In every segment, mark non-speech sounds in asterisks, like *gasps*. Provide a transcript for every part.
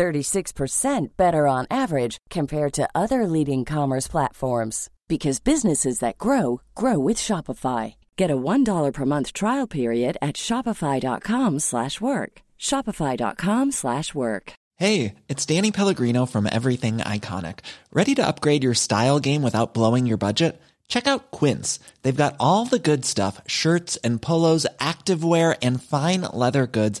36% better on average compared to other leading commerce platforms because businesses that grow grow with Shopify. Get a $1 per month trial period at shopify.com/work. shopify.com/work. Hey, it's Danny Pellegrino from Everything Iconic. Ready to upgrade your style game without blowing your budget? Check out Quince. They've got all the good stuff, shirts and polos, activewear and fine leather goods,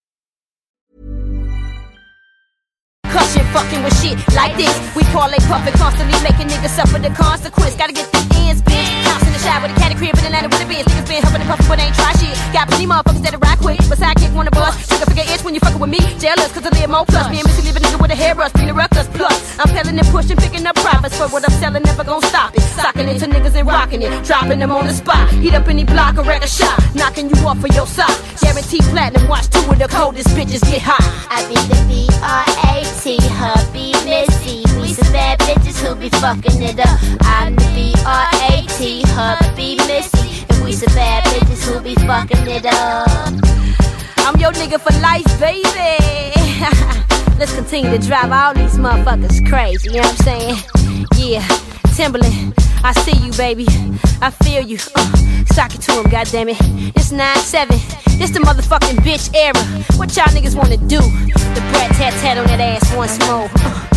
You're fucking with shit like this. We call parlay puffin' constantly making niggas suffer the consequence. Gotta get the ends, bitch. House in the shower with a caddy crib in Atlanta with a biz. Niggas been huffing and puffin' but ain't try shit. Got plenty motherfuckers that'll rock quick. But sidekick wanna bust. Trigger figure itch when you fucking with me. Jealous cause I live more plus. Me and Missy leave a nigga with a hairbrush. Being a ruckus plus. I'm peddling and pushing, picking up profits. For what I'm selling, never gonna stop it. Socking to niggas and rocking it. Dropping them on the spot. Heat up any block or wreck a shot. Knocking you off for your sock. Guaranteed platinum. Watch two of the coldest bitches get hot. I be the B-R-A-T, hubby Missy. We some bad bitches who be fucking it up. I'm the B-R-A-T, hubby Missy. And we some bad bitches who be fucking it up. I'm your nigga for life, baby. *laughs* Let's continue to drive all these motherfuckers crazy, you know what I'm saying? Yeah, Timberland, I see you, baby. I feel you. Uh, sock it to him, goddammit. It's 9-7. This the motherfucking bitch era. What y'all niggas wanna do? The brat tat tat on that ass once more. Uh,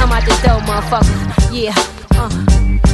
I'm out the door, motherfucker. Yeah. Uh.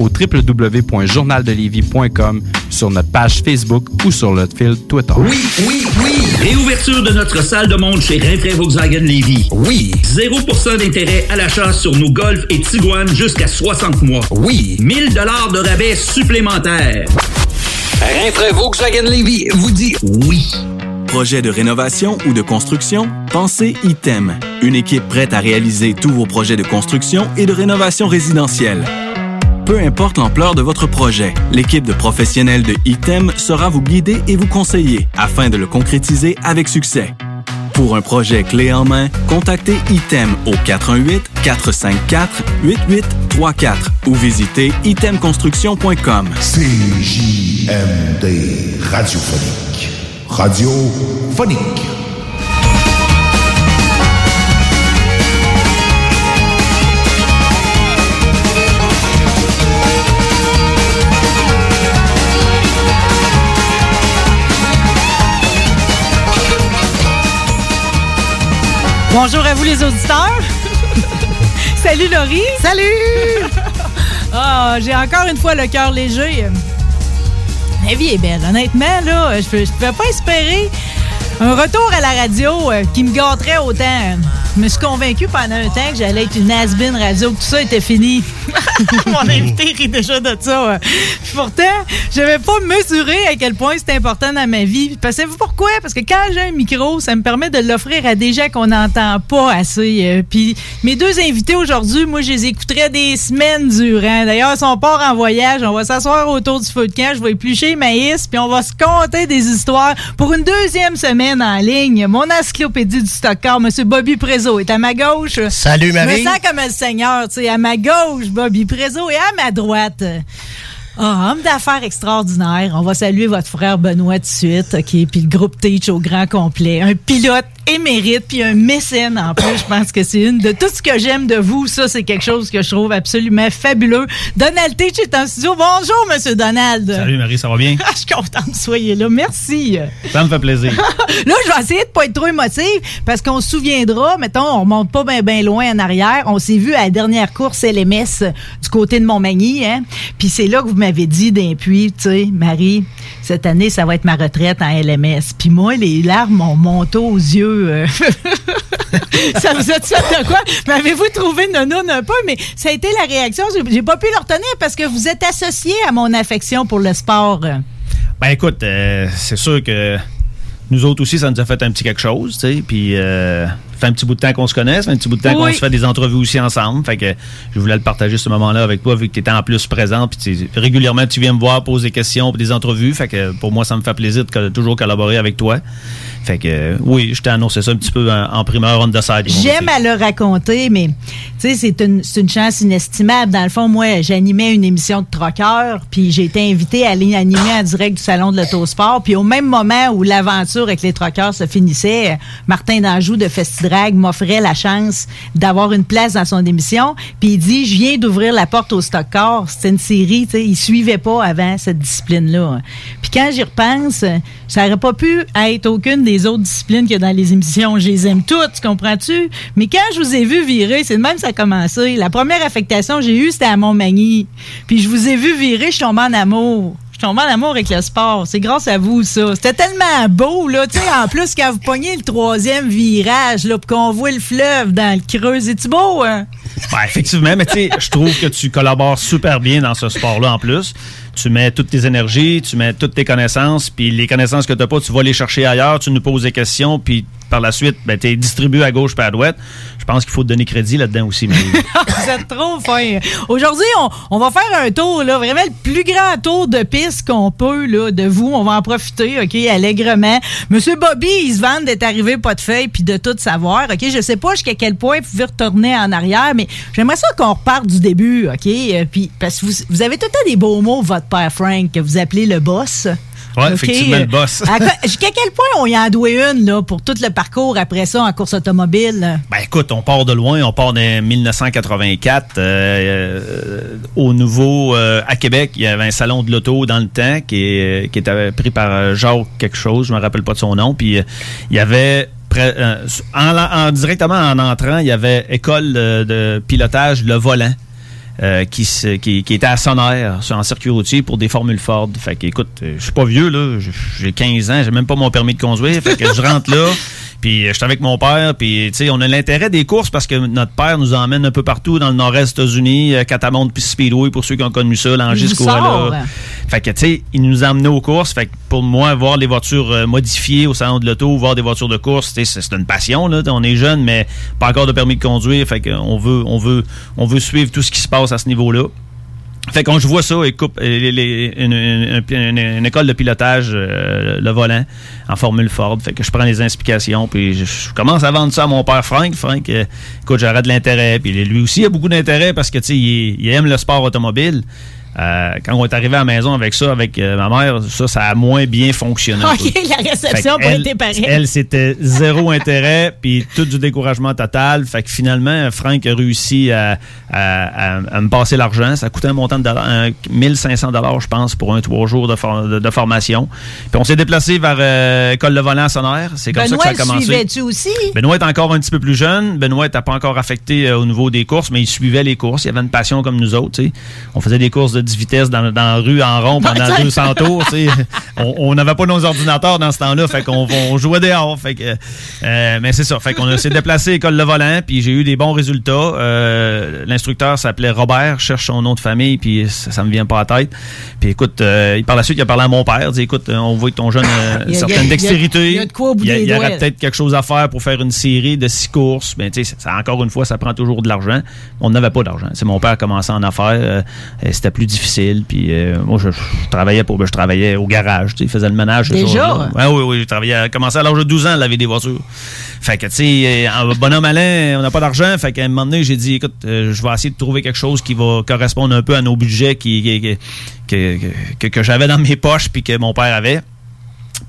au www.journaldelévis.com, sur notre page Facebook ou sur notre fil Twitter. Oui, oui, oui! Réouverture de notre salle de monde chez Rinfraie Volkswagen Lévis. Oui. 0% d'intérêt à l'achat sur nos Golf et Tiguan jusqu'à 60 mois. Oui. 1000 dollars de rabais supplémentaires. Rinfraie Volkswagen Lévis vous dit oui. Projet de rénovation ou de construction? Pensez ITEM. Une équipe prête à réaliser tous vos projets de construction et de rénovation résidentielle. Peu importe l'ampleur de votre projet, l'équipe de professionnels de ITEM sera vous guider et vous conseiller afin de le concrétiser avec succès. Pour un projet clé en main, contactez ITEM au 418-454-8834 ou visitez itemconstruction.com. CJMD radiophonique. Radiophonique. Bonjour à vous les auditeurs. *laughs* Salut Laurie. Salut. *laughs* Ah, j'ai encore une fois le cœur léger. La vie est belle, honnêtement là, je, je pouvais pas espérer un retour à la radio euh, qui me gâterait autant. Je me suis convaincu pendant un temps que j'allais être une has radio, que tout ça était fini. *laughs* Mon invité rit déjà de ça. Pourtant, je n'avais pas mesuré à quel point c'était important dans ma vie. Puis Savez-vous pourquoi? Parce que quand j'ai un micro, ça me permet de l'offrir à des gens qu'on n'entend pas assez. Euh, Puis mes deux invités aujourd'hui, moi, je les écouterai des semaines durant. D'ailleurs, si on part en voyage, on va s'asseoir autour du feu de camp, je vais éplucher maïs, puis on va se conter des histoires pour une deuxième semaine en ligne. Mon encyclopédie du Stockholm, M. Bobby Prézo, est à ma gauche. Salut, Marie. Je me sens comme un seigneur, tu sais, à ma gauche, Bobby Prézo, et à ma droite. Ah, homme d'affaires extraordinaire. On va saluer votre frère Benoît tout de suite, OK? Puis le groupe Teach au grand complet. Un pilote émérite, puis un mécène en plus. Je pense que c'est une de tout ce que j'aime de vous. Ça, c'est quelque chose que je trouve absolument fabuleux. Donald T. est en studio. Bonjour, Monsieur Donald. Salut Marie, ça va bien? *laughs* je suis contente que vous soyez là. Merci. Ça me fait plaisir. *laughs* là, je vais essayer de pas être trop émotive parce qu'on se souviendra, mettons, on remonte pas bien ben loin en arrière. On s'est vu à la dernière course LMS du côté de Montmagny, hein. Puis c'est là que vous m'avez dit d'un puits, tu sais, Marie, cette année, ça va être ma retraite en LMS. Puis moi, les larmes ont monté aux yeux. euh. *laughs* ça vous a fait de quoi? M'avez-vous trouvé nonoun un peu? Mais ça a été la réaction. J'ai pas pu le retenir parce que vous êtes associé à mon affection pour le sport. Ben écoute, euh, c'est sûr que nous autres aussi, ça nous a fait un petit quelque chose, tu sais. Puis, euh, fait un petit bout de temps qu'on se fait un petit bout de temps qu'on se fait des entrevues aussi ensemble. Fait que je voulais le partager ce moment-là avec toi, vu que tu étais en plus présent. Puis, régulièrement, tu viens me voir, poser des questions, puis des entrevues. Fait que pour moi, ça me fait plaisir de toujours collaborer avec toi. Fait que euh, oui, je t'ai annoncé ça un petit peu en, en primeur on the side. J'aime à le raconter, mais tu sais, c'est une, une chance inestimable. Dans le fond, moi, j'animais une émission de troqueur, puis j'ai été invitée à aller animer en direct du salon de l'autosport. Puis au même moment où l'aventure avec les troqueurs se finissait, Martin Danjou de Festidrag m'offrait la chance d'avoir une place dans son émission. Puis il dit, je viens d'ouvrir la porte au stock car. C'était une série, tu sais, il suivait pas avant cette discipline-là. Puis quand j'y repense, ça aurait pas pu être aucune des autres disciplines a dans les émissions. Je les aime toutes, tu comprends-tu? Mais quand je vous ai vu virer, c'est de même que ça a commencé. La première affectation que j'ai eue, c'était à Montmagny. Puis je vous ai vu virer, je suis tombée en amour. Je suis tombée en amour avec le sport. C'est grâce à vous, ça. C'était tellement beau, là. Tu sais, en plus, quand vous pognez le troisième virage, là, puis qu'on voit le fleuve dans le creux, c'est-tu beau, hein? *laughs* Ouais, effectivement, mais tu sais, je trouve que tu collabores super bien dans ce sport-là en plus. Tu mets toutes tes énergies, tu mets toutes tes connaissances, puis les connaissances que tu n'as pas, tu vas les chercher ailleurs, tu nous poses des questions, puis par la suite, ben, tu es distribué à gauche puis à droite. Je pense qu'il faut te donner crédit là-dedans aussi. Mais... *laughs* Vous êtes trop fin. Aujourd'hui, on, va faire un tour, là, vraiment le plus grand tour de piste qu'on peut, là, de vous. On va en profiter, OK, allègrement. Monsieur Bobby, il se vante d'être arrivé pas de feuille puis de tout savoir, OK? Je sais pas jusqu'à quel point vous pouvez retourner en arrière, mais j'aimerais ça qu'on reparte du début, OK? Euh, Puis, parce que vous, vous avez tout le temps des beaux mots, votre père Frank, que vous appelez le boss. OK? effectivement, le boss. À quoi- *laughs* Jusqu'à quel point on y en doit une, là, pour tout le parcours après ça en course automobile? Ben écoute, on part de loin, on part de 1984. euh, euh, au nouveau, euh, à Québec, il y avait un salon de l'auto dans le temps qui, qui était pris par euh, Jacques quelque chose, je me rappelle pas de son nom. Puis euh, il y avait euh, en, en- directement en entrant, il y avait école de, pilotage le volant. euh, qui, qui, était à sur en circuit routier pour des formules Ford. Fait que, écoute, euh, je suis pas vieux, là. J'ai 15 ans, j'ai même pas mon permis de conduire. Fait que je rentre là, *laughs* puis euh, je suis avec mon père, puis, tu sais, on a l'intérêt des courses parce que notre père nous emmène un peu partout dans le nord-est des États-Unis, euh, Catamount puis Speedway, pour ceux qui ont connu ça, vous sort. Fait que, tu sais, il nous amenés aux courses. Fait que pour moi, voir les voitures euh, modifiées au salon de l'auto, voir des voitures de course, c'est une passion, là. On est jeune, mais pas encore de permis de conduire. Fait qu'on veut, on veut, on veut suivre tout ce qui se passe à ce niveau-là. Fait qu'on je vois ça, les- les- une, une- une- une école de pilotage, euh, le volant, en formule Ford. Fait que je prends les explications, puis je, je commence à vendre ça à mon père Frank. Frank, euh, écoute, j'arrête de l'intérêt. Puis lui aussi a beaucoup d'intérêt parce que, tu sais, il, il aime le sport automobile. Euh, quand on est arrivé à la maison avec ça, avec euh, ma mère, ça, ça a moins bien fonctionné. *laughs* OK, la réception qu'elle- été pareille. Elle, c'était zéro intérêt, *laughs* puis tout du découragement total. Fait que finalement, Frank a réussi à, à- à- à me passer l'argent. Ça coûtait un montant de dollars, un 1500 dollars, je pense, pour un trois jours de, for- de- de formation. Puis on s'est déplacé vers euh, École Le Volant Sonnaire. C'est comme Benoît, ça que ça a commencé. suivais-tu aussi? Benoît est encore un petit peu plus jeune. Benoît n'était pas encore affecté euh, au niveau des courses, mais il suivait les courses. Il avait une passion comme nous autres. tu. On faisait des courses de 10 vitesses dans, dans la rue en rond pendant 200 tours. *laughs* On n'avait pas nos ordinateurs dans ce temps-là, fait qu'on on jouait dehors. Fait que, euh, mais c'est ça. Fait qu'on s'est déplacé à l'école Le Volant, puis j'ai eu des bons résultats. Euh, L'instructeur s'appelait Robert, cherche son nom de famille, puis ça, ça me vient pas à la tête. Puis écoute, euh, par la suite, il a parlé à mon père. Il dit, écoute, on voit que ton jeune *laughs* a a- certaine dextérité. il y a de quoi au bout Il y a- des il y aurait peut-être quelque chose à faire pour faire une série de six courses. Mais tu sais, ça, encore une fois, ça prend toujours de l'argent. On n'avait pas d'argent. C'est mon père a commencé en affaires. euh, c'était plus difficile. Puis euh, moi, je, je travaillais pour, ben, je travaillais au garage. Tu sais, je faisais le ménage. Déjà? Ouais, oui, oui. J'ai travaillé, à- commencé à l'âge de 12 ans à laver des voitures. Fait que, tu sais, euh, bonhomme malin, on n'a pas d'argent. Fait qu'à un moment donné, j'ai dit, écoute, euh, je vais essayer de trouver quelque chose qui va correspondre un peu à nos budgets qui, qui- qui- que, que, que j'avais dans mes poches puis que mon père avait.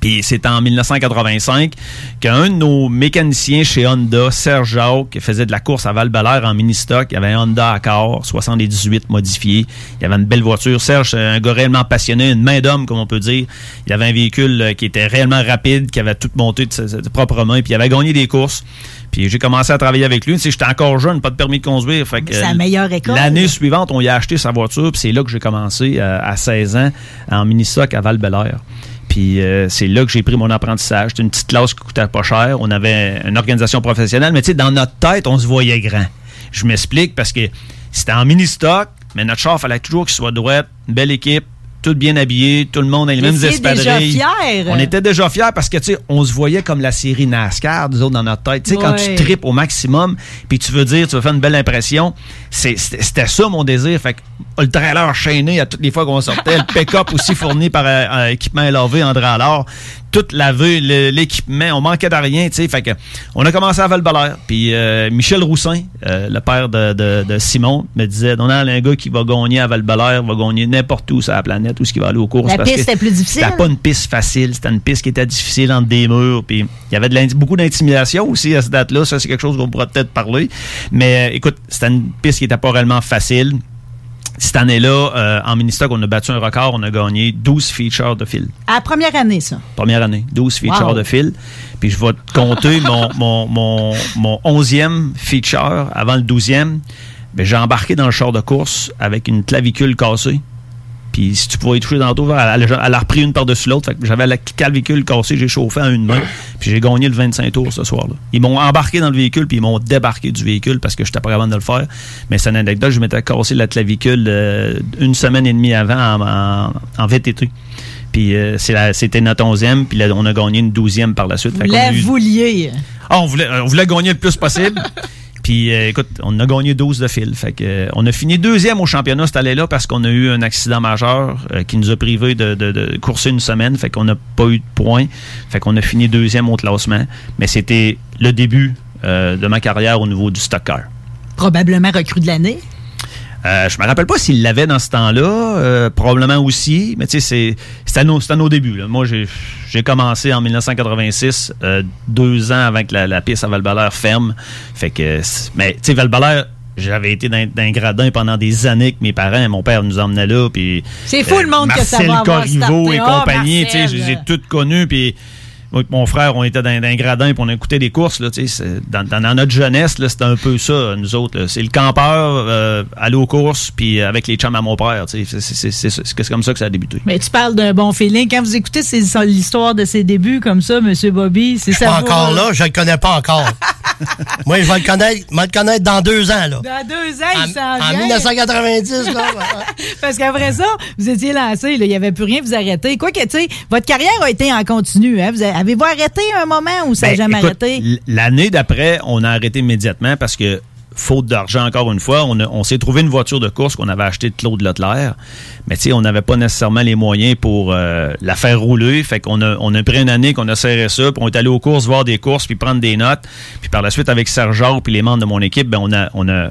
Puis c'est en 1985 qu'un de nos mécaniciens chez Honda, Serge Jacques, qui faisait de la course à val en mini-stock, il y avait un Honda Accord 78 modifié. Il y avait une belle voiture. Serge, c'est un gars réellement passionné, une main d'homme, comme on peut dire. Il avait un véhicule euh, qui était réellement rapide, qui avait tout monté de ses, de ses propres mains, puis il avait gagné des courses. Puis j'ai commencé à travailler avec lui. Tu sais, j'étais encore jeune, pas de permis de conduire. Fait que, C'est la meilleure école. L'année suivante, on y a acheté sa voiture, puis c'est là que j'ai commencé euh, à 16 ans en mini-stock à val Puis euh, c'est là que j'ai pris mon apprentissage. C'était une petite classe qui coûtait pas cher. On avait une organisation professionnelle, mais tu sais, dans notre tête, on se voyait grand. Je m'explique parce que c'était en mini-stock, mais notre char, fallait toujours qu'il soit droit, belle équipe, tout bien habillé, tout le monde a les mêmes espadrilles. déjà fiers. On était déjà fiers parce que, tu sais, on se voyait comme la série NASCAR, nous autres, dans notre tête. Tu sais, quand tu tripes au maximum, puis tu veux dire, tu veux faire une belle impression, c'était ça mon désir. Fait que le trailer chaîné à toutes les fois qu'on sortait, le pick-up *laughs* aussi fourni par euh, un équipement LAV, André Allard, tout lavé, l'équipement, on manquait de rien, tu sais. Fait que on a commencé à val Puis euh, Michel Roussin, euh, le père de, de- de Simon, me disait, on a un gars qui va gagner à val va gagner n'importe où sur la planète, où ce qu'il va aller aux courses. La parce piste était plus difficile? C'était pas une piste facile, c'était une piste qui était difficile entre des murs, puis il y avait de beaucoup d'intimidation aussi à cette date-là, ça c'est quelque chose qu'on pourra peut-être parler. Mais euh, écoute, c'était une piste qui était pas réellement facile. Cette année-là, euh, en mini-stock, on a battu un record, on a gagné 12 features de fil. À la première année, ça. Première année, 12 features Wow. de fil. Puis je vais te compter *laughs* mon, mon, mon, mon 11e feature avant le 12e. Ben, j'ai embarqué dans le char de course avec une clavicule cassée. Puis si tu pouvais y toucher dans l'auto, elle, elle, elle a repris une par-dessus l'autre. Fait que j'avais la clavicule cassée, j'ai chauffé en une main. Puis j'ai gagné le 25 tours ce soir-là. Ils m'ont embarqué dans le véhicule, puis ils m'ont débarqué du véhicule parce que je n'étais pas capable de le faire. Mais c'est une anecdote, je m'étais cassé la clavicule euh, une semaine et demie avant en, en, en VTT. Puis euh, c'était notre 11e, puis là, on a gagné une 12e par la suite. A La voulier. ah, on voulait, on voulait gagner le plus possible. *laughs* Puis, euh, écoute, on a gagné 12 de fil. Fait que, euh, on a fini deuxième au championnat cette année-là parce qu'on a eu un accident majeur euh, qui nous a privé de, de- de courser une semaine. Fait qu'on n'a pas eu de points. Fait qu'on a fini deuxième au classement. Mais c'était le début de ma carrière au niveau du stock car. Probablement recrue de l'année. Euh, je me rappelle pas s'il l'avait dans ce temps-là, euh, probablement aussi, mais tu sais, c'est- à, nos- à nos débuts. là. Moi, j'ai j'ai commencé en 1986, euh, deux ans avant que la, la piste à val ferme. Fait que, mais tu sais, val j'avais été dans, dans un gradin pendant des années avec mes parents. Mon père nous emmenait là. C'est fou le monde que ça va Corriveau et Ah, compagnie, tu sais, je les ai toutes connues. Puis moi et mon frère, on était dans, dans un gradin puis on écoutait des courses. Là, tu sais, c'est- dans, dans- notre jeunesse, là, c'était un peu ça, nous autres. C'est le campeur, euh, aller aux courses, puis avec les chums à mon père. tu sais. C'est- comme ça que ça a débuté. Mais tu parles d'un bon feeling. Quand vous écoutez ces- l'histoire de ses débuts comme ça, M. Bobby, c'est ça. pas encore là, je le connais pas encore. *laughs* Moi, je vais le connaître, je vais le connaître dans deux ans, là. Dans deux ans, il s'en En vient. 1990, là. *laughs* Parce qu'après ça, vous étiez lancé, il n'y avait plus rien, vous arrêtez. Quoi que, tu sais, votre carrière a été en continu. Hein? Vous avez- Avez-vous arrêté un moment ou ça n'a Ben, jamais écoute, arrêté? L'année d'après, on a arrêté immédiatement parce que, faute d'argent encore une fois, on, a- on s'est trouvé une voiture de course qu'on avait achetée de Claude Leclerc. Mais tu sais, on n'avait pas nécessairement les moyens pour euh, la faire rouler. Fait qu'on a, on a pris une année qu'on a serré ça, puis on est allé aux courses, voir des courses, puis prendre des notes. Puis par la suite, avec Serge puis les membres de mon équipe, ben on a, on a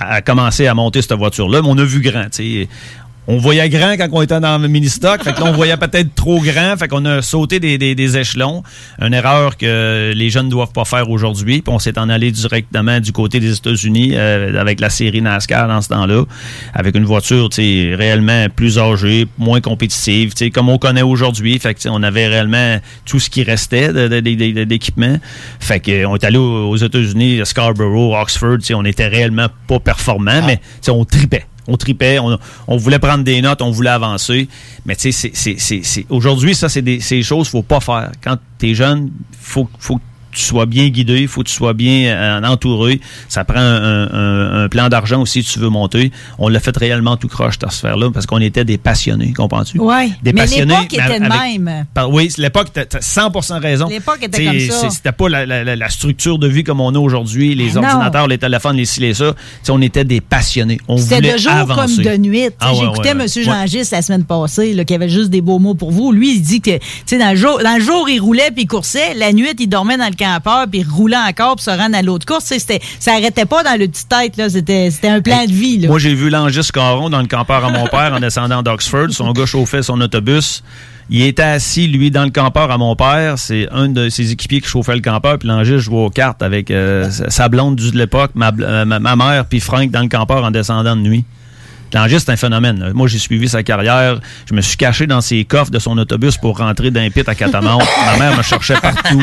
à commencer à monter cette voiture-là, mais on a vu grand. On voyait grand quand on était dans le mini-stock, fait que là, on voyait peut-être trop grand, fait qu'on a sauté des, des- des échelons. Une erreur que les jeunes ne doivent pas faire aujourd'hui. Puis on s'est en allé directement du côté des États-Unis euh, avec la série NASCAR dans ce temps-là, avec une voiture tu sais, réellement plus âgée, moins compétitive, tu sais, comme on connaît aujourd'hui. Fait que tu sais, on avait réellement tout ce qui restait d'équipement. Fait que on est allé aux États-Unis, à Scarborough, Oxford, tu sais, on était réellement pas performant, mais tu sais, on tripait. On tripait, on, voulait prendre des notes, on voulait avancer. Mais tu sais, aujourd'hui, ça, c'est des, choses qu'il faut pas faire. Quand tu es jeune, faut, faut tu sois bien guidé, il faut que tu sois bien euh, entouré. Ça prend un, un- un plan d'argent aussi si tu veux monter. On l'a fait réellement tout croche, cette sphère-là, parce qu'on était des passionnés, comprends-tu? Oui, Des mais passionnés, l'époque était de même. par- oui, l'époque, t'as t'as 100% raison. L'époque était comme ça. C'était pas la, la- la- structure de vie comme on a aujourd'hui, les Ben non. ordinateurs, les téléphones, les ci, les ça. T'sais, on était des passionnés. On C'était voulait de jour avancer. comme de nuit. Ah ouais, J'écoutais ouais, ouais. M. Jean Gis la semaine passée, là, qui avait juste des beaux mots pour vous. Lui, il dit que tu sais, dans le jour, dans le jour, il roulait puis il coursait. La nuit, il dormait dans le campeur puis il roulait encore pour se rendre à l'autre course. C'était- Ça arrêtait pas dans le petit tête. là. C'était c'était un plan de vie. Là. Moi, j'ai vu Langis Caron dans le campeur à mon père en descendant d'Oxford. Son gars chauffait son autobus. Il était assis, lui, dans le campeur à mon père. C'est un de ses équipiers qui chauffait le campeur. Puis l'angiste jouait aux cartes avec euh, sa blonde du- de l'époque, ma, euh, ma, ma mère, puis Frank dans le campeur en descendant de nuit. L'angiste, c'est un phénomène. là. Moi, j'ai suivi sa carrière. Je me suis caché dans ses coffres de son autobus pour rentrer d'un pit à Catamount. ma mère me cherchait partout.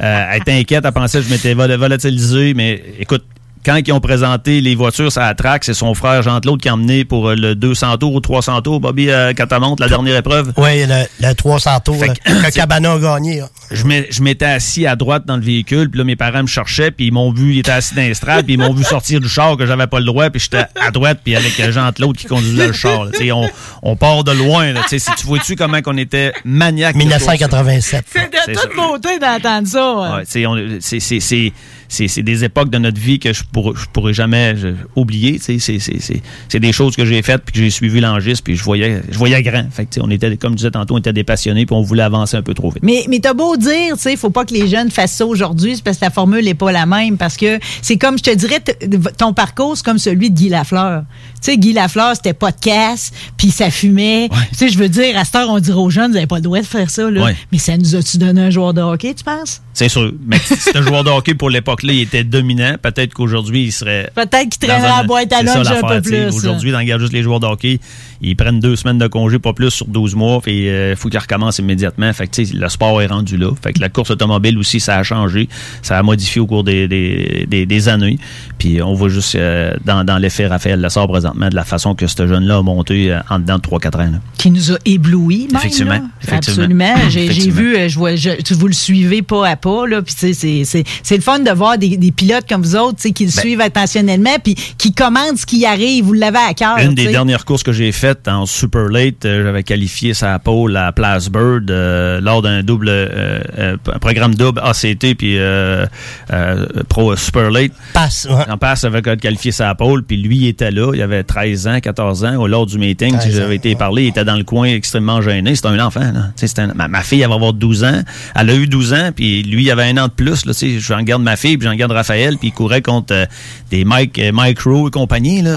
Euh, elle était inquiète. Elle pensait que je m'étais vol- volatilisé. Mais écoute, quand ils ont présenté les voitures sur la track, c'est son frère Jean-Claude qui a emmené pour euh, le 200 tours ou 300 tours, Bobby à Catamount, la dernière épreuve. Oui, le, le 300 tours Fait que- *coughs* que Cabana a gagné. Je m'étais assis à droite dans le véhicule, puis là, mes parents me cherchaient, puis ils m'ont vu, ils étaient assis dans les straps, puis ils m'ont vu sortir du char que j'avais pas le droit, puis j'étais à droite, puis avec euh, Jean-Claude qui conduisait le char. là. Tu sais, On, on part de loin. Là, Tu sais, si tu vois-tu comment qu'on était maniaque. 1987. C'est de toute beauté d'entendre ça. ouais. Ouais, c'est- c'est- des époques de notre vie que je pourrais, jamais oublier. C'est des choses que j'ai faites puis que j'ai suivi l'angiste puis je voyais, je voyais grand. Fait que, on était, comme je disais tantôt, on était des passionnés puis on voulait avancer un peu trop vite. Mais, mais t'as beau dire, tu sais, faut pas que les jeunes fassent ça aujourd'hui, parce que la formule n'est pas la même. Parce que c'est comme, je te dirais, ton parcours, c'est comme celui de Guy Lafleur. Tu sais, Guy Lafleur, c'était pas de casse, puis ça fumait. Tu sais, je veux dire, à cette heure, on dirait aux jeunes, vous n'avez pas le droit de faire ça, là. Ouais. Mais ça nous a-tu donné un joueur de hockey, tu penses? C'est sûr. Mais si un joueur de hockey pour l'époque-là, il était dominant. Peut-être qu'aujourd'hui, il serait. Peut-être qu'il traînerait la boîte à lunch un peu plus. Aujourd'hui, dans juste les joueurs de hockey, ils prennent deux semaines de congé, pas plus, sur 12 mois. Puis il faut qu'ils recommencent immédiatement. Fait que le sport est rendu là. Fait que la course automobile aussi, ça a changé. Ça a modifié au cours des, des, des, des années. Puis on voit juste euh, dans, dans l'effet Raphaël Lessard présentement de la façon que ce jeune-là a monté euh, en dedans de 3-4 ans. là. qui nous a éblouis, même, Effectivement, là. effectivement. Absolument. J'ai vu, euh, je vois, je- vous le suivez pas à pas, là. Puis c'est- c'est c'est le fun de voir des, des pilotes comme vous autres, qui le Ben- suivent attentionnellement, puis qui commandent ce qui arrive. Vous l'avez à cœur. Une des dernières courses que j'ai faites en super late, euh, j'avais qualifié sa pole à Place Bird euh, lors d'un double euh, un programme double ACT puis euh, euh, Pro Super Late. Passe. En passe avait qualifié sa pole, puis lui il était là, il avait 13 ans, 14 ans, au lors du meeting, si 13 ans, j'avais été parlé, il était dans le coin extrêmement gêné, c'était un enfant là. Un- ma, ma fille elle va avoir 12 ans, elle a eu 12 ans, puis lui il avait un an de plus là, j'en garde ma fille, puis j'en garde Raphaël, puis il courait contre euh, des Mike Mike Rowe et compagnie là.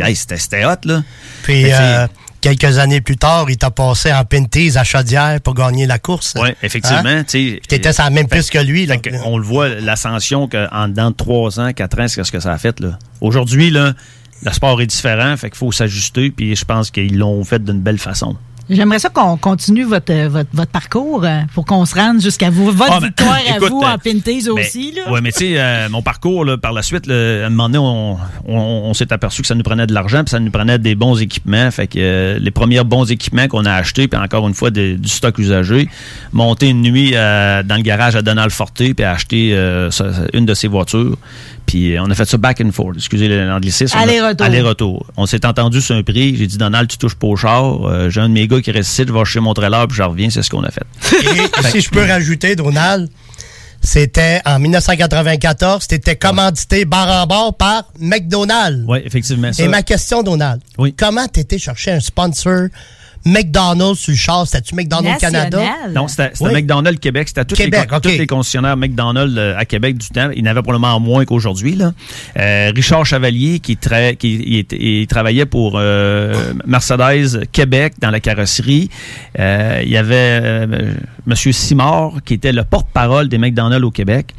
Ah, hey, c'était c'était hot là. Puis euh, quelques années plus tard, il t'a passé en Pinties à Chaudière pour gagner la course. Oui, effectivement. Hein? tu sais, T'étais sur la même piste que lui. Là. on le voit, l'ascension qu'en dedans de 3 ans, 4 ans, c'est ce que ça a fait. Aujourd'hui, le sport est différent, fait qu'il faut s'ajuster, puis je pense qu'ils l'ont fait d'une belle façon. J'aimerais ça qu'on continue votre, euh, votre, votre parcours euh, pour qu'on se rende jusqu'à vous. Votre Ah, ben, victoire à vous euh, en Pinties aussi, Ben, là. Ouais, mais tu sais, euh, mon parcours, là, par la suite, là, à un moment donné, on, on, on s'est aperçu que ça nous prenait de l'argent, puis ça nous prenait des bons équipements. Fait que euh, les premiers bons équipements qu'on a achetés, puis encore une fois, du stock usagé, monter une nuit euh, dans le garage à Donald Forte, puis acheter une de ses voitures. Puis on a fait ça back and forth. Excusez l'anglicisme. Aller-retour. Aller-retour. On s'est entendu sur un prix. J'ai dit, Donald, tu touches pas au char. J'ai un de mes gars qui reste ici, je vais acheter mon trailer, puis je reviens. C'est ce qu'on a fait. *laughs* Et si je peux rajouter, Donald, c'était en 1994, t'étais commandité bar en bar par McDonald's. Oui, effectivement. ça- Et ma question, Donald, comment t'étais chercher un sponsor McDonald's sur le char? C'était-tu McDonald's Canada? Non, c'était Oui. McDonald's Québec. C'était tous, Québec, les, tous les concessionnaires McDonald's euh, à Québec du temps. Il y en avait probablement moins qu'aujourd'hui. là. Euh, Richard Chevalier, qui, tra- qui il était- il travaillait pour euh, Mercedes Québec dans la carrosserie. Euh, il y avait euh, Monsieur Simard, qui était le porte-parole des McDonald's au Québec.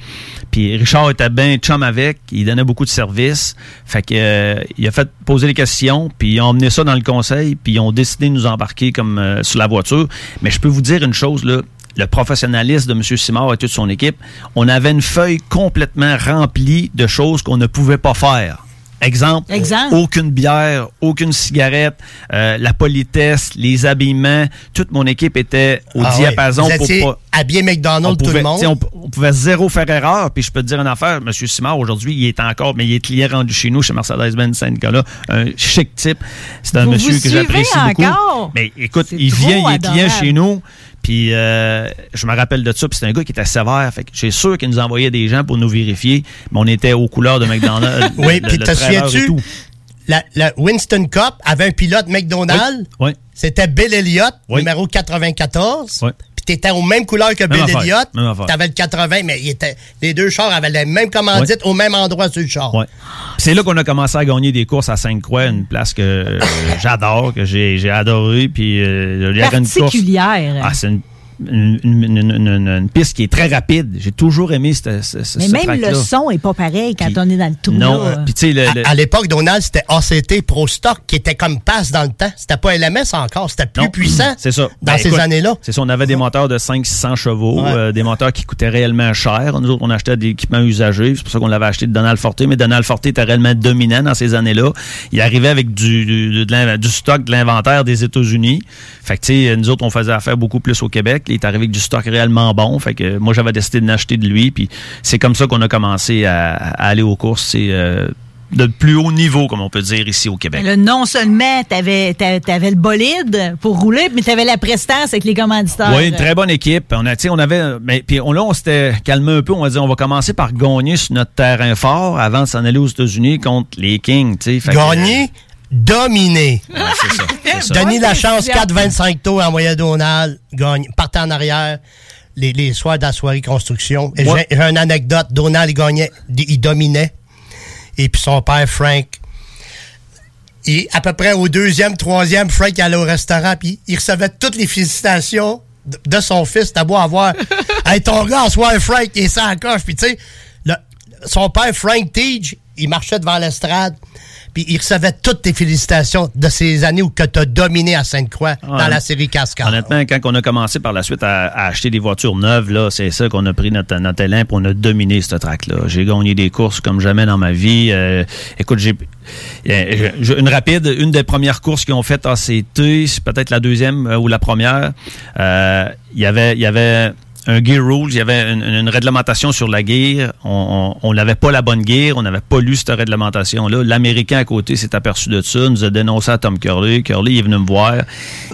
Puis Richard était bien chum avec, il donnait beaucoup de services. Fait que euh, il a fait poser les questions, puis ils ont emmené ça dans le conseil, puis ils ont décidé de nous embarquer comme euh, sur la voiture. Mais je peux vous dire une chose le professionnalisme de M. Simard et toute son équipe, on avait une feuille complètement remplie de choses qu'on ne pouvait pas faire. Exemple, Exemple. aucune bière, aucune cigarette, euh, la politesse, les habillements, toute mon équipe était au Ah ouais. diapason Vous pour étiez pas habillé McDonald's on tout pouvait, le monde. On, on pouvait zéro faire erreur. Puis je peux te dire une affaire, M. Simard, aujourd'hui, il est encore, mais il est client rendu chez nous, chez Mercedes-Benz Saint-Nicolas. Un chic type. C'est un Vous monsieur vous que j'apprécie beaucoup. Mais écoute, il vient, il est client chez nous. Puis euh, je me rappelle de ça. Puis c'est un gars qui était sévère. Fait que j'ai sûr qu'il nous envoyait des gens pour nous vérifier. Mais on était aux couleurs de McDonald's. *laughs* Oui, puis te souviens-tu? La, la Winston Cup avait un pilote McDonald's? Oui. C'était Bill Elliott, Oui. numéro 94. Oui. Puis t'étais aux mêmes couleurs que Bill Elliott. T'avais le 80, mais il était, les deux chars avaient la même commandite au même endroit sur le char. Ouais. C'est là qu'on a commencé à gagner des courses à Sainte-Croix, une place que euh, *coughs* j'adore, que j'ai j'ai adoré. Puis euh, il y avait une course. Particulière. Ah, c'est une, une, une- une- une- une piste qui est très rapide. J'ai toujours aimé ce, ce, ce Mais ce même le son est pas pareil quand on est dans le trou. Non, euh, puis tu sais, le- le- À, à l'époque, Donald, c'était ACT Pro Stock qui était comme passe dans le temps. C'était pas LMS encore. C'était plus Non. puissant. C'est ça. Dans Ben, ces années-là. C'est ça, on avait des moteurs de 500-600 chevaux, Ouais. euh, des moteurs qui coûtaient réellement cher. Nous autres, on achetait des équipements usagés. C'est pour ça qu'on l'avait acheté de Donald Forte. Mais Donald Forte était réellement dominant dans ces années-là. Il arrivait avec du, du, de l'in- du stock de l'inventaire des États-Unis. Fait que, tu sais, nous autres, on faisait affaire beaucoup plus au Québec. Il est arrivé avec du stock réellement bon. Fait que moi, j'avais décidé de l'acheter de lui. Puis c'est comme ça qu'on a commencé à, à aller aux courses. C'est euh, de plus haut niveau, comme on peut dire, ici au Québec. Là, non seulement t'avais avais le bolide pour rouler, mais t'avais la prestance avec les commanditaires. Oui, une très bonne équipe. On a, tu sais, on avait, mais puis on, là, on s'était calmé un peu. On a dit, on va commencer par gagner sur notre terrain fort avant de s'en aller aux États-Unis contre les Kings. tu Gagner, dominer. ouais, c'est ça. c'est *laughs* ça. Donner la chance, c'est 4-25 tours en moyen Donald, gagne, partait en arrière. Les, les soirs de la soirée construction. Et Ouais. J'ai une anecdote. Donald, il gagnait, il dominait. Et puis son père, Frank, il, à peu près au deuxième, troisième, Frank allait au restaurant, puis il recevait toutes les félicitations de, de son fils. T'as beau avoir. *laughs* hey, ton gars, soir, Frank, il est sans coche. Puis tu sais, le- son père, Frank Teague, il marchait devant l'estrade, puis il recevait toutes tes félicitations de ces années où que tu as dominé à Sainte-Croix dans la série Cascade. Honnêtement, quand on a commencé par la suite à, à acheter des voitures neuves, là, c'est ça qu'on a pris notre, notre élan et on a dominé ce track-là. J'ai gagné des courses comme jamais dans ma vie. Euh, écoute, j'ai euh, une rapide, une des premières courses qu'ils ont faites ACT, c'est peut-être la deuxième euh, ou la première. Euh, Il y avait, il y avait un gear rules, il y avait une, une réglementation sur la gear. On n'avait pas la bonne gear, on n'avait pas lu cette réglementation-là. L'Américain à côté s'est aperçu de ça, nous a dénoncé à Tom Curley. Curley il est venu me voir.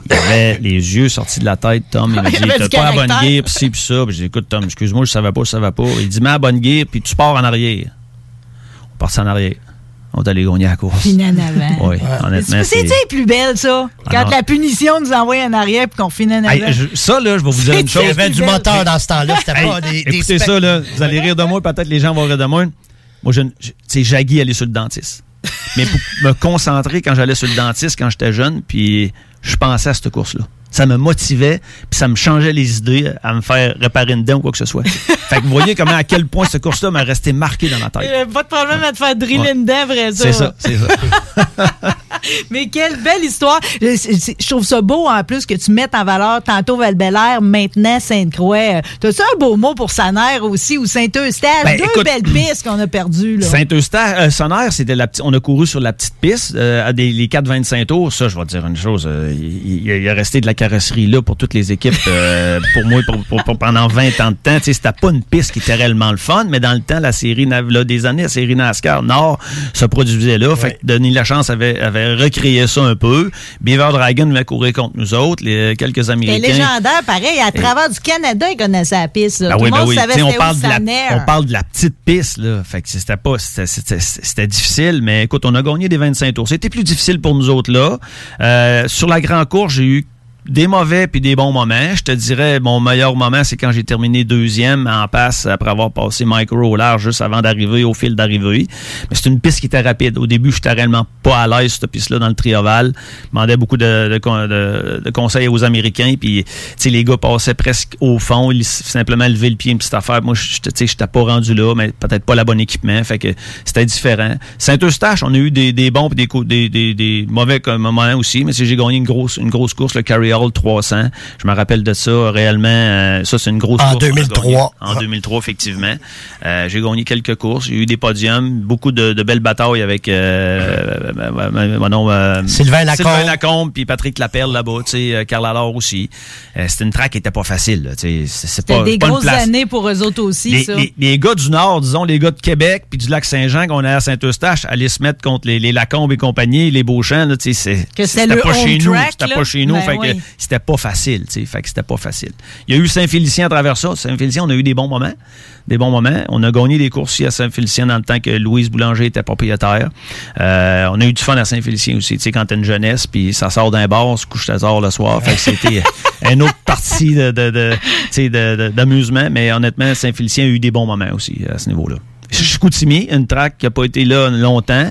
Il avait les yeux sortis de la tête, Tom. Il Il dit, t'as pas la bonne gear, pis ci, pis ça. Puis j'ai dit, écoute, Tom, excuse-moi, je savais pas, je savais pas. Il dit, mets la bonne gear, puis tu pars en arrière. On part en arrière. On est allé gagner la course. Fin en avant. Oui, honnêtement, C'est c'est... c'est plus belle, ça? Quand la punition nous envoie en arrière puis qu'on finit en Hey, avant. je- ça, là, je vais vous dire une C'est- chose. Il y avait du moteur dans ce temps-là. C'était Hey, pas des, des écoutez ça, là. Vous allez rire de moi, peut-être les gens vont rire de moi. Moi, je, je- tu sais, j'aguis aller sur le dentiste. Mais pour me concentrer quand j'allais sur le dentiste quand j'étais jeune, puis je pensais à cette course-là. Ça me motivait, puis ça me changeait les idées à me faire réparer une dent ou quoi que ce soit. *laughs* fait que vous voyez comment, à quel point cette course-là m'a resté marqué dans ma tête. Euh, pas de problème à te faire driller Ouais. une dent, vrai ça. C'est ça, c'est ça. *laughs* Mais quelle belle histoire. Je, trouve ça beau en plus que tu mettes en valeur tantôt val maintenant Sainte-Croix. Euh, T'as-tu un beau mot pour Saner aussi ou Saint-Eustache? Ben, Deux écoute, belles pistes qu'on a perdues. Saint-Eustache, euh, c'était la petite, on a couru sur la petite piste, euh, à des, les 4-25 tours. Ça, je vais te dire une chose, euh, il, il- est resté de la carrosserie là pour toutes les équipes, euh, *laughs* pour moi, pour, pour- pour pendant 20 ans de temps. Tu sais, c'était pas une piste qui était réellement le fun, mais dans le temps, la série, là, des années, la série NASCAR Nord se produisait là. Fait que Denis Lachance avait, avait recréé ça un peu. Beaver Dragon venait courir contre nous autres, les, quelques C'était Américains. légendaire, pareil. À travers du Canada, ils connaissaient la piste. Ben Tout oui, le ben monde oui. savait on parle, de la, on parle de la petite piste, là. Fait que c'était pas, c'était- difficile, mais écoute, on a gagné des 25 tours. C'était plus difficile pour nous autres, là. Euh, sur la grande course, j'ai eu des mauvais puis des bons moments. Je te dirais, mon meilleur moment, c'est quand j'ai terminé deuxième en passe après avoir passé micro au juste avant d'arriver au fil d'arrivée. Mais c'est une piste qui était rapide. Au début, j'étais réellement pas à l'aise cette piste-là dans le trioval. Je demandais beaucoup de, de, con- de- de conseils aux Américains. Puis, les gars passaient presque au fond. Ils simplement levaient le pied, une petite affaire. Moi, je j'étais pas rendu là, mais peut-être pas le bon équipement. Fait que c'était différent. Saint-Eustache, on a eu des, bons et des, des, des, mauvais moments aussi. Mais j'ai gagné une grosse, une grosse course, le Carry Hall 300. Je me rappelle de ça réellement. euh, ça, c'est une grosse En course. a 2003. gagnée. En 2003, effectivement. Euh, j'ai gagné quelques courses. J'ai eu des podiums, beaucoup de, de belles batailles avec euh, euh, euh, mon nom, Sylvain Lacombe. Sylvain Lacombe, puis Patrick Laperle là-bas, tu sais, euh, Carl Allard aussi. Euh, c'était une track qui était pas facile. C'est c'est C'était pas, des pas une grosses place. années pour eux autres aussi, Les, ça. les- les gars du Nord, disons, les gars de Québec puis du lac Saint-Jean qu'on a à Saint-Eustache, allaient se mettre contre les, les Lacombes et compagnie, les Beauchamps, là, tu sais, c'est- Que c'était c'était le pas home chez nous. track, C'était là? pas chez nous. Ben fait que oui. C'était pas facile, tu sais. Fait que c'était pas facile. Il y a eu Saint-Félicien à travers ça. Saint-Félicien, on a eu des bons moments. Des bons moments. On a gagné des courses ici à Saint-Félicien dans le temps que Louise Boulanger était propriétaire. Euh, on a eu du fun à Saint-Félicien aussi, tu sais, quand t'es une jeunesse, puis ça sort d'un bar, on se couche tard le soir. Fait que c'était *laughs* une autre partie de, de- de- d'amusement. Mais honnêtement, Saint-Félicien a eu des bons moments aussi à ce niveau-là. Chicoutimi, une track qui n'a pas été là longtemps.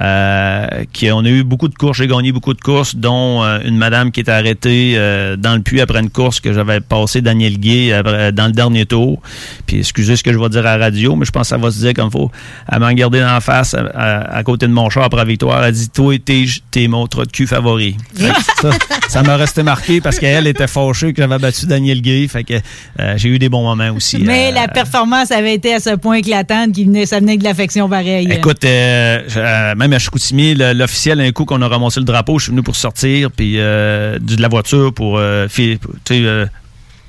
Euh, qui, on a eu beaucoup de courses. J'ai gagné beaucoup de courses, dont euh, une madame qui était arrêtée euh, dans le puits après une course que j'avais passé Daniel Gay après- dans le dernier tour. Puis excusez ce que je vais dire à la radio, mais je pense que ça va se dire comme faut. Elle m'a regardé dans la face à, à- à côté de mon char après la victoire. Elle a dit Toi, t'es, t'es mon trou de cul favori. *laughs* Ça m'a resté marqué parce qu'elle était fâchée que j'avais battu Daniel Gay. Fait que euh, j'ai eu des bons moments aussi. Mais euh, la performance avait été à ce point éclatante ça venait de l'affection pareille. Écoute, euh, euh, même à Chicoutimi, l'officiel, un coup qu'on a ramassé le drapeau, je suis venu pour sortir, puis euh, de la voiture pour, euh, pour,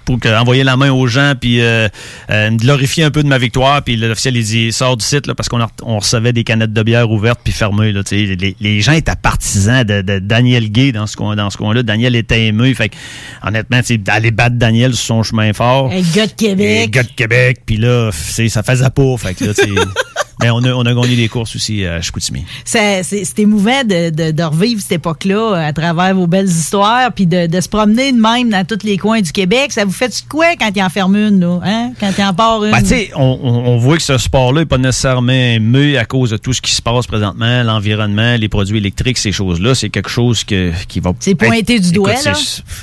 pour que- envoyer la main aux gens, puis euh, euh, me glorifier un peu de ma victoire. Puis l'officiel, il dit, sort du site, là, parce qu'on on recevait des canettes de bière ouvertes puis fermées. Là, les, les gens étaient partisans de, de Daniel Gay dans ce coin- dans ce coin-là. Daniel était ému. Fait que, honnêtement, d'aller battre Daniel sur son chemin fort. Un gars de Québec. gars de Québec, puis là, ça faisait pas. Fait que là, *laughs* Mais on a, on a gagné des courses aussi à Chicoutimi. C'est émouvant de, de, de revivre cette époque-là euh, à travers vos belles histoires, puis de, de se promener de même dans tous les coins du Québec. Ça vous fait de quoi quand il en ferme une, là? Hein? Quand il en part une? Ben, on, on- voit que ce sport-là n'est pas nécessairement aimé à cause de tout ce qui se passe présentement, l'environnement, les produits électriques, ces choses-là. C'est quelque chose que, qui va. C'est pointé du doigt, là.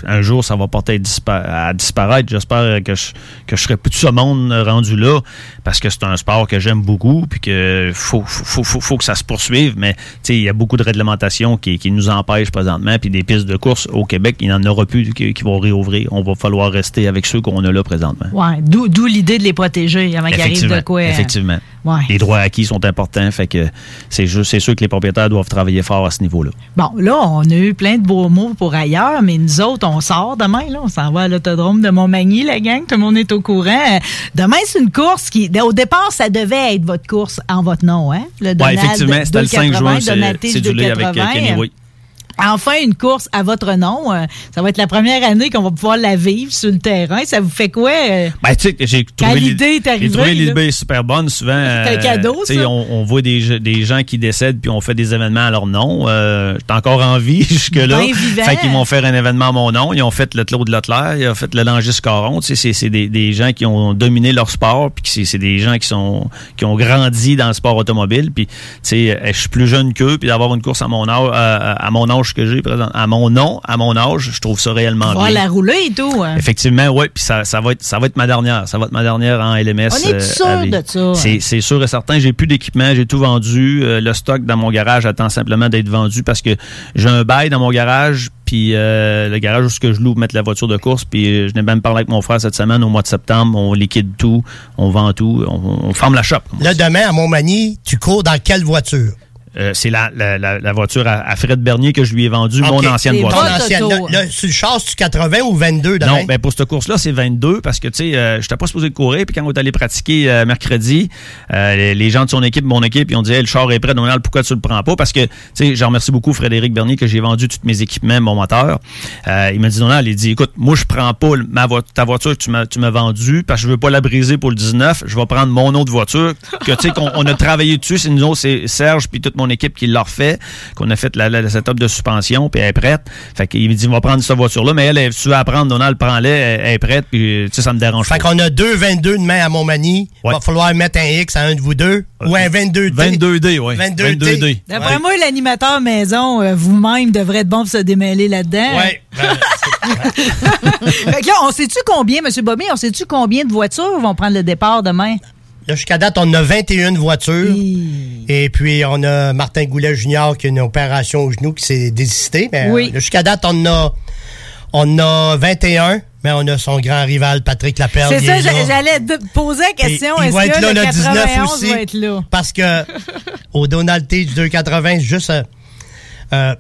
Un jour, ça va porter à disparaître. J'espère que je, que je serai plus de ce monde rendu là, parce que c'est un sport que j'aime beaucoup, puis que faut, faut, faut, faut que ça se poursuive. Mais, il y a beaucoup de réglementations qui, qui nous empêchent présentement, puis des pistes de course au Québec, il n'y en aura plus qui, qui vont réouvrir. On va falloir rester avec ceux qu'on a là présentement. Ouais, d'où l'idée de les protéger avant qu'il arrive de quoi. euh, Effectivement. Ouais. Les droits acquis sont importants, fait que c'est juste, c'est sûr que les propriétaires doivent travailler fort à ce niveau-là. Bon, là, on a eu plein de beaux mots pour ailleurs, mais nous autres, on sort demain, là. On s'en va à l'autodrome de Montmagny, la gang. Tout le monde est au courant. Demain, c'est une course qui, au départ, ça devait être votre course en votre nom, hein? Le Ouais, Donald effectivement, c'était le 5 juin, 280, c'est du avec euh, 280. Kenny Way. Enfin, une course à votre nom. Euh, Ça va être la première année qu'on va pouvoir la vivre sur le terrain. Ça vous fait quoi? euh? Ben, tu sais, j'ai trouvé l'idée l'idée super bonne. Souvent, C'est un euh, cadeau, ça. On, on voit des, gens qui décèdent puis on fait des événements à leur nom. Euh, J'étais encore en vie *laughs* jusque-là. Fait qu'ils m'ont fait un événement à mon nom. Ils ont fait le Claude Leclerc, ils ont fait le Langis Caron. Tu sais, c'est- des, des gens qui ont dominé leur sport puis c'est des gens qui sont qui ont grandi dans le sport automobile. Puis, tu sais, euh, je suis plus jeune qu'eux puis d'avoir une course à mon âge, à, à mon âge que j'ai présent, à mon nom, à mon âge, je trouve ça réellement On va bien. la rouler et tout. hein. Effectivement, oui, puis ça, ça va être ça va être ma dernière, ça va être ma dernière en LMS. On est euh, sûr de ça, hein? C'est c'est sûr et certain, j'ai plus d'équipement, j'ai tout vendu, Euh, le stock dans mon garage attend simplement d'être vendu parce que j'ai un bail dans mon garage puis euh, le garage où ce que je loue pour mettre la voiture de course puis euh, je n'ai même parlé avec mon frère cette semaine au mois de septembre, on liquide tout, on vend tout, on, on ferme la shop. Là, demain, à Montmagny, tu cours dans quelle voiture? Euh, c'est la, la, la, la voiture à, à Fred Bernier que je lui ai vendue, mon ancienne C'est voiture. Ancienne. là, sur le char, tu 80 ou 22 demain? Non, ben pour cette course-là, c'est 22 parce que, tu sais, euh, j'étais pas supposé courir. Puis quand on est allé pratiquer euh, mercredi, euh, les, les gens de son équipe, mon équipe, ils ont dit, hey, le char est prêt, Donald, pourquoi tu le prends pas? Parce que, tu sais, je remercie beaucoup Frédéric Bernier que j'ai vendu tous mes équipements, mon moteur. Euh, il m'a dit, Donald, il dit, écoute, moi, je prends pas ma vo- ta voiture que tu m'as tu m'as vendue parce que je veux pas la briser pour le 19. Je vais prendre mon autre voiture que, tu sais, qu'on on a travaillé dessus. C'est nous autres, c'est Serge puis toute mon équipe qui l'a refait, qu'on a fait la, la, la setup de suspension puis elle est prête. Fait qu'il me dit, on va prendre cette voiture-là, mais elle, elle, si tu veux la prendre, Donald, prends-la, elle, elle est prête puis, tu sais, ça me dérange Fait pas. qu'on a deux 22 demain à Montmagny. Il Ouais. va falloir mettre un X à un de vous deux. Ou un 22D. 22D, oui. 22D. D'après Ouais. moi, l'animateur maison, euh, vous-même, devrait être bon pour se démêler là-dedans. Ben, *laughs* Fait que là, on sait-tu combien, M. Bobby, on sait-tu combien de voitures vont prendre le départ demain? Là, jusqu'à date, on a 21 voitures. Et puis, on a Martin Goulet Junior qui a une opération au genou qui s'est désisté. Mais Oui. euh, jusqu'à date, on a, on a 21, mais on a son grand rival, Patrick Laperle. C'est ça, j'allais poser la question. Est-ce que là le le 19 91 aussi. va être là? Parce que *laughs* au Donald Tige 280, juste euh, euh,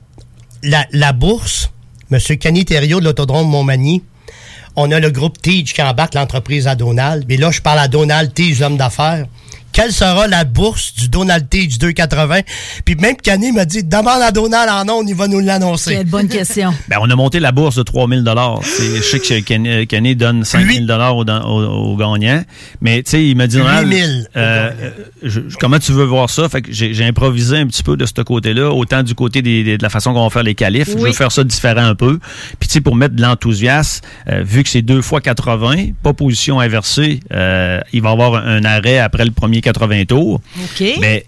la, la bourse, M. Kenny Thériault de l'Autodrome Montmagny, on a le groupe Tige qui embarque l'entreprise à Donald. Mais là, je parle à Donald Tige, l'homme d'affaires, quelle sera la bourse du Donald T du 280? Puis même Kenny m'a dit, demande à Donald en nom, il va nous l'annoncer. Quelle bonne question. *laughs* Ben, on a monté la bourse de 3000 dollars. Je sais que Kenny, Kenny donne 5000 dollars aux, gagnants. Mais, tu sais, il m'a dit, 8000. euh, je- comment tu veux voir ça? Fait que j'ai improvisé un petit peu de ce côté-là, autant du côté des- des- de la façon qu'on va faire les qualifs. Je veux faire ça différent un peu. Puis, tu sais, pour mettre de l'enthousiasme, euh, vu que c'est deux fois 80, pas position inversée, euh, il va y avoir un arrêt après le premier 80 tours. OK. Mais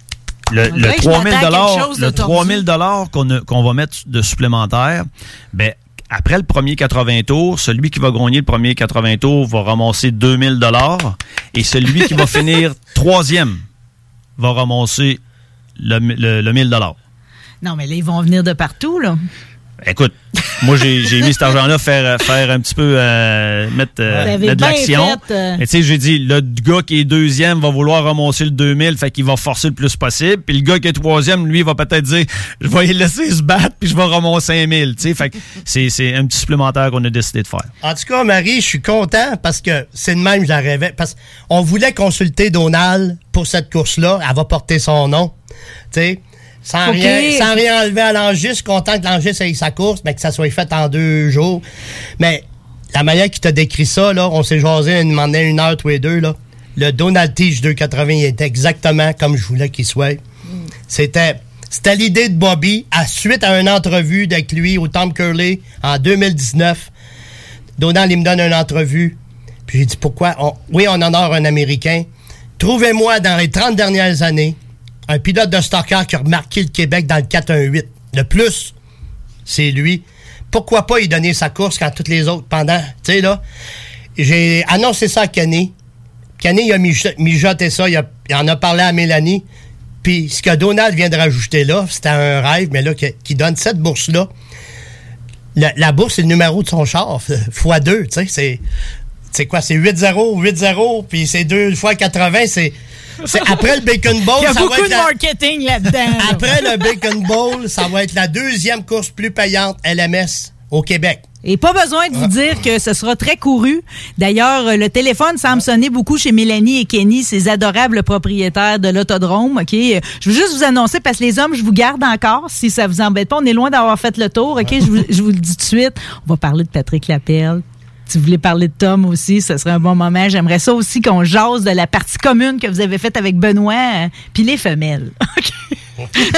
le, le dirait que je 3000 m'attends à quelque dollars, le tordu. 3000 dollars qu'on va mettre de supplémentaire, ben après le premier 80 tours, celui qui va gagner le premier 80 tours va ramasser 2000 dollars et celui qui va *laughs* finir troisième va ramasser le, le, le 1000 dollars. Non, mais là, ils vont venir de partout, là. Écoute, moi j'ai j'ai mis cet argent-là faire faire un petit peu euh, mettre, euh, mettre de l'action. euh. Mais tu sais, j'ai dit le gars qui est deuxième va vouloir ramasser le 2000, fait qu'il va forcer le plus possible. Puis le gars qui est troisième, lui, va peut-être dire je vais y laisser se battre puis je vais ramasser 5000. Tu sais, fait que c'est c'est un petit supplémentaire qu'on a décidé de faire. En tout cas, Marie, je suis content parce que c'est de même, je la rêvais. Parce qu'on voulait consulter Donald pour cette course-là. Elle va porter son nom. Tu sais, sans rien, sans rien enlever à l'Angis. Je suis content que l'Angis ait sa course, mais que ça soit fait en deux jours. Mais la manière qu'il t'a décrit ça, là, on s'est jasé une, une heure tous les deux, là. Le Donald Tige 280 il était exactement comme je voulais qu'il soit. C'était. C'était l'idée de Bobby, à suite à une entrevue avec lui au Tom Curley en 2019. Donald, il me donne une entrevue. Puis j'ai dit pourquoi? On- oui, on honore un Américain. Trouvez-moi dans les 30 dernières années un pilote de stock car qui a remarqué le Québec dans le 418. Le plus, c'est lui. Pourquoi pas y donner sa course quand toutes les autres pendant, tu sais, là. J'ai annoncé ça à Kenny. Kenny, il a mijo- mijoté ça, il, a- il en a parlé à Mélanie. Puis ce que Donald vient de rajouter là, c'était un rêve, mais là, qui donne cette bourse-là. La, la bourse, c'est le numéro de son char, *laughs* fois 2, tu sais, c'est... C'est quoi? C'est 8-0, 8-0, puis c'est 2 fois 80, c'est... c'est après le Bacon Bowl, Il y a ça va beaucoup être de la- marketing là-dedans. là. après le Bacon Bowl, ça va être la deuxième course plus payante LMS au Québec. Et pas besoin de vous dire que ce sera très couru. D'ailleurs, euh, le téléphone semble sonner beaucoup chez Mélanie et Kenny, ces adorables propriétaires de l'autodrome. OK? Je veux juste vous annoncer, parce que les hommes, je vous garde encore, si ça vous embête pas. On est loin d'avoir fait le tour. OK? Je vous, je vous le dis tout de suite. On va parler de Patrick Lapelle. Vous voulez parler de Tom aussi, ce serait un bon moment. J'aimerais ça aussi qu'on jase de la partie commune que vous avez faite avec Benoît, euh, puis les femelles. *laughs*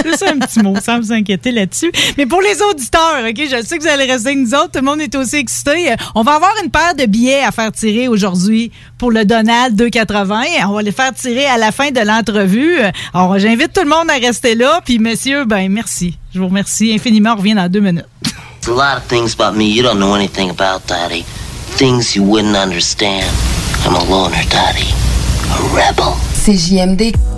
Juste un petit mot, sans vous inquiéter là-dessus. Mais pour les auditeurs, OK, je sais que vous allez rester avec nous autres. Tout le monde est aussi excité. Euh, On va avoir une paire de billets à faire tirer aujourd'hui pour le Donald 280. On va les faire tirer à la fin de l'entrevue. Euh, Alors, j'invite tout le monde à rester là. Puis, messieurs, ben merci. Je vous remercie infiniment. On revient dans deux minutes. A lot of things about me you don't know anything about, Daddy. Things you wouldn't understand. I'm a loner, Daddy. A rebel. CJMD.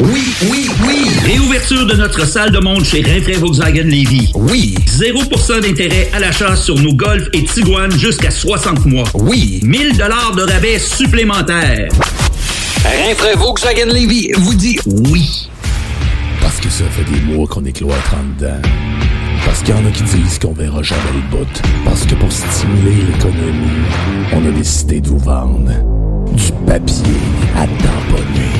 Oui, oui, oui! Réouverture de notre salle de monde chez Rinfraie Volkswagen Lévy. Oui! 0% d'intérêt à l'achat sur nos Golf et Tiguan jusqu'à 60 mois. Oui! 1000 dollars de rabais supplémentaires. Rinfraie Volkswagen Lévy vous dit oui. Parce que ça fait des mois qu'on est cloître en dedans. Parce qu'il y en a qui disent qu'on verra jamais le bout. Parce que pour stimuler l'économie, on a décidé de vous vendre du papier à tamponner.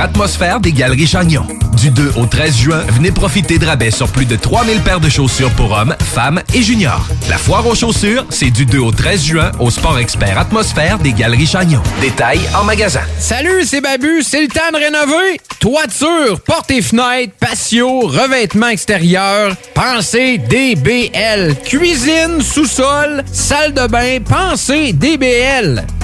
Atmosphère des Galeries Chagnon. Du 2 au 13 juin, venez profiter de rabais sur plus de 3000 paires de chaussures pour hommes, femmes et juniors. La foire aux chaussures, c'est du 2 au 13 juin au sport expert Atmosphère des Galeries Chagnon. Détails en magasin. Salut, c'est Babu, c'est le temps de rénover. Toiture, portes et fenêtres, patio, revêtement extérieur. Pensez DBL. Cuisine, sous-sol, salle de bain, pensez DBL.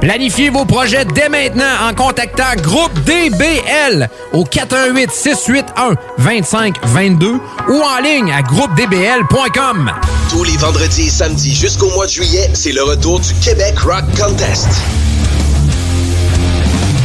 Planifiez vos projets dès maintenant en contactant Groupe DBL au 418 681 2522 ou en ligne à groupedbl.com. Tous les vendredis et samedis jusqu'au mois de juillet, c'est le retour du Québec Rock Contest.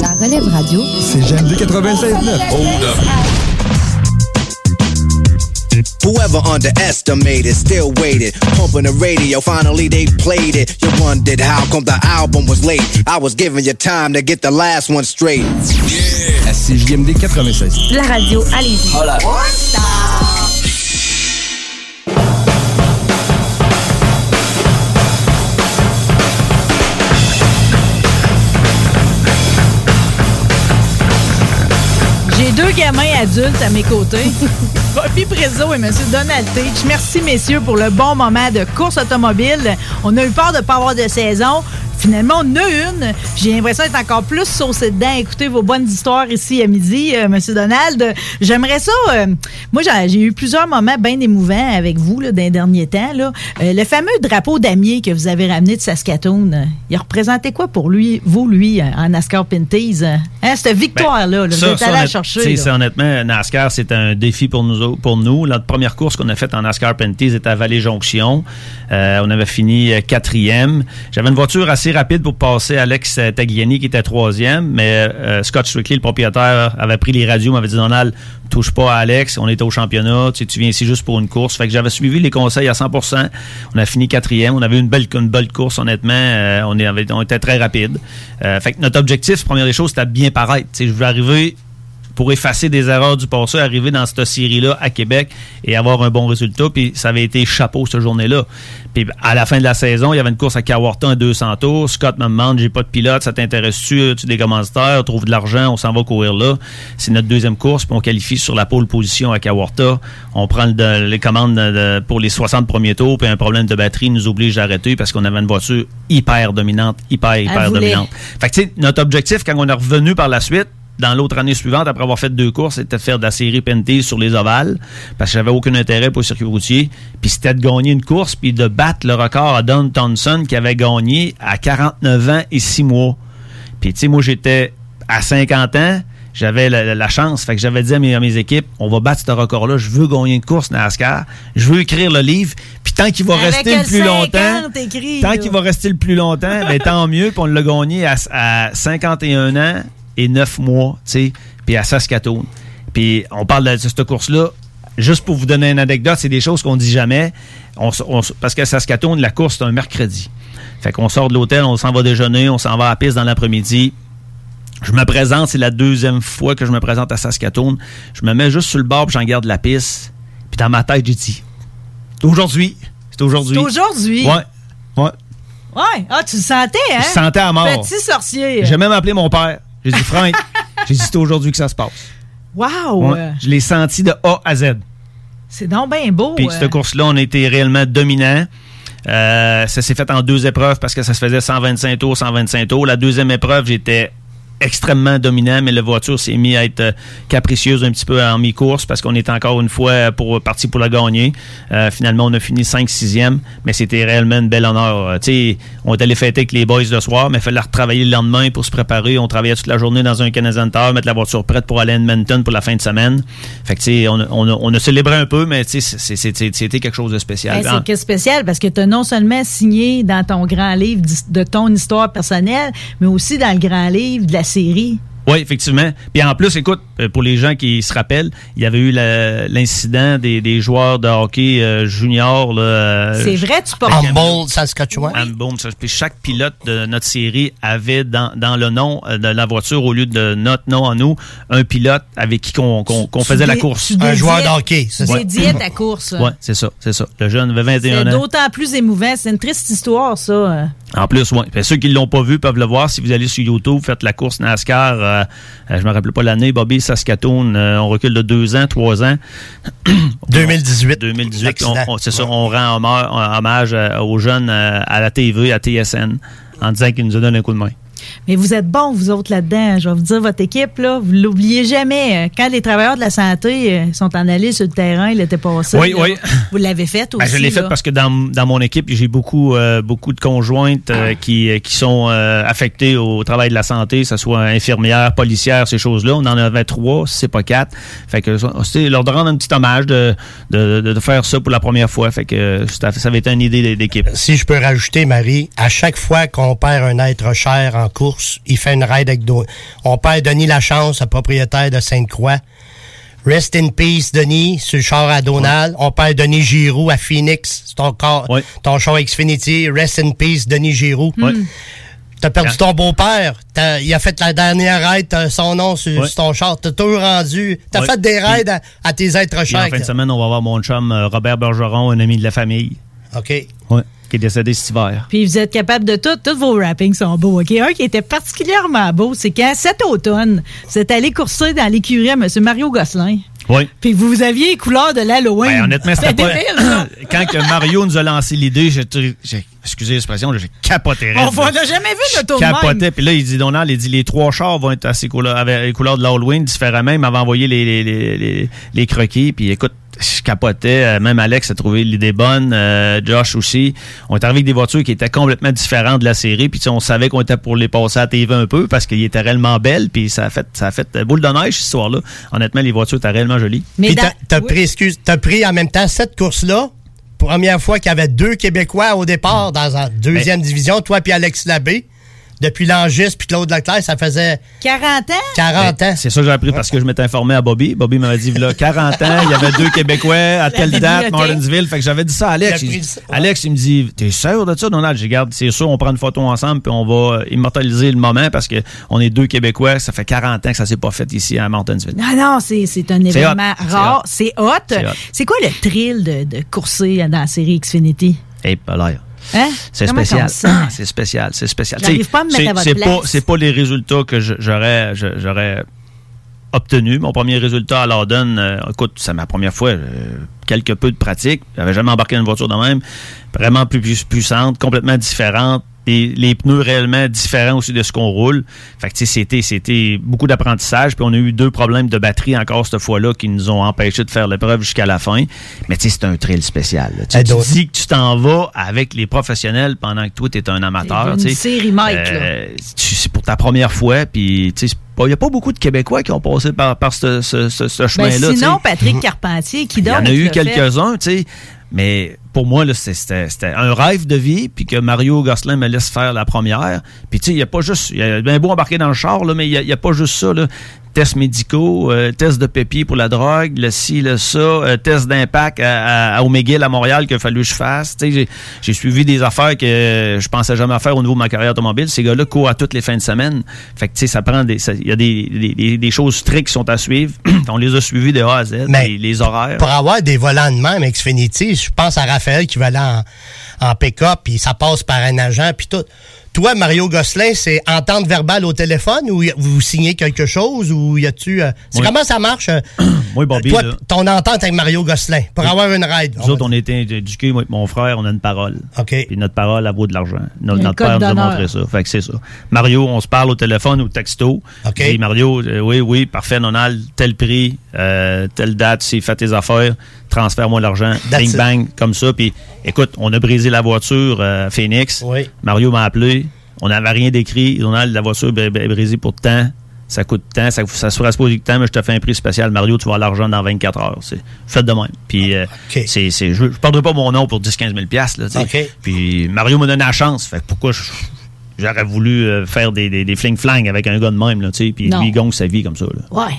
La relève radio. C'est J'aime 96.9. Hold up. Whoever underestimated, still waited. Pumping the radio, finally they played it. You wondered how come the album was late. I was giving you time to get the last one straight. À CJMD 96. La radio, allez-y. J'ai deux gamins adultes à mes côtés. *laughs* Bobby Prezzo et M. Donald Teach. Merci, messieurs, pour le bon moment de course automobile. On a eu peur de ne pas avoir de saison. Finalement, on a une. J'ai l'impression d'être encore plus saucé dedans. Écoutez vos bonnes histoires ici à midi, euh, Monsieur Donald. J'aimerais ça. euh, moi, j'ai eu plusieurs moments bien émouvants avec vous là, dans les derniers temps. Là. Euh, le fameux drapeau damier que vous avez ramené de Saskatoon, il représentait quoi pour lui, vous, lui, euh, en NASCAR Pinties? Hein, cette victoire-là, là, vous êtes allé la chercher. là. honnêtement, NASCAR, c'est un défi pour nous. Pour nous. Notre première course qu'on a faite en NASCAR Penties était à Vallée-Jonction. On avait fini quatrième. J'avais une voiture assez rapide pour passer Alex euh, Tagliani, qui était troisième, mais euh, Scott Strictly, le propriétaire, avait pris les radios, m'avait dit Donald, touche pas à Alex, on était au championnat, tu, viens ici juste pour une course. Fait que j'avais suivi les conseils à 100%. On a fini quatrième. On avait une belle, une belle course, honnêtement. Euh, on, était très rapide. Fait que notre objectif, première des choses, c'était bien paraître. Je voulais arriver pour effacer des erreurs du passé, arriver dans cette série-là à Québec et avoir un bon résultat. Puis ça avait été chapeau cette journée-là. Puis à la fin de la saison, il y avait une course à Kawarton à 200 tours. Scott me demande, j'ai pas de pilote, ça t'intéresse-tu? Tu des commanditaires, on trouve de l'argent, on s'en va courir là. C'est notre deuxième course, puis on qualifie sur la pole position à Kawarta. On prend le- les commandes de- de- pour les 60 premiers tours, puis un problème de batterie nous oblige à arrêter parce qu'on avait une voiture hyper dominante, hyper, hyper dominante. Fait que, tu sais, notre objectif, quand on est revenu par la suite, dans l'autre année suivante, après avoir fait deux courses, c'était de faire de la série Penties sur les ovales, parce que j'avais aucun intérêt pour le circuit routier. Puis c'était de gagner une course, puis de battre le record à Don Thompson, qui avait gagné à 49 ans et 6 mois. Puis tu sais, moi, j'étais à 50 ans, j'avais la, chance. Fait que j'avais dit à mes, à mes équipes, on va battre ce record-là. Je veux gagner une course NASCAR. Je veux écrire le livre. Puis tant qu'il va rester le plus 50 longtemps, tant qu'il va rester le plus longtemps, ben, tant mieux. Puis on l'a gagné à, à 51 ans et 9 mois, tu sais, puis à Saskatoon. Puis on parle de cette course-là. Juste pour vous donner une anecdote, c'est des choses qu'on dit jamais. On on parce qu'à Saskatoon, la course, c'est un mercredi. Fait qu'on sort de l'hôtel, on s'en va déjeuner, on s'en va à la piste dans l'après-midi. Je me présente, c'est la deuxième fois que je me présente à Saskatoon. Je me mets juste sur le bord, puis j'en garde la piste. Puis dans ma tête, j'ai dit, c'est aujourd'hui. C'est aujourd'hui. C'est aujourd'hui? Ouais. Ouais. Ouais. Ah, tu le sentais, hein? Je sentais à mort. Petit sorcier. J'ai même appelé mon père. J'ai dit, Frank, *laughs* j'ai dit, c'est aujourd'hui que ça se passe. Wow! Ouais. Je l'ai senti de A à Z. C'est donc bien beau. Puis euh. cette course-là, on a été réellement dominant. Euh, ça s'est fait en deux épreuves parce que ça se faisait 125 tours, 125 tours. La deuxième épreuve, j'étais extrêmement dominant, mais la voiture s'est mise à être euh, capricieuse un petit peu en mi-course parce qu'on était encore une fois pour parti pour la gagner. Euh, finalement, on a fini 5-6e, mais c'était réellement une belle honneur. Euh, sais, on est allé fêter avec les boys le soir, mais il fallait retravailler le lendemain pour se préparer. On travaillait toute la journée dans un Canadian Tower, mettre la voiture prête pour aller à Edmonton pour la fin de semaine. Fait que, on, a- on, a- on a célébré un peu, mais c'était quelque chose de spécial. Hey, c'est que spécial parce que tu as non seulement signé dans ton grand livre de ton histoire personnelle, mais aussi dans le grand livre de la série. Oui, effectivement. Puis en plus, écoute, euh, pour les gens qui se rappellent, il y avait eu l'incident des, des joueurs de hockey euh, junior. euh, C'est vrai, tu portes. Humboldt, Saskatchewan. Humboldt, ça. Puis chaque pilote de notre série avait dans, dans le nom euh, de la voiture, au lieu de notre nom à nous, un pilote avec qui qu'on faisait la course. tu dédiais- c'est Tu Ouais. dédiais ta course. Ouais, c'est ça, c'est ça. Le jeune avait 21 C'est ans. d'autant plus émouvant. C'est une triste histoire, ça. En plus, oui. Ceux qui ne l'ont pas vu peuvent le voir. Si vous allez sur YouTube, faites la course NASCAR. Euh, euh, je me rappelle pas l'année. Bobby Saskatoon, euh, on recule de deux ans, trois ans. *coughs* 2018. 2018. On- on- c'est ça, on rend hommage, hommage, euh, aux jeunes euh, à la TV, à TSN, en disant qu'ils nous donnent un coup de main. Mais vous êtes bons, vous autres, là-dedans. Je vais vous dire, votre équipe, là, vous l'oubliez jamais. Euh, Quand les travailleurs de la santé euh, sont en allés sur le terrain, il était passé. Oui, là, oui. Vous l'avez fait aussi. Ben, je l'ai fait là. parce que dans, dans mon équipe, j'ai beaucoup euh, beaucoup de conjointes euh, qui, qui sont euh, affectées au travail de la santé, que ce soit infirmières, policières, ces choses-là. On en avait trois, si c'est pas quatre. Fait que ça, c'était leur de rendre un petit hommage de, de, de- de faire ça pour la première fois. Fait que ça ça avait été une idée d'équipe. Si je peux rajouter, Marie, à chaque fois qu'on perd un être cher en course, il fait une ride avec Do- On perd Denis Lachance, le propriétaire de Sainte-Croix. Rest in peace, Denis, sur le char à Donald. On perd Denis Giroux à Phoenix, ton, corps, ton char Xfinity. Rest in peace, Denis Giroux. T'as perdu ton beau-père. Il a fait la dernière t'as son nom sur, Ouais. sur ton char. T'as tout rendu. T'as Ouais. fait des rides à, à tes êtres Puis en chers. fin de semaine, on va voir mon chum euh, Robert Bergeron, un ami de la famille. OK. Ouais. Qui est décédé cet hiver. Puis vous êtes capable de tout. Tous vos rappings sont beaux. OK? Un qui était particulièrement beau, c'est quand cet automne, vous êtes allé courser dans l'écurie à M. Mario Gosselin. Oui. Puis vous aviez les couleurs de l'Halloween. Ben, honnêtement, c'était *laughs* pas. *coughs* Quand que Mario nous a lancé l'idée, j'ai, excusez l'expression, j'ai capoté. On n'a jamais vu de tour capotait. Puis là, il dit, Donald, il dit, les trois chars vont être à ces couleurs, avec les couleurs de l'Halloween différemment. Il m'avait envoyé les, les, les, les, les croquis. Puis écoute, je capotais. Euh, Même Alex a trouvé l'idée bonne. euh, Josh aussi. On est arrivé avec des voitures qui étaient complètement différentes de la série. Puis tu sais, on savait qu'on était pour les passer à TV un peu parce qu'ils étaient réellement belles. Puis ça a fait, ça a fait euh, boule de neige, cette histoire-là. Honnêtement, les voitures étaient réellement jolies. Puis t'as t'as pris, excuse, t'as pris en même temps cette course-là. Première fois qu'il y avait deux Québécois au départ dans la deuxième division, toi puis Alex Labbé. Depuis Langis puis Claude Leclerc, ça faisait 40 ans? 40 Ben, ans. C'est ça que j'ai appris parce que je m'étais informé à Bobby. Bobby m'avait dit, là, 40 ans, il y avait deux Québécois à telle date. Martinsville. Fait que j'avais dit ça à Alex. Il Alex, il me dit, t'es sûr de ça, Donald? J'ai garde, c'est sûr, on prend une photo ensemble puis on va immortaliser le moment parce que on est deux Québécois. Ça fait 40 ans que ça s'est pas fait ici à Martinsville. Non, non, c'est c'est un événement rare. C'est hot. C'est hot. C'est quoi le thrill de, de courser dans la série Xfinity? Hey, pas l'air. Hein? *clears throat* C'est spécial. C'est spécial. C'est spécial. Pas à me mettre c'est- à votre c'est place. pas, c'est pas les résultats que j'aurais, j'aurais obtenu. Mon premier résultat à Lawton, euh, écoute, c'est ma première fois. euh, quelque peu de pratique. J'avais jamais embarqué dans une voiture de même. Vraiment plus, plus puissante, complètement différente. Les pneus réellement différents aussi de ce qu'on roule. Fait que tu sais, c'était, c'était beaucoup d'apprentissage. Puis on a eu deux problèmes de batterie encore cette fois-là qui nous ont empêchés de faire l'épreuve jusqu'à la fin. Mais tu sais, c'est un thrill spécial. là. Tu, Eh, tu donc- dis que tu t'en vas avec les professionnels pendant que toi, tu es un amateur. Une série Mike, Euh, c'est pour ta première fois. Puis tu sais, il n'y a pas beaucoup de Québécois qui ont passé par, par ce, ce- ce- ce Ben, chemin-là. sais. sinon, Patrick Carpentier, qui Il y donc? en a eu quelques-uns, tu sais. Mais pour moi, c'était- un rêve de vie, puis que Mario Gosselin me laisse faire la première. Puis, tu sais, il n'y a pas juste. Il y a bien beau embarquer dans le char, mais il n'y a, a pas juste ça. Tests médicaux, euh, tests de pépier pour la drogue, le ci, le ça, euh, test d'impact à, à, à McGill à Montréal qu'il a fallu que je fasse. J'ai suivi des affaires que je pensais jamais faire au niveau de ma carrière automobile. Ces gars-là courent à toutes les fins de semaine. Fait que tu sais, ça prend des. Il y a des, des, des- des choses strictes qui sont à suivre. *clears throat* On les a suivis de A à Z, Mais les, les horaires. Pour avoir des volants de même, Xfinity, je pense à Raphaël qui va aller en, en pick-up, puis ça passe par un agent, puis tout. Toi, Mario Gosselin, c'est entente verbale au téléphone ou vous signez quelque chose ou y a-tu. euh, c'est Oui. comment ça marche? euh, *clears throat* Moi, Bobby, toi, là. ton entente avec Mario Gosselin pour avoir une ride? Nous autres, on a été éduqués, moi et mon frère, on a une parole. Puis notre parole, elle vaut de l'argent. Notre père nous a montré ça. Fait que c'est ça. Mario, on se parle au téléphone ou texto. Je dis, Mario, euh, oui, oui, parfait, Nonal, tel prix, euh, telle date, c'est fait tes affaires, transfère-moi l'argent, bing bang, comme ça. Puis écoute, on a brisé la voiture euh, à Phoenix. Mario m'a appelé. On n'avait rien d'écrit. Donald, la voiture est brisée pour tant. Ça coûte tant, ça, ça sera supposé de temps, mais je te fais un prix spécial. Mario, tu vas avoir l'argent dans 24 heures. C'est fait de même. Puis, euh, c'est, c'est, je ne perdrai pas mon nom pour 10-15 000 piastres, là. Puis, Mario m'a donné la chance. Fait que pourquoi je- j'aurais voulu euh, faire des, des, des fling-flang avec un gars de même, là, tu sais. Puis, Non. lui, il gagne sa vie comme ça, là. Ouais.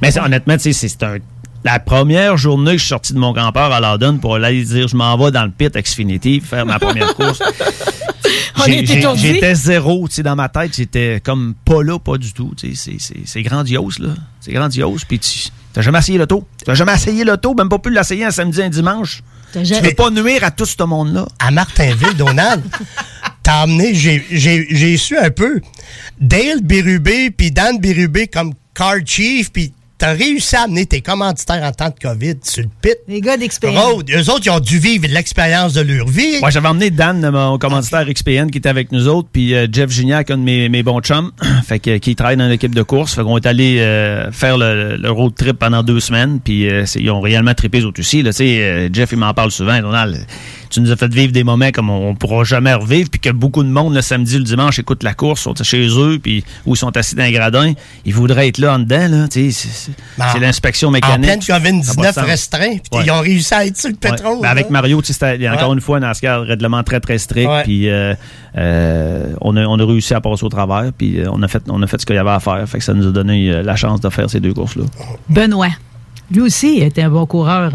Mais c'est- honnêtement, tu sais, c'est c'est un. La première journée que je suis sorti de mon grand-père à Laudon pour aller dire je m'en vais dans le pit Xfinity faire ma première course. *laughs* *laughs* On. J'étais zéro, tu sais, dans ma tête, j'étais comme pas là, pas du tout. tu sais, C'est c'est- c'est grandiose, là. C'est grandiose. Puis tu n'as jamais essayé l'auto? Tu n'as jamais essayé l'auto, même pas pu l'essayer un samedi, un dimanche? Tu veux pas nuire à tout ce monde-là? À Martinville, Donald, *laughs* t'as amené, j'ai- j'ai j'ai su un peu, Dale Bérubé puis Dan Bérubé comme car chief, puis t'as réussi à amener tes commanditaires en temps de COVID sur le pit. Les gars d'expérience. Eux autres, ils ont dû vivre l'expérience de leur vie. Moi, j'avais emmené Dan, mon commanditaire XPN, qui était avec nous autres, puis euh, Jeff Gignac, un de mes, mes bons chums, *clears throat* fait que, qui travaille dans l'équipe de course. Fait qu'on est allé euh, faire le, le road trip pendant deux semaines, puis euh, ils ont réellement trippé eux autres aussi. Là, tu sais, euh, Jeff, il m'en parle souvent. Donald, tu nous as fait vivre des moments comme on, on pourra jamais revivre, puis que beaucoup de monde, le samedi, le dimanche, écoute la course, sont chez eux, puis où ils sont assis dans un gradin. Ils voudraient être là en dedans, là. Tu sais, c'est- c'est l'inspection En mécanique. pleine pas de COVID-19 sens. restreint, puis Ouais. ils ont réussi à être sur le Ouais. pétrole. Ben, avec. Mario, tu sais, c'était il y a encore Ouais. une fois un NASCAR règlement très très strict. Ouais. Puis euh, euh, on, a, on a réussi à passer au travers. Puis euh, on a fait on a fait ce qu'il y avait à faire. Fait que ça nous a donné euh, la chance de faire ces deux courses là. Benoît. Lui aussi était un bon coureur.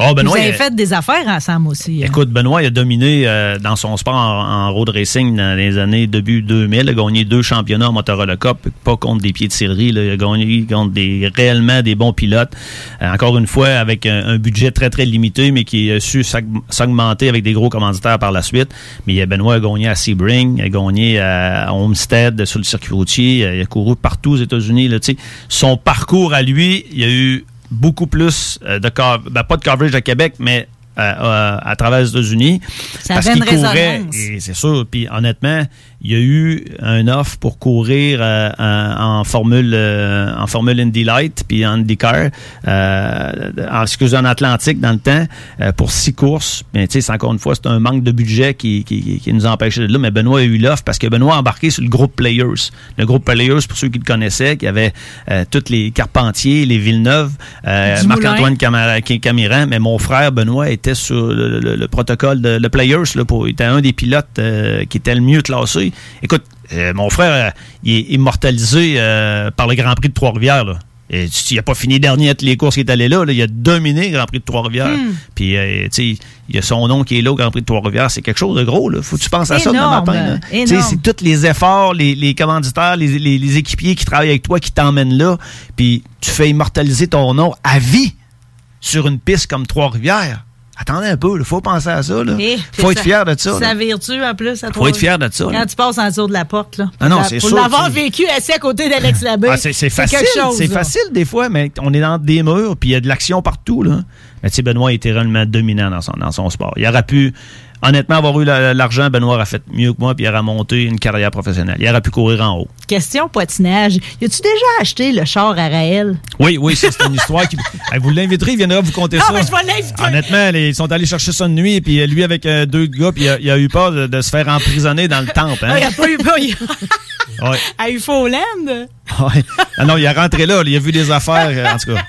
Oh, Benoît, Vous avez il- fait des affaires ensemble aussi. hein. Écoute, Benoît il a dominé euh, dans son sport en, en road racing dans les années début 2000. Il a gagné deux championnats en Motorola Cup, pas contre des pieds de là. Il a gagné contre des réellement des bons pilotes. Euh, encore une fois, avec un, un budget très, très limité, mais qui a su s'augmenter avec des gros commanditaires par la suite. Mais euh, Benoît a gagné à Sebring, il a gagné à Homestead sur le circuit routier. Il a couru partout aux États-Unis. Son parcours à lui, il y a eu beaucoup plus euh, de ben, pas de coverage à Québec, mais euh, euh, à travers les États-Unis. Ça parce avait qu'il une courait, résonance. et c'est sûr. Puis honnêtement, il y a eu un offre pour courir euh, en, formule euh, en formule Indy Light puis en IndyCar, euh, en, excusez, en Atlantique dans le temps euh, pour six courses. Mais tu sais, c'est encore une fois, c'est un manque de budget qui, qui, qui nous a empêchés de là. Mais Benoît a eu l'offre parce que Benoît a embarqué sur le groupe Players. Le groupe Players, pour ceux qui le connaissaient, qui avait euh, tous les Carpentiers, les Villeneuve, euh. Marc-Antoine Camiran, mais mon frère Benoît était sur le, le- le protocole de le Players. Là, pour, il était un des pilotes euh, qui était le mieux classé. Écoute, euh, mon frère, euh, il est immortalisé euh, par le Grand Prix de Trois-Rivières. là. Et tu- il n'a pas fini dernier à toutes les courses qui est allé là, là. Il a dominé le Grand Prix de Trois-Rivières. Hmm. Puis, tu sais, il y a son nom qui est là au Grand Prix de Trois-Rivières. C'est quelque chose de gros. Là. Faut que tu penses à ça demain matin. Tu sais, C'est tous les efforts, les, les commanditaires, les, les- les équipiers qui travaillent avec toi, qui t'emmènent là. Puis tu fais immortaliser ton nom à vie sur une piste comme Trois-Rivières. Attendez un peu, il faut penser à ça. Et faut être fier de ça. Ça là. vire-tu en plus à Faut toi? être fier de ça, là. Quand tu passes en dessous de la porte, là. Ah non, c'est Pour l'avoir vécu assis à côté d'Alex Labbé. Ah, c'est c'est facile, c'est facile des fois, mais on est dans des murs, puis il y a de l'action partout. Là. Mais tu sais, Benoît était réellement dominant dans son, dans son sport. Il aurait pu, honnêtement, avoir eu la- l'argent, Benoît aurait fait mieux que moi, puis il aurait monté une carrière professionnelle. Il aurait pu courir en haut. Question patinage. Y a-tu déjà acheté le char à Raël? Oui, oui, ça, c'est une histoire qui. Vous l'inviterez, il viendra vous conter Non, ça. mais je vais l'inviter. Honnêtement, les- ils sont allés chercher ça de nuit, puis lui avec euh, deux gars, puis il a, a eu peur de, de se faire emprisonner dans le temple. Hein? *laughs* il a pas eu peur. il- Ouais. *laughs* À Ufoland? Ouais. Ah non, il est rentré là, il a vu des affaires, euh, en tout cas.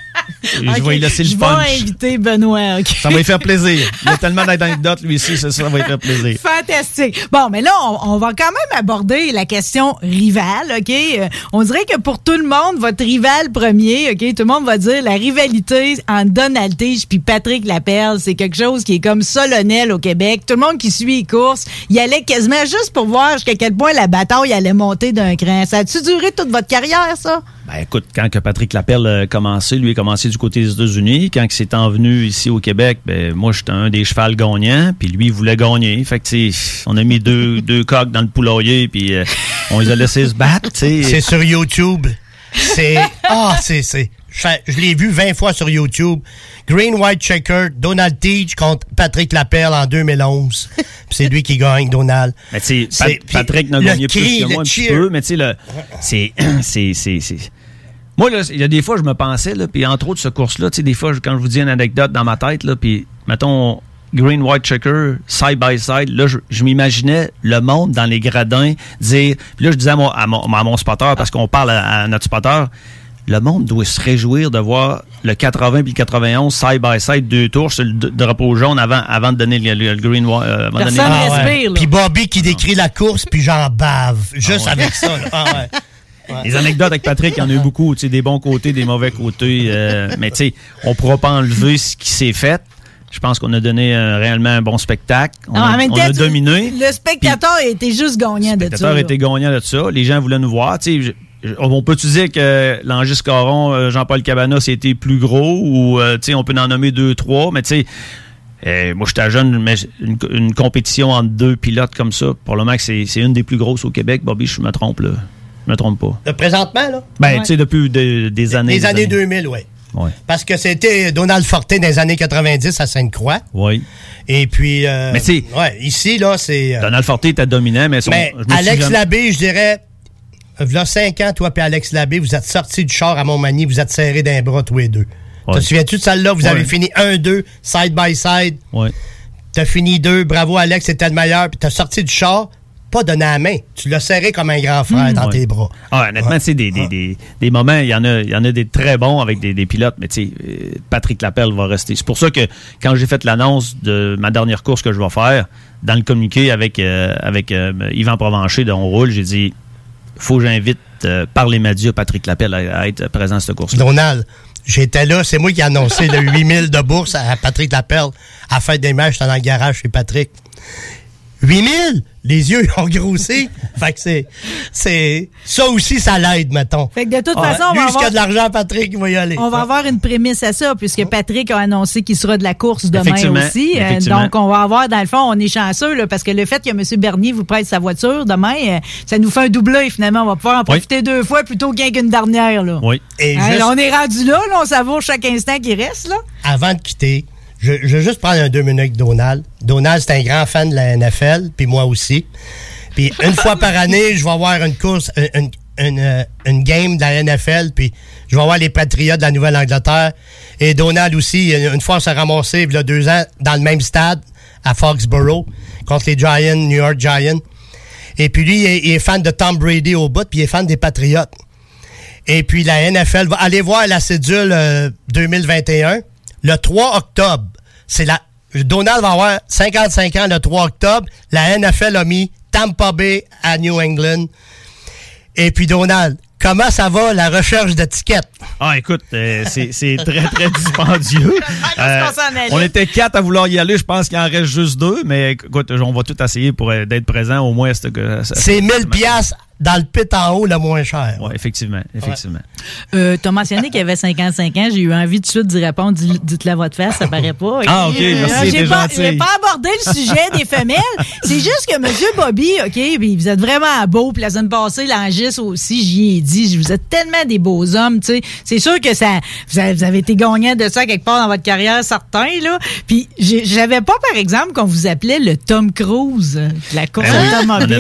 Je vais lui laisser le Je punch. vais inviter Benoît. Ça va lui faire *laughs* plaisir. Il y a tellement d'anecdotes, lui ici, ça, ça va lui faire plaisir. Fantastique. Bon, mais là, on, on va quand même aborder la question rivale, OK? Euh, on dirait que pour tout le monde, votre rival premier, OK? Tout le monde va dire la rivalité entre Donald Tige puis Patrick Laperle, c'est quelque chose qui est comme solennel au Québec. Tout le monde qui suit les courses, il allait quasiment juste pour voir jusqu'à quel point la bataille allait monter d'un cran. Ça a-tu duré toute votre carrière, ça? Ben écoute, quand que Patrick Lapelle a commencé, lui a commencé du côté des États-Unis. Quand il s'est envenu ici au Québec, ben moi j'étais un des chevals gagnants, puis lui il voulait gagner. Fait que *laughs* on a mis deux, deux coques dans le poulailler, puis euh, on les a laissés se battre. C'est sur YouTube. C'est. Ah, c'est. c'est- Je, je l'ai vu 20 fois sur YouTube. Green White Checker, Donald Teach contre Patrick Lapelle en 2011. Puis c'est lui qui gagne, Donald. Mais tu Pat- Patrick n'a gagné cri, plus que moi un petit peu, mais tu sais, c'est, *clears throat* c'est, c'est, c'est- Moi, là, il y a des fois, je me pensais, là, puis entre autres, ce course-là, tu sais, des fois, je- quand je vous dis une anecdote dans ma tête, là, puis, mettons, green, white checker, side by side, là, je, je m'imaginais le monde dans les gradins dire, puis là, je disais à mon, à mon, à mon spotter, parce qu'on parle à, à notre spotter, le monde doit se réjouir de voir le 80 puis le 91 side by side deux tours sur le drapeau jaune avant, avant de donner le, le- le green euh, avant de donner- Ah ouais. Puis Bobby qui décrit la course, puis j'en bave. Juste avec ça. là. Ah ouais. *laughs* Les anecdotes avec Patrick, il y en a eu beaucoup, tu sais, des bons côtés, des mauvais côtés. euh, mais tu sais, on pourra pas enlever ce qui s'est fait. Je pense qu'on a donné euh, réellement un bon spectacle. On, Non, a, on dominé. Le spectateur était juste gagnant de Le ça. spectateur là. était gagnant de ça. Les gens voulaient nous voir. Je- on peut-tu dire que l'Angis Caron, euh, Jean-Paul Cabana, c'était plus gros ou euh, on peut en nommer deux, trois, mais tu sais. euh, moi, j'étais jeune, mais une, une compétition entre deux pilotes comme ça, pour le moment, c'est c'est une des plus grosses au Québec. Bobby, je me trompe, là. Je me trompe pas. Le présentement, là? Ben, tu sais, depuis de- des années. Les années 2000, oui. Ouais. Parce que c'était Donald Fortin dans les années 90 à Sainte-Croix. Oui. Et puis. euh, Mais sais- Ouais, ici, là, c'est. euh, Donald Forte était dominant, mais son, mais Alex jamais- Labbé, je dirais. Y a cinq ans, toi et Alex Labbé, vous êtes sortis du char à Montmagny, vous êtes serrés d'un bras tous les deux. Ouais. Te souviens-tu de celle-là? Vous Ouais. avez fini 1-2, side by side. Ouais. T'as fini deux, bravo Alex, c'était le meilleur. Puis t'as sorti du char, pas donné la main. Tu l'as serré comme un grand frère dans Ouais. tes bras. Ah, honnêtement, tu sais, des, des, des, des moments, il y en a, y en a des très bons avec des, des pilotes, mais tu sais, euh, Patrick Lapelle va rester. C'est pour ça que quand j'ai fait l'annonce de ma dernière course que je vais faire, dans le communiqué avec, euh, avec euh, Yvan Provencher de On Roule, j'ai dit, faut que j'invite euh, par les médias Patrick Lapelle à, à être présent à cette course-là. Donald, j'étais là, c'est moi qui ai annoncé le 8000 de bourse à Patrick Lapelle. À la des matchs, j'étais dans le garage chez Patrick. 8000! Les yeux ils *laughs* ont grossi. fait que c'est, c'est, ça aussi, ça l'aide, mettons. Fait que de toute Ah, façon, on lui, va a avoir- de l'argent, Patrick, il va y aller. On va avoir une prémisse à ça, puisque Patrick a annoncé qu'il sera de la course demain Effectivement, aussi. Euh, donc, on va avoir, dans le fond, on est chanceux, là, parce que le fait que M. Bernier vous prête sa voiture demain, euh, ça nous fait un doublé, finalement. On va pouvoir en profiter deux fois plutôt qu'un qu'une dernière. Là. Oui. Et Hein, juste- là, on est rendu là, là, on savoure chaque instant qui reste. Là. avant de quitter, je, je veux juste prendre un deux minutes avec Donald. Donald, c'est un grand fan de la NFL, puis moi aussi. Puis une fois par année, je vais avoir une course, une, une, une, euh, game de la NFL, puis je vais avoir les Patriots de la Nouvelle-Angleterre. Et Donald aussi, une fois, on s'est ramassé, il y a deux ans, dans le même stade, à Foxborough, contre les Giants, New York Giants. Et puis lui, il est, il est fan de Tom Brady au bout, puis il est fan des Patriots. Et puis la NFL va aller voir la cédule euh, 2021 le 3 octobre. C'est la Donald va avoir 55 ans le 3 octobre. La NFL a mis Tampa Bay à New England. Et puis Donald, comment ça va la recherche d'étiquettes? Ah, écoute, euh, c'est c'est très, très *laughs* dispendieux. *laughs* Euh, on était quatre à vouloir y aller. Je pense qu'il en reste juste deux, mais écoute, on va tout essayer pour euh, d'être présent au moins. C'est 1000 piastres dans le pit en haut le moins cher. Oui, effectivement, effectivement. Euh, T'as mentionné qu'il avait 55 ans. J'ai eu envie de suite d'y répondre. À votre face, ça paraît pas. Ah, ok, merci, Euh, J'ai pas, abordé le sujet des femelles. C'est juste que Monsieur Bobby, OK, puis vous êtes vraiment beau. Puis la semaine passée, l'Angis aussi, j'y ai dit, vous êtes tellement des beaux hommes, tu sais. C'est sûr que ça, vous avez, été gagnant de ça quelque part dans votre carrière, certains, là. Puis j'avais pas, par exemple, qu'on vous appelait le Tom Cruise de la course Ben automobile.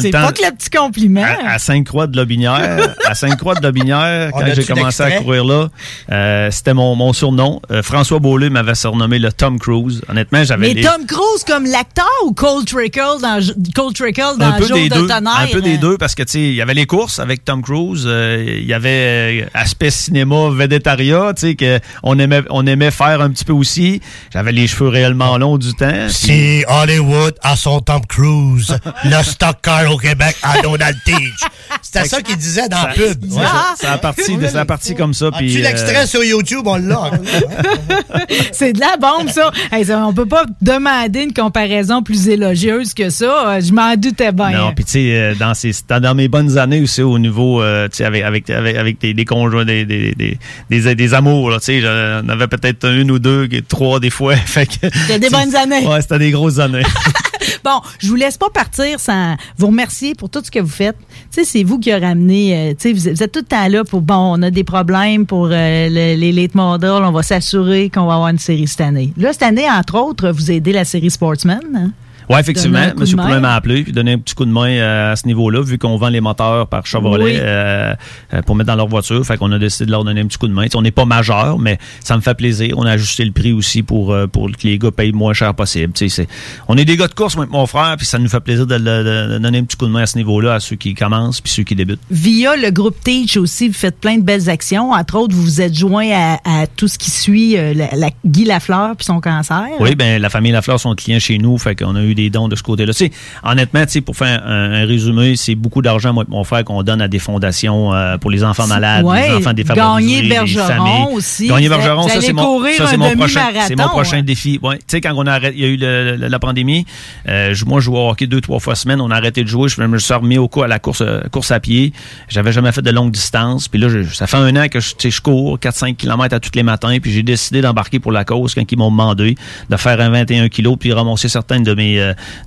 C'est pas que le petit compliment. Effectivement. À, à Sainte-Croix de Lobinière, à Sainte-Croix de Lobinière, *laughs* quand j'ai commencé à courir là, euh, c'était mon, mon surnom. Euh, François Beaulieu m'avait surnommé le Tom Cruise. Honnêtement, j'avais Mais les- Tom Cruise comme l'acteur ou Cole Trickle dans, Cole Trickle dans un peu Jour des de deux, tonnerre? un peu des hein? deux parce que tu sais, il y avait les courses avec Tom Cruise, euh, il y avait euh, aspect cinéma végétariat, tu sais que on aimait on aimait faire un petit peu aussi. J'avais les cheveux réellement longs du temps. Si Hollywood a son Tom Cruise, le stock car au Québec a Donald Teach. C'était ça qu'il disait dans la pub. Ça, ça- ça a parti, de- ça a parti comme ça. puis, As-tu euh, l'extrait sur YouTube? On l'a. *laughs* C'est de la bombe, ça. Hey, ça, On peut pas demander une comparaison plus élogieuse que ça. Euh, Je m'en doutais bien. Non, puis tu sais, euh, dans, ces- dans, mes bonnes années aussi, au niveau, euh, tu sais, avec, avec, avec, avec des, des conjoints, des, des, des, des, des amours, tu sais, j'en avais peut-être une ou deux, trois des fois. *laughs* Fait que, C'était des bonnes années. Ouais, c'était des grosses années. *laughs* *laughs* Bon, je vous laisse pas partir sans vous remercier pour tout ce que vous faites. Tu c'est vous qui avez ramené, euh, vous, êtes- tout le temps là pour, bon, on a des problèmes pour euh, le- les late models, on va s'assurer qu'on va avoir une série cette année. Là, cette année, entre autres, vous aidez la série Sportsman. hein? Oui, effectivement. Main. Poulain m'a appelé puis donné un petit coup de main euh, à ce niveau-là, vu qu'on vend les moteurs par Chevrolet Oui. euh, euh, pour mettre dans leur voiture. Fait qu'on a décidé de leur donner un petit coup de main. On n'est pas majeur, mais ça me fait plaisir. On a ajusté le prix aussi pour, euh, pour que les gars payent le moins cher possible. Tu sais, c'est- on est des gars de course, moi mon frère, puis ça nous fait plaisir de, de- de- de donner un petit coup de main à ce niveau-là à ceux qui commencent puis ceux qui débutent. Via le groupe Teach aussi, vous faites plein de belles actions. Entre autres, vous vous êtes joint à, à tout ce qui suit euh, la, la- Guy Lafleur puis son cancer. Oui, ben la famille Lafleur sont clients chez nous, fait qu'on a eu des dons de ce côté-là. Tu sais, honnêtement, tu sais, pour faire un, un résumé, c'est beaucoup d'argent, moi et mon frère, qu'on donne à des fondations euh, pour les enfants malades, Ouais, les enfants défavorisés, Gagner les familles. aussi. Gagner Bergeron, ça c'est mon, ça, mon prochain, c'est mon prochain ouais. défi. Ouais. Tu sais, quand on a arrêté, il y a eu le- le- la pandémie, euh, moi je jouais au hockey deux trois fois semaine, on a arrêté de jouer, je me suis remis au coup à la course euh, course à pied. J'avais jamais fait de longue distance, puis là je- ça fait un an que je, cours 4-5 km à tous les matins, puis j'ai décidé d'embarquer pour la cause quand ils m'ont demandé de faire un 21 kilos puis ramasser certains de mes,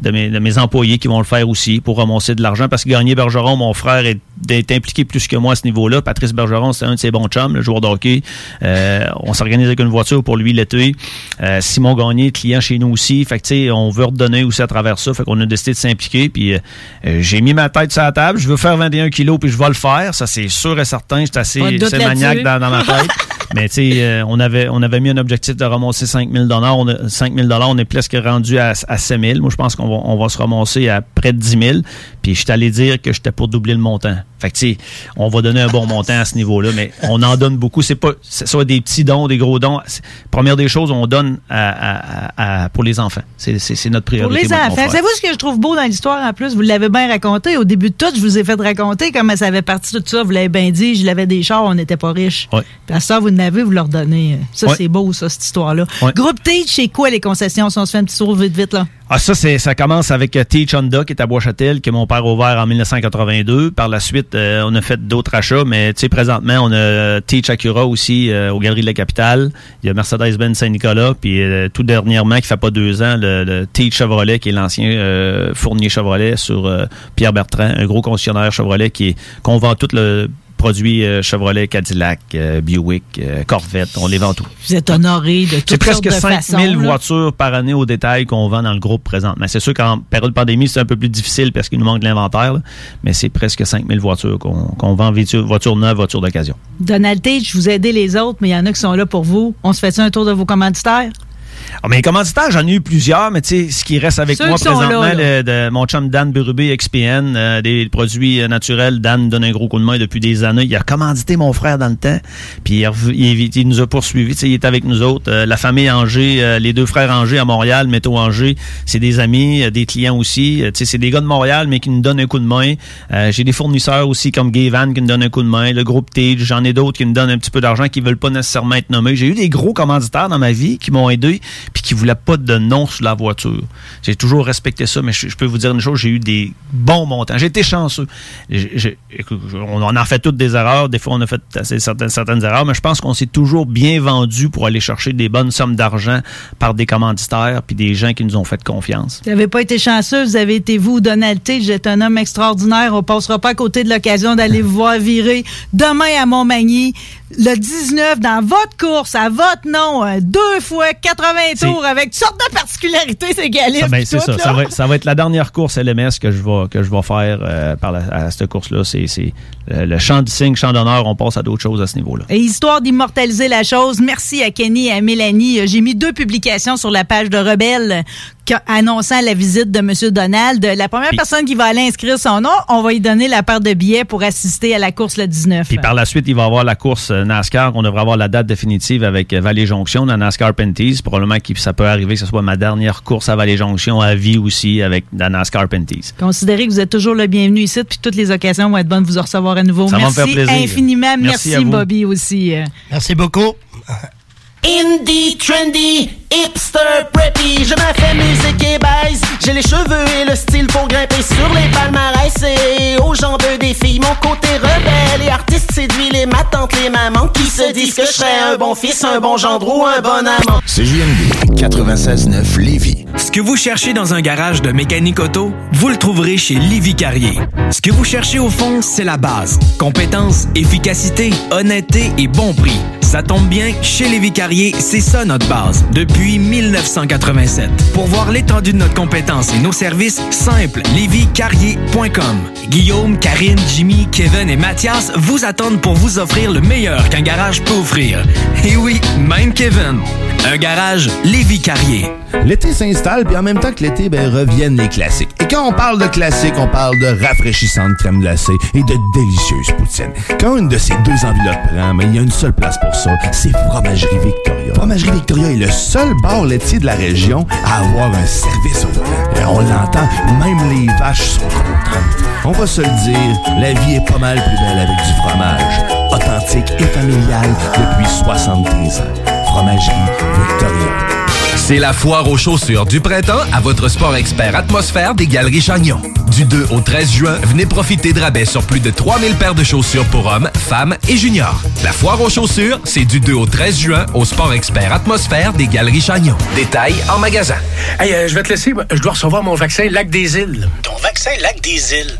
de mes de mes employés qui vont le faire aussi pour ramasser de l'argent parce que gagner Bergeron, mon frère est, est impliqué plus que moi à ce niveau-là. Patrice Bergeron, c'est un de ses bons chums, le joueur de hockey. Euh, on s'organise avec une voiture pour lui l'été. Euh, Simon Gagné, client chez nous aussi. Fait que, on veut redonner aussi à travers ça. Fait qu'on a décidé de s'impliquer. Puis, euh, j'ai mis ma tête sur la table. Je veux faire 21 kilos puis je vais le faire. Ça, c'est sûr et certain. J'étais assez, maniaque dans ma tête. *laughs* Mais tu sais, euh, on avait on avait mis un objectif de ramasser 5000 dollars. On a 5000 dollars, on est presque rendu à, à 7000. Moi, je pense qu'on va on va se ramasser à près de 10 000. Puis je suis allé dire que j'étais pour doubler le montant. Fait que tu sais, on va donner un bon montant à ce niveau-là, mais on en donne beaucoup. C'est pas c'est soit des petits dons, des gros dons. Première des choses, on donne à, à- à- pour les enfants. C'est notre priorité. Pour les enfants. Savez-vous ce que je trouve beau dans l'histoire en plus? Vous l'avez bien raconté. Au début de tout, je vous ai fait raconter comment ça avait parti tout ça. Vous l'avez bien dit, je l'avais des chars, on n'était pas riches. Ouais. Puis à ça, vous n'avez, vous leur donnez. Ça, Ouais. c'est beau, ça, cette histoire-là. Ouais. Groupe Teach, c'est quoi les concessions? Si on se fait un petit tour vite, vite, là. Ah, ça, c'est, ça commence avec euh, Teach Honda, qui est à Bois-Châtel, que mon père a ouvert en 1982. Par la suite, euh, on a fait d'autres achats, mais tu sais, présentement, on a Teach Acura aussi euh, aux Galeries de la Capitale. Il y a Mercedes-Benz Saint-Nicolas, puis euh, tout dernièrement, qui fait pas deux ans, le, Teach Chevrolet, qui est l'ancien fournier Chevrolet sur Pierre Bertrand, un gros concessionnaire Chevrolet qui qu'on vend tout le produit euh, Chevrolet, Cadillac, euh, Buick, euh, Corvette, on les vend tout. Vous êtes honoré de C'est toutes sortes presque de 5000 façons. là. voitures par année au détail qu'on vend dans le groupe présentement. C'est sûr qu'en période de pandémie, c'est un peu plus difficile parce qu'il nous manque de l'inventaire, mais c'est presque 5000 voitures qu'on vend, voitures, voitures neuves, voitures d'occasion. Donald Teach, vous aidez les autres, mais il y en a qui sont là pour vous. On se fait un tour de vos commanditaires? Ah, mais les commanditaires, j'en ai eu plusieurs, mais tu sais, ce qui reste avec Ceux moi présentement, là, là. le- de mon chum Dan Burubé, XPN, euh, des produits euh, naturels, Dan donne un gros coup de main depuis des années. Il a commandité mon frère dans le temps, puis il, il il nous a poursuivis, tu sais, il est avec nous autres. Euh, la famille Angers, euh, les deux frères Angers à Montréal, Métaux Angers, c'est des amis, euh, des clients aussi. Euh, tu sais, c'est des gars de Montréal, mais qui nous donnent un coup de main. Euh, J'ai des fournisseurs aussi comme Gay Van qui nous donnent un coup de main, le groupe Tage, j'en ai d'autres qui me donnent un petit peu d'argent, qui veulent pas nécessairement être nommés. J'ai eu des gros commanditaires dans ma vie qui m'ont aidé, puis qui voulaient pas de nom sur la voiture. J'ai toujours respecté ça, mais je, peux vous dire une chose, j'ai eu des bons montants. J'ai été chanceux. On en a fait toutes des erreurs. Des fois, on a fait certaines, certaines erreurs, mais je pense qu'on s'est toujours bien vendu pour aller chercher des bonnes sommes d'argent par des commanditaires puis des gens qui nous ont fait confiance. Vous n'avez pas été chanceux, vous avez été vous, Donald T. Vous êtes un homme extraordinaire. On passera pas à côté de l'occasion d'aller vous voir virer demain à Montmagny. Le 19, dans votre course, à votre nom, euh, deux fois 80 80 tours avec toutes sortes de particularités, ces galets. Ça, ben, c'est ça. Ça va, ça va être la dernière course LMS que je vais, que je vais faire euh, par la- à cette course-là. C'est c'est, euh, le champ du signe, champ d'honneur. On passe à d'autres choses à ce niveau-là. Et histoire d'immortaliser la chose, merci à Kenny et à Mélanie. Euh, J'ai mis deux publications sur la page de Rebelle annonçant la visite de M. Donald. La première personne qui va aller inscrire son nom, on va lui donner la paire de billets pour assister à la course le 19. Puis par la suite, il va y avoir la course NASCAR. On devrait avoir la date définitive avec Valley Jonction dans NASCAR Penties. Probablement que ça peut arriver que ce soit ma dernière course à Valley Jonction à vie aussi avec la NASCAR Penties. Considérez que vous êtes toujours le bienvenu ici, puis toutes les occasions vont être bonnes de vous recevoir à nouveau. Ça va me merci faire plaisir. infiniment. Merci Merci, à vous. Bobby aussi. Merci beaucoup. Indie, trendy, hipster, preppy, je fais musique et baise. J'ai les cheveux et le style pour grimper sur les palmarès et aux jambes des filles. Mon côté rebelle et artiste séduit les ma tante, les mamans qui se disent que je serais un bon fils, un bon gendre ou un bon amant. CJMD 96.9 Lévis. Ce que vous cherchez dans un garage de mécanique auto, vous le trouverez chez Livy Carrier. Ce que vous cherchez au fond, c'est la base. Compétence, efficacité, honnêteté et bon prix. Ça tombe bien, chez Lévy Carrier, c'est ça notre base, depuis 1987. Pour voir l'étendue de notre compétence et nos services, simple, lévycarrier.com. Guillaume, Karine, Jimmy, Kevin et Mathias vous attendent pour vous offrir le meilleur qu'un garage peut offrir. Et oui, même Kevin. Un garage Lévy Carrier. L'été s'installe, puis en même temps que l'été, ben, reviennent les classiques. Et quand on parle de classiques, on parle de rafraîchissantes crème glacée et de délicieuses poutines. Quand une de ces deux enveloppes prend, mais il y a une seule place pour ça, c'est Fromagerie Victoria. Fromagerie Victoria est le seul bar laitier de la région à avoir un service au volant? Et on l'entend, même les vaches sont contentes. On va se le dire, la vie est pas mal plus belle avec du fromage. Authentique et familial depuis 73 ans. Fromagerie Victoria. C'est la foire aux chaussures du printemps à votre sport expert Atmosphère des Galeries Chagnon. Du 2 au 13 juin, venez profiter de rabais sur plus de 3000 paires de chaussures pour hommes, femmes et juniors. La foire aux chaussures, c'est du 2 au 13 juin au sport expert Atmosphère des Galeries Chagnon. Détails en magasin. Hey, euh, je vais te laisser. Je dois recevoir mon vaccin Lac des Îles. Ton vaccin Lac des Îles.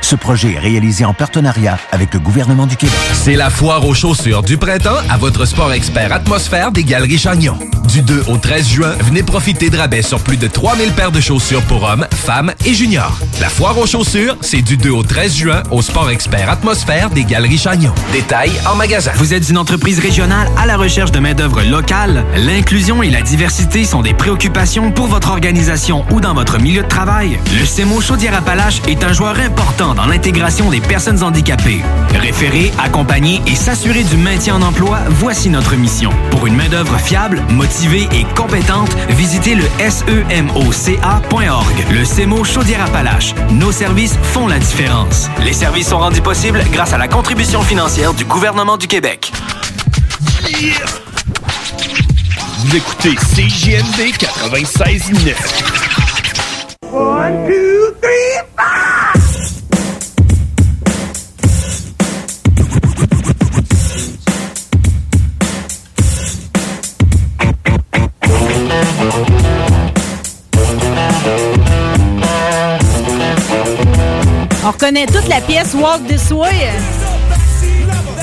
Ce projet est réalisé en partenariat avec le gouvernement du Québec. C'est la foire aux chaussures du printemps à votre sport expert Atmosphère des Galeries Chagnon. Du 2 au 13 juin, venez profiter de rabais sur plus de 3000 paires de chaussures pour hommes, femmes et juniors. La foire aux chaussures, c'est du 2 au 13 juin au sport expert Atmosphère des Galeries Chagnon. Détails en magasin. Vous êtes une entreprise régionale à la recherche de main-d'œuvre locale? L'inclusion et la diversité sont des préoccupations pour votre organisation ou dans votre milieu de travail. Le CEMO Chaudière-Appalaches est un joueur important dans l'intégration des personnes handicapées. Référer, accompagner et s'assurer du maintien en emploi, voici notre mission. Pour une main-d'œuvre fiable, motivée et compétente, visitez le semoca.org. Le CEMO Chaudière-Appalaches. Nos services font la différence. Les services sont rendus possibles grâce à la contribution financière du gouvernement du Québec. Vous écoutez CJMD 96.9. One, two, three, On reconnaît toute la pièce Walk This Way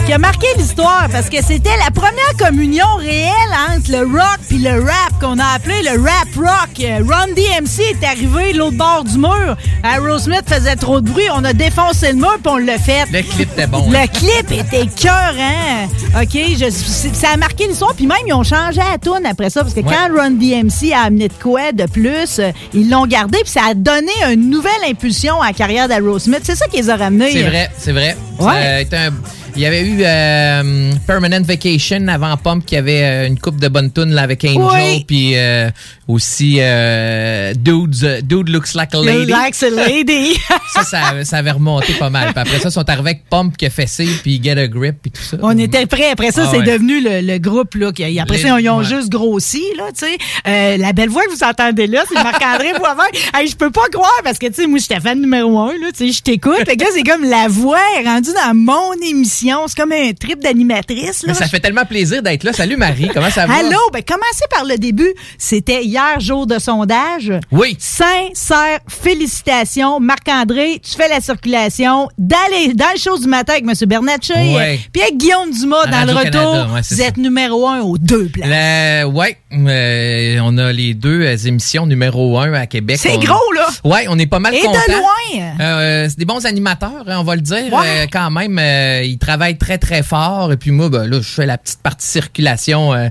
qui a marqué l'histoire parce que c'était la première communion réelle entre le rock puis le rap qu'on a appelé le rap rock. Run DMC est arrivé de l'autre bord du mur. Aerosmith faisait trop de bruit. On a défoncé le mur puis on l'a fait. Le clip était bon. Le hein? clip était cœur, hein? OK, je- ça a marqué l'histoire. Puis même, ils ont changé la tune après ça. Parce que quand Run DMC a amené de quoi de plus, euh, ils l'ont gardé. Puis ça a donné une nouvelle impulsion à la carrière d'Aerosmith. C'est ça qui les a ramenés. C'est vrai, c'est vrai. Ouais. Ça a été un- Il y avait eu euh, Permanent Vacation avant Pump qui avait euh, une coupe de bonnes tunes là, avec Angel Oui. puis euh, aussi euh, Dudes, Dude Looks Like a Lady. Like a lady. *laughs* ça, ça, ça avait remonté pas mal. Puis après ça, ils sont arrivés avec Pump qui a fessé puis Get a Grip puis tout ça. On était prêts. Après ça, Ah c'est ouais. devenu le, le groupe. Là, qui, après Les- ça, ils ont ouais. juste grossi. Là, tu sais. Euh, la belle voix que vous entendez là, c'est Marc-André *laughs* Boivin. Hey, je peux pas croire parce que tu sais, moi, j'étais fan numéro un. Là, tu sais, je t'écoute. Là, c'est comme la voix est rendue dans mon émission. C'est comme un trip d'animatrice. Mais ça fait tellement plaisir d'être là. Salut Marie, comment ça va? Allô, ben commencez par le début. C'était hier, jour de sondage. Oui. Sincère félicitations. Marc-André, tu fais la circulation dans, les, dans le show du matin avec M. Bernatchez. Ouais. Puis avec Guillaume Dumas dans le retour. ouais, vous ça. êtes numéro un aux deux places. Ouais, euh, on a les deux euh, émissions numéro un à Québec. C'est gros, là. Ouais, on est pas mal Et de loin. Euh, c'est des bons animateurs, hein, on va le dire. Ouais. Euh, quand même, euh, ils travaillent très, très fort. Et puis moi, ben, là, je fais la petite partie circulation. euh,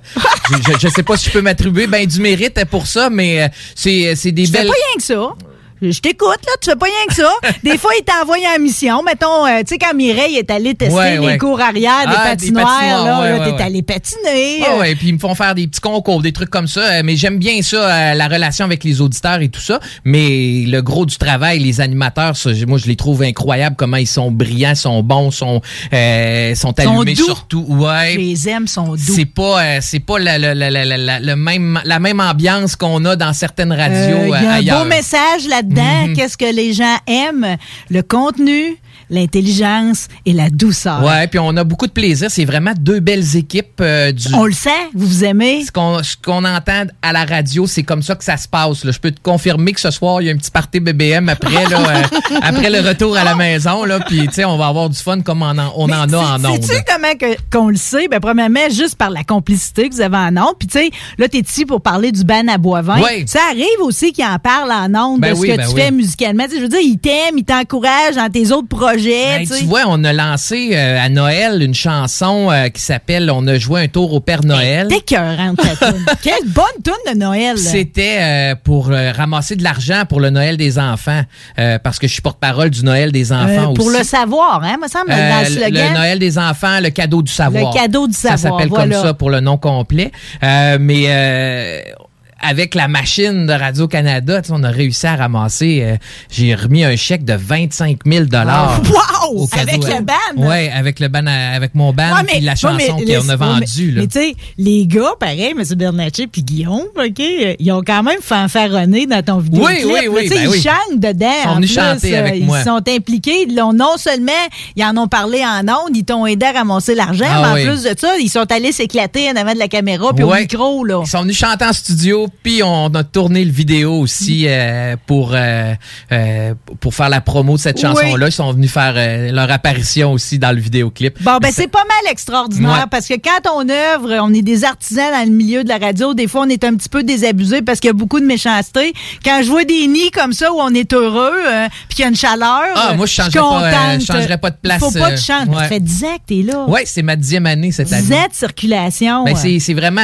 je, je- je sais pas si je peux m'attribuer ben, du mérite pour ça, mais euh, c'est c'est des Je belles... pas rien que ça. Je t'écoute, là, tu fais pas rien que ça. *laughs* Des fois, il t'envoie en mission. Mettons, euh, tu sais, quand Mireille est allée tester Ouais, les ouais. cours arrière des Ah, patinoires, là, ouais, là, ouais, t'es allé patiner. Ah ouais, puis ils me font faire des petits concours, des trucs comme ça. Euh, Mais j'aime bien ça, euh, la relation avec les auditeurs et tout ça. Mais le gros du travail, les animateurs, ça, moi, je les trouve incroyables. Comment ils sont brillants, sont bons, sont euh, sont Sont allumés doux. surtout. Ouais. Les aime, sont doux. C'est pas, euh, c'est pas la, la- la- la- la- le même, la même ambiance qu'on a dans certaines radios Il y a un ailleurs. beau message là-dedans. Mhm. Qu'est-ce que les gens aiment? Le contenu, l'intelligence et la douceur. Ouais, puis on a beaucoup de plaisir. C'est vraiment deux belles équipes euh, du. On le sait, vous vous aimez. Ce qu'on ce qu'on entend à la radio, c'est comme ça que ça se passe. là. Je peux te confirmer que ce soir, il y a un petit party BBM après, là, euh, *laughs* après le retour à la maison. Là, puis, tu sais, on va avoir du fun comme on en, on en a en ondes. Sais-tu comment que- qu'on le sait? Ben, premièrement, juste par la complicité que vous avez en ondes. Puis, tu sais, là, t'es ici pour parler du ban à Boivin. Oui. Ça arrive aussi qu'il en parle en ondes Ben de ce oui, que ben tu oui. fais musicalement. Tu sais, je veux dire, il t'aime, il t'encourage dans tes autres projets. Ben, tu vois, on a lancé euh, à Noël une chanson euh, qui s'appelle On a joué un tour au Père Noël. T'es *laughs* toune. Quelle bonne toune de Noël. C'était euh, pour ramasser de l'argent pour le Noël des enfants, parce que je suis porte-parole du Noël des enfants aussi. pour le savoir, hein, me semble, dans le slogan. le Noël des enfants, le cadeau du savoir. Le cadeau du Ça savoir, s'appelle voilà. comme ça pour le nom complet. Mais euh, avec la machine de Radio-Canada, on a réussi à ramasser, euh, j'ai remis un chèque de 25 000 dollars. Wow! Avec le ban! Ouais, avec le ban, avec mon ban, Ouais, puis la chanson qu'on a vendue. mais tu sais, les gars, pareil, M. Bernatchez puis Guillaume, OK, ils ont quand même fanfaronné dans ton vidéo. Oui, oui, oui, ben ils oui. chantent dedans. Ils sont en venus plus, chanter euh, avec ils moi. sont impliqués. Ils non seulement, ils en ont parlé en ondes, ils t'ont aidé à ramasser l'argent, Ah mais oui. en plus de ça, ils sont allés s'éclater en avant de la caméra puis au micro, là. Ils sont venus chanter en studio, puis on a tourné le vidéo aussi euh, pour euh, euh, pour faire la promo de cette Oui. chanson-là. Ils sont venus faire euh, leur apparition aussi dans le vidéoclip. Bon, ben c'est pas mal extraordinaire Ouais. parce que quand on œuvre, on est des artisans dans le milieu de la radio. Des fois, on est un petit peu désabusé parce qu'il y a beaucoup de méchanceté. Quand je vois des nids comme ça où on est heureux, euh, puis qu'il y a une chaleur, Ah, moi, je changerais pas, je changerais pas de place, Faut pas de chance. ouais. Ça fait 10 ans que t'es là. Ouais, c'est ma dixième année cette 10 année. ans de circulation. Ben, c'est, c'est vraiment.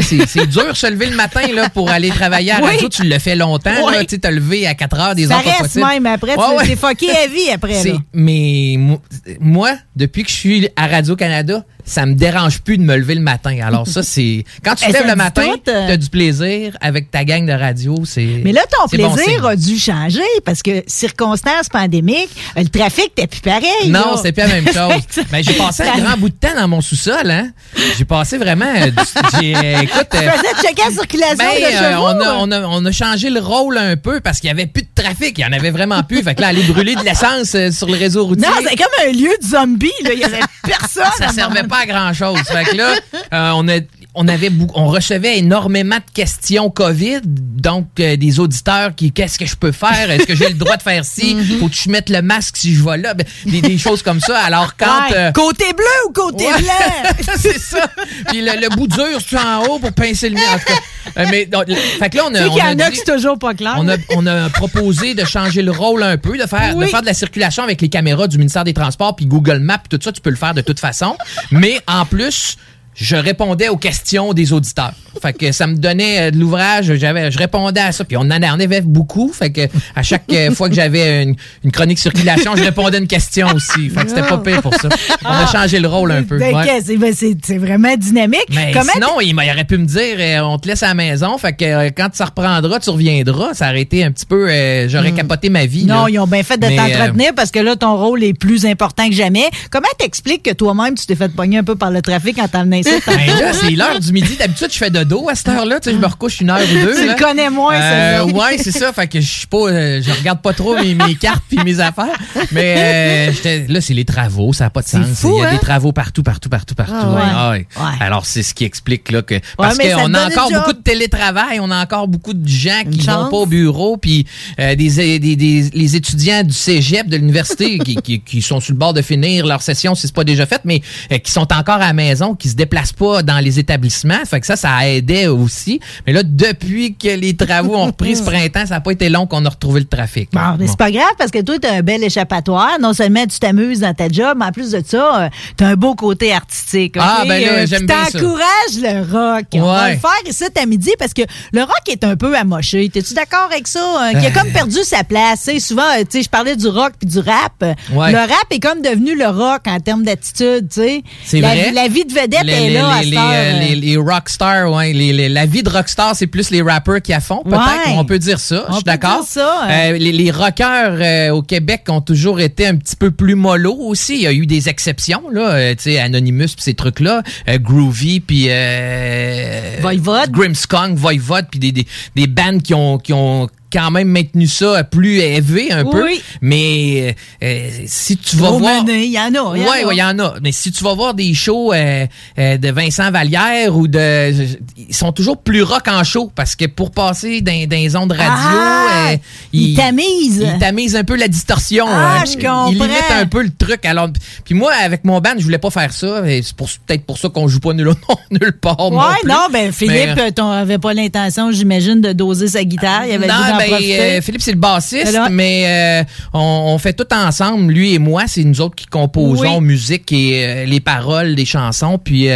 Tu sais, c'est, c'est dur se lever le matin là, pour aller travailler à la Oui. radio. Tu le fais longtemps. Oui. Tu t'as levé à 4 heures des heures pas possibles. même après. Ouais, tu ouais. t'es fucké à vie après. Là. mais mo- moi, depuis que je suis à Radio-Canada, ça me dérange plus de me lever le matin. Alors ça, c'est... Quand tu *laughs* te Eh, lèves ça le matin, tout, euh. t'as du plaisir avec ta gang de radio, c'est... Mais là, ton bon plaisir a dû changer parce que circonstances pandémiques, euh, le trafic t'es plus pareil. Non, c'est plus la même *laughs* chose. Mais j'ai passé un grand bout de temps dans mon sous-sol, hein. J'ai passé vraiment... euh, du- *laughs* euh, écoute... Tu faisais checker la circulation Ben, de chevaux. on, a, on, a, on a changé le rôle un peu parce qu'il y avait plus de trafic. Il y en avait vraiment plus. Fait que là, aller brûler de l'essence sur le réseau routier. Non, c'est comme un lieu de zombie. Là. Il y avait personne. ça servait moment pas à grand chose. Fait que là, euh, on a on avait on recevait énormément de questions Covid, donc euh, des auditeurs qui qu'est-ce que je peux faire? Est-ce que j'ai le droit de faire ci? *laughs* Mhm. Faut que je mette le masque si je vais là? Ben, des, des choses comme ça. Alors quand Ouais. euh, Côté bleu ou côté Ouais. blanc? *laughs* c'est ça. Puis le, le bout dur, c'est en haut pour pincer le nez? En tout cas. Euh, mais donc, le- fait que là, on Tu a, on a dit- toujours pas clair. on a, on a proposé de changer le rôle un peu, de faire, Oui. de faire de la circulation avec les caméras du ministère des Transports, puis Google Maps, tout ça, tu peux le faire de toute façon. Mais en plus, je répondais aux questions des auditeurs. Fait que ça me donnait euh, de l'ouvrage, j'avais, je répondais à ça, puis on en avait beaucoup. Fait que à chaque euh, fois que j'avais une, une chronique circulation, je répondais à une question aussi. Fait que c'était pas pire pour ça. On a changé le rôle un peu. Ben, ouais. ben, c'est vraiment dynamique. Mais Comment sinon, il, aurait pu me dire euh, on te laisse à la maison, fait que quand ça reprendra, tu reviendras. Ça aurait été un petit peu. euh, J'aurais capoté ma vie. Hmm. Non, là. ils ont bien fait de euh, t'entretenir parce que là, ton rôle est plus important que jamais. Comment t'expliques que toi-même, tu t'es fait pogner un peu par le trafic en t'en venant ici? Ben *laughs* là, c'est l'heure du midi. D'habitude, je fais de dos à cette heure-là. Tu sais, je me recouche une heure ou deux. Tu là. le connais moins, ça, Euh, ça. Ouais, c'est ça. Fait que je suis pas, euh, je regarde pas trop mes, mes cartes puis mes affaires. Mais euh, j'étais- là, c'est les travaux. Ça n'a pas de sens. fou, Il y a hein? des travaux partout, partout, partout, partout. Ah ouais. Ah ouais. Ouais. Alors, c'est ce qui explique là que parce qu'on a encore beaucoup de télétravail, on a encore beaucoup de gens qui Une vont chance. pas au bureau, puis euh, des, des, des- les étudiants du cégep de l'université qui, qui, qui sont sur le bord de finir leur session si c'est pas déjà fait, mais euh, qui sont encore à la maison, qui se déplacent pas dans les établissements. Fait que ça, ça aidait aussi. Mais là, depuis que les travaux ont repris ce *laughs* printemps, ça n'a pas été long qu'on a retrouvé le trafic. Bon, mais Bon. c'est pas grave parce que toi, t'as un bel échappatoire. Non seulement tu t'amuses dans ta job, mais en plus de ça, euh, t'as un beau côté artistique. Ah, ben là, Euh, j'aime bien ça. T'encourages le rock. On va le faire ici à midi parce que le rock est un peu amoché. T'es-tu d'accord avec ça? hein? Qui a Euh. comme perdu sa place. Tu souvent, euh, tu sais, je parlais du rock puis du rap. Ouais. Le rap est comme devenu le rock en termes d'attitude, tu sais. C'est la, vrai. La vie de vedette est les- là les, euh, les- les rockstars, ouais, les- les- la vie de rockstar, c'est plus les rappers qui à fond, peut-être. Ouais. On peut dire ça. Je suis d'accord. hein. Euh, les, les rockers euh, au Québec ont toujours été un petit peu plus mollo aussi. Il y a eu des exceptions, là, euh, tu sais, Anonymous puis ces trucs-là, euh, Groovy puis euh, Voivode. Grimmskunk, Voivode puis des, des, des bands qui ont qui ont quand même maintenu ça plus élevé un peu. Oui. Mais euh, si tu vas voir il y en a. il Ouais, ouais, il y en a. Mais si tu vas voir des shows euh, euh, de Vincent Vallière ou de. Ils sont toujours plus rock en show parce que pour passer dans, dans les ondes radio, Ah! euh, Ils tamisent. Ils tamisent un peu la distorsion. Ah, euh, Ils limitent un peu le truc. Alors, puis moi, avec mon band, je voulais pas faire ça. C'est peut-être pour ça qu'on joue pas nulle, *laughs* nulle part. non Ouais, plus. non, ben Philippe, n'avais pas l'intention, j'imagine, de doser sa guitare. Il avait non, ben, euh, Philippe, c'est le bassiste, mais euh, on, on fait tout ensemble. Lui et moi, c'est nous autres qui composons Oui. musique et euh, les paroles des chansons. Puis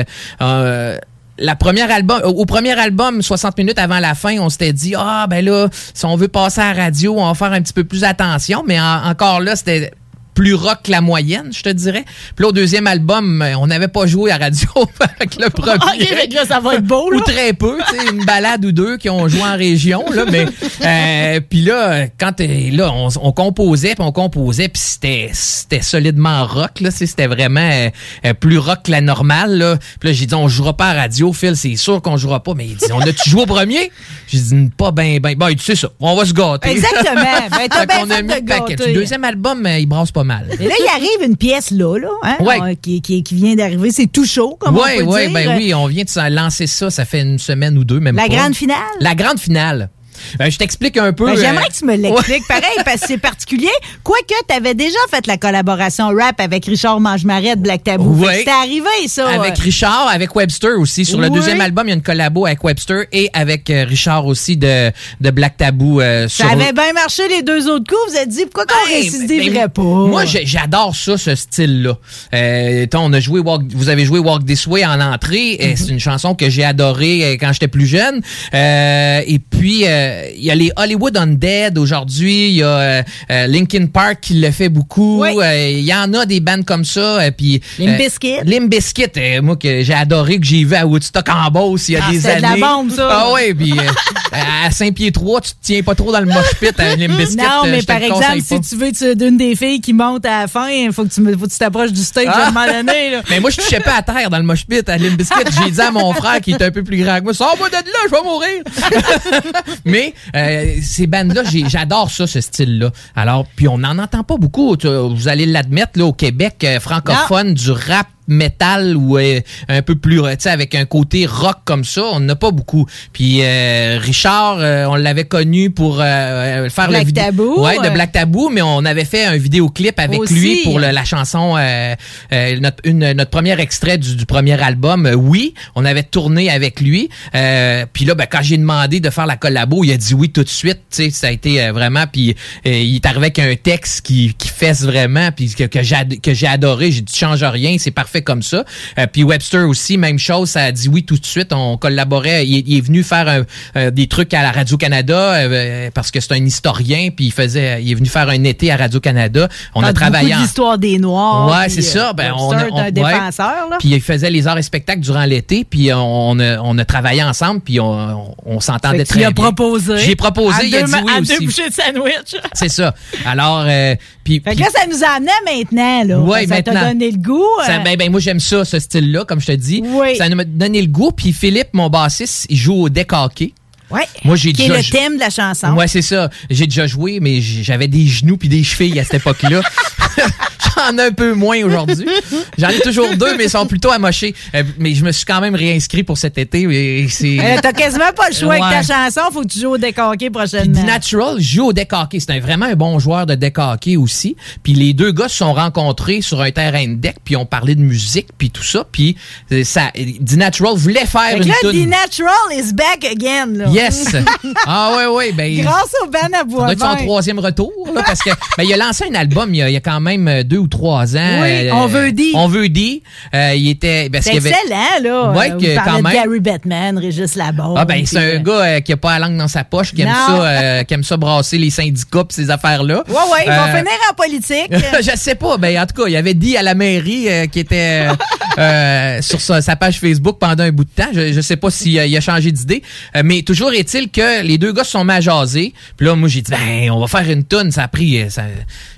la première album, au premier album, 60 minutes avant la fin, on s'était dit ah ben là, si on veut passer à la radio, on va faire un petit peu plus attention. Mais en- encore là, c'était plus rock que la moyenne, je te dirais. Puis là, au deuxième album, euh, on n'avait pas joué à radio *laughs* avec le premier. *laughs* Ok, fait que là, ça va être beau, là. Ou très peu, tu sais, une balade ou deux qui ont joué en région, là, mais euh, puis là, quand euh, là, on, on composait, puis on composait, puis c'était c'était solidement rock, là, c'était vraiment euh, plus rock que la normale, là. Puis là, j'ai dit, on jouera pas à radio, Phil, c'est sûr qu'on jouera pas, mais il dit, on a-tu joué au premier? J'ai dit, pas ben, ben, ben, tu sais ça, on va se gâter. Exactement. Ben, *laughs* t'as Fait bien qu'on a mis le paquet. deuxième album, il brasse pas pas mal. Et là, il arrive une pièce là, là hein, Ouais. euh, qui, qui, qui vient d'arriver. C'est tout chaud, comme on Oui, peut oui, dire. ben oui, on vient de lancer ça, ça fait une semaine ou deux, même La pas. grande finale? La grande finale. Euh, je t'explique un peu. Ben, J'aimerais euh, que tu me l'expliques, pareil, parce que c'est particulier. Quoique, tu avais déjà fait la collaboration rap avec Richard Mangemarette, Black Tabou. Ouais. C'était arrivé, ça. Avec. Richard, avec Webster aussi. Sur le Oui. deuxième album, il y a une collabo avec Webster et avec euh, Richard aussi de, de Black Tabou. euh, Ça sur- avait bien marché les deux autres coups. Vous êtes dit, pourquoi qu'on Ben, récidiverait ben, pas? Moi, j'adore ça, ce style-là. Euh, on a joué Walk, vous avez joué Walk This Way en entrée. Mhm. et C'est une chanson que j'ai adorée quand j'étais plus jeune. Euh, et puis, euh, il y a les Hollywood Undead aujourd'hui. Il y a euh, euh, Linkin Park qui le fait beaucoup. Euh, Il y en a des bandes comme ça. Et puis, euh, Bizkit, euh, moi, que j'ai adoré, que j'ai vu à Woodstock en Beauce il y a Ah, des années. de la bombe, ça. Ah ouais, puis euh, *laughs* à Saint-Pierre-3, tu te tiens pas trop dans le mosh pit à Limp Bizkit. Non, euh, mais par le exemple, si tu veux d'une des filles qui monte à la fin, il faut que tu t'approches du stage à un moment donné. *laughs* Mais moi, je touchais pas à terre dans le mosh pit à Limp Bizkit. J'ai dit à mon frère qui est un peu plus grand que moi, sors-moi de là, je vais mourir. Mais *laughs* euh, ces bandes-là, j'adore ça, ce style-là. Alors, puis on n'en entend pas beaucoup. Vous allez l'admettre, là, au Québec euh, francophone, du rap métal ou euh, un peu plus, tu sais, avec un côté rock comme ça, on n'a pas beaucoup. Puis euh, Richard, euh, on l'avait connu pour euh, faire Black le vidéo... Tabou, Ouais, de. Black Tabou, mais on avait fait un vidéoclip avec Aussi. lui pour le- la chanson, euh, euh, notre, une- notre premier extrait du, du premier album. Oui, on avait tourné avec lui. Euh, puis là, ben, quand j'ai demandé de faire la collabo, il a dit oui tout de suite. Tu sais, ça a été euh, vraiment. Puis euh, il est arrivé avec un texte qui, qui fesse vraiment, puis que, que j'ai adoré. J'ai dit change rien, c'est parfait comme ça. Euh, puis Webster aussi, même chose. Ça a dit oui tout de suite. On collaborait. Il, est- il est venu faire un- euh, des trucs à la Radio Canada euh, parce que c'est un historien. Puis il faisait, il est venu faire un été à Radio Canada. On a travaillé en- l'histoire des Noirs. Ouais, c'est euh, ça. Ben, on, Webster a- on- ouais. défenseur. Là. Puis il faisait les arts et spectacles durant l'été, puis on, a, on a travaillé ensemble, puis on, on, s'entendait très bien. proposé. J'ai proposé, À il a deux dit ma- oui à aussi. deux bouchées de sandwich. *laughs* C'est ça. Alors, euh, puis... Fait que là, ça nous a amené maintenant. Là. Ouais, ça t'a donné le goût. Ça, euh, ben, ben, moi, j'aime ça, ce style-là, comme je te dis. Oui. Ça m'a donné le goût. Puis Philippe, mon bassiste, il joue au deck hockey. ouais. Moi, j'ai Qui est le thème de la chanson. Ouais, c'est ça. J'ai déjà joué, mais j'avais des genoux puis des chevilles à cette époque-là. *laughs* J'en ai un peu moins aujourd'hui. *laughs* J'en ai toujours deux, mais ils sont plutôt amochés. Euh, mais je me suis quand même réinscrit pour cet été. Et. Euh, T'as quasiment pas le choix Ouais. avec ta chanson. Faut que tu joues au décorqué Puis prochainement. D Natural joue au deck hockey. C'est vraiment un bon joueur de deck hockey aussi. Puis les deux gars se sont rencontrés sur un terrain de deck, puis ont parlé de musique, puis tout ça. Puis euh, ça, D Natural voulait faire une là. The Natural is back again. Là. Yes! *laughs* ah ouais, ouais. Ben, Grâce au Ben à ça doit être son troisième retour, là, parce que ben, il a lancé un album il y a, il y a quand même euh, deux ou trois ans. Oui, On veut dire. On veut dire. Euh, il était. parce C'est y avait- excellent, là. Ouais, Euh, que Vous quand de même. Gary Batman, Régis Labonde. Ah ben c'est un euh, gars euh, qui a pas la langue dans sa poche, qui aime ça, euh, *laughs* qui aime ça brasser les syndicats pis ces affaires-là. Ouais, ouais, ils vont Euh, finir en politique. *laughs* je sais pas, ben en tout cas, il avait dit à la mairie euh, qui était euh, euh, sur sa, sa page Facebook pendant un bout de temps. Je, je sais pas s'il a, il a changé d'idée, Euh, mais toujours est-il que les deux gars se sont à jaser. Puis là, moi j'ai dit ben on va faire une tonne. Ça a pris, euh, ça-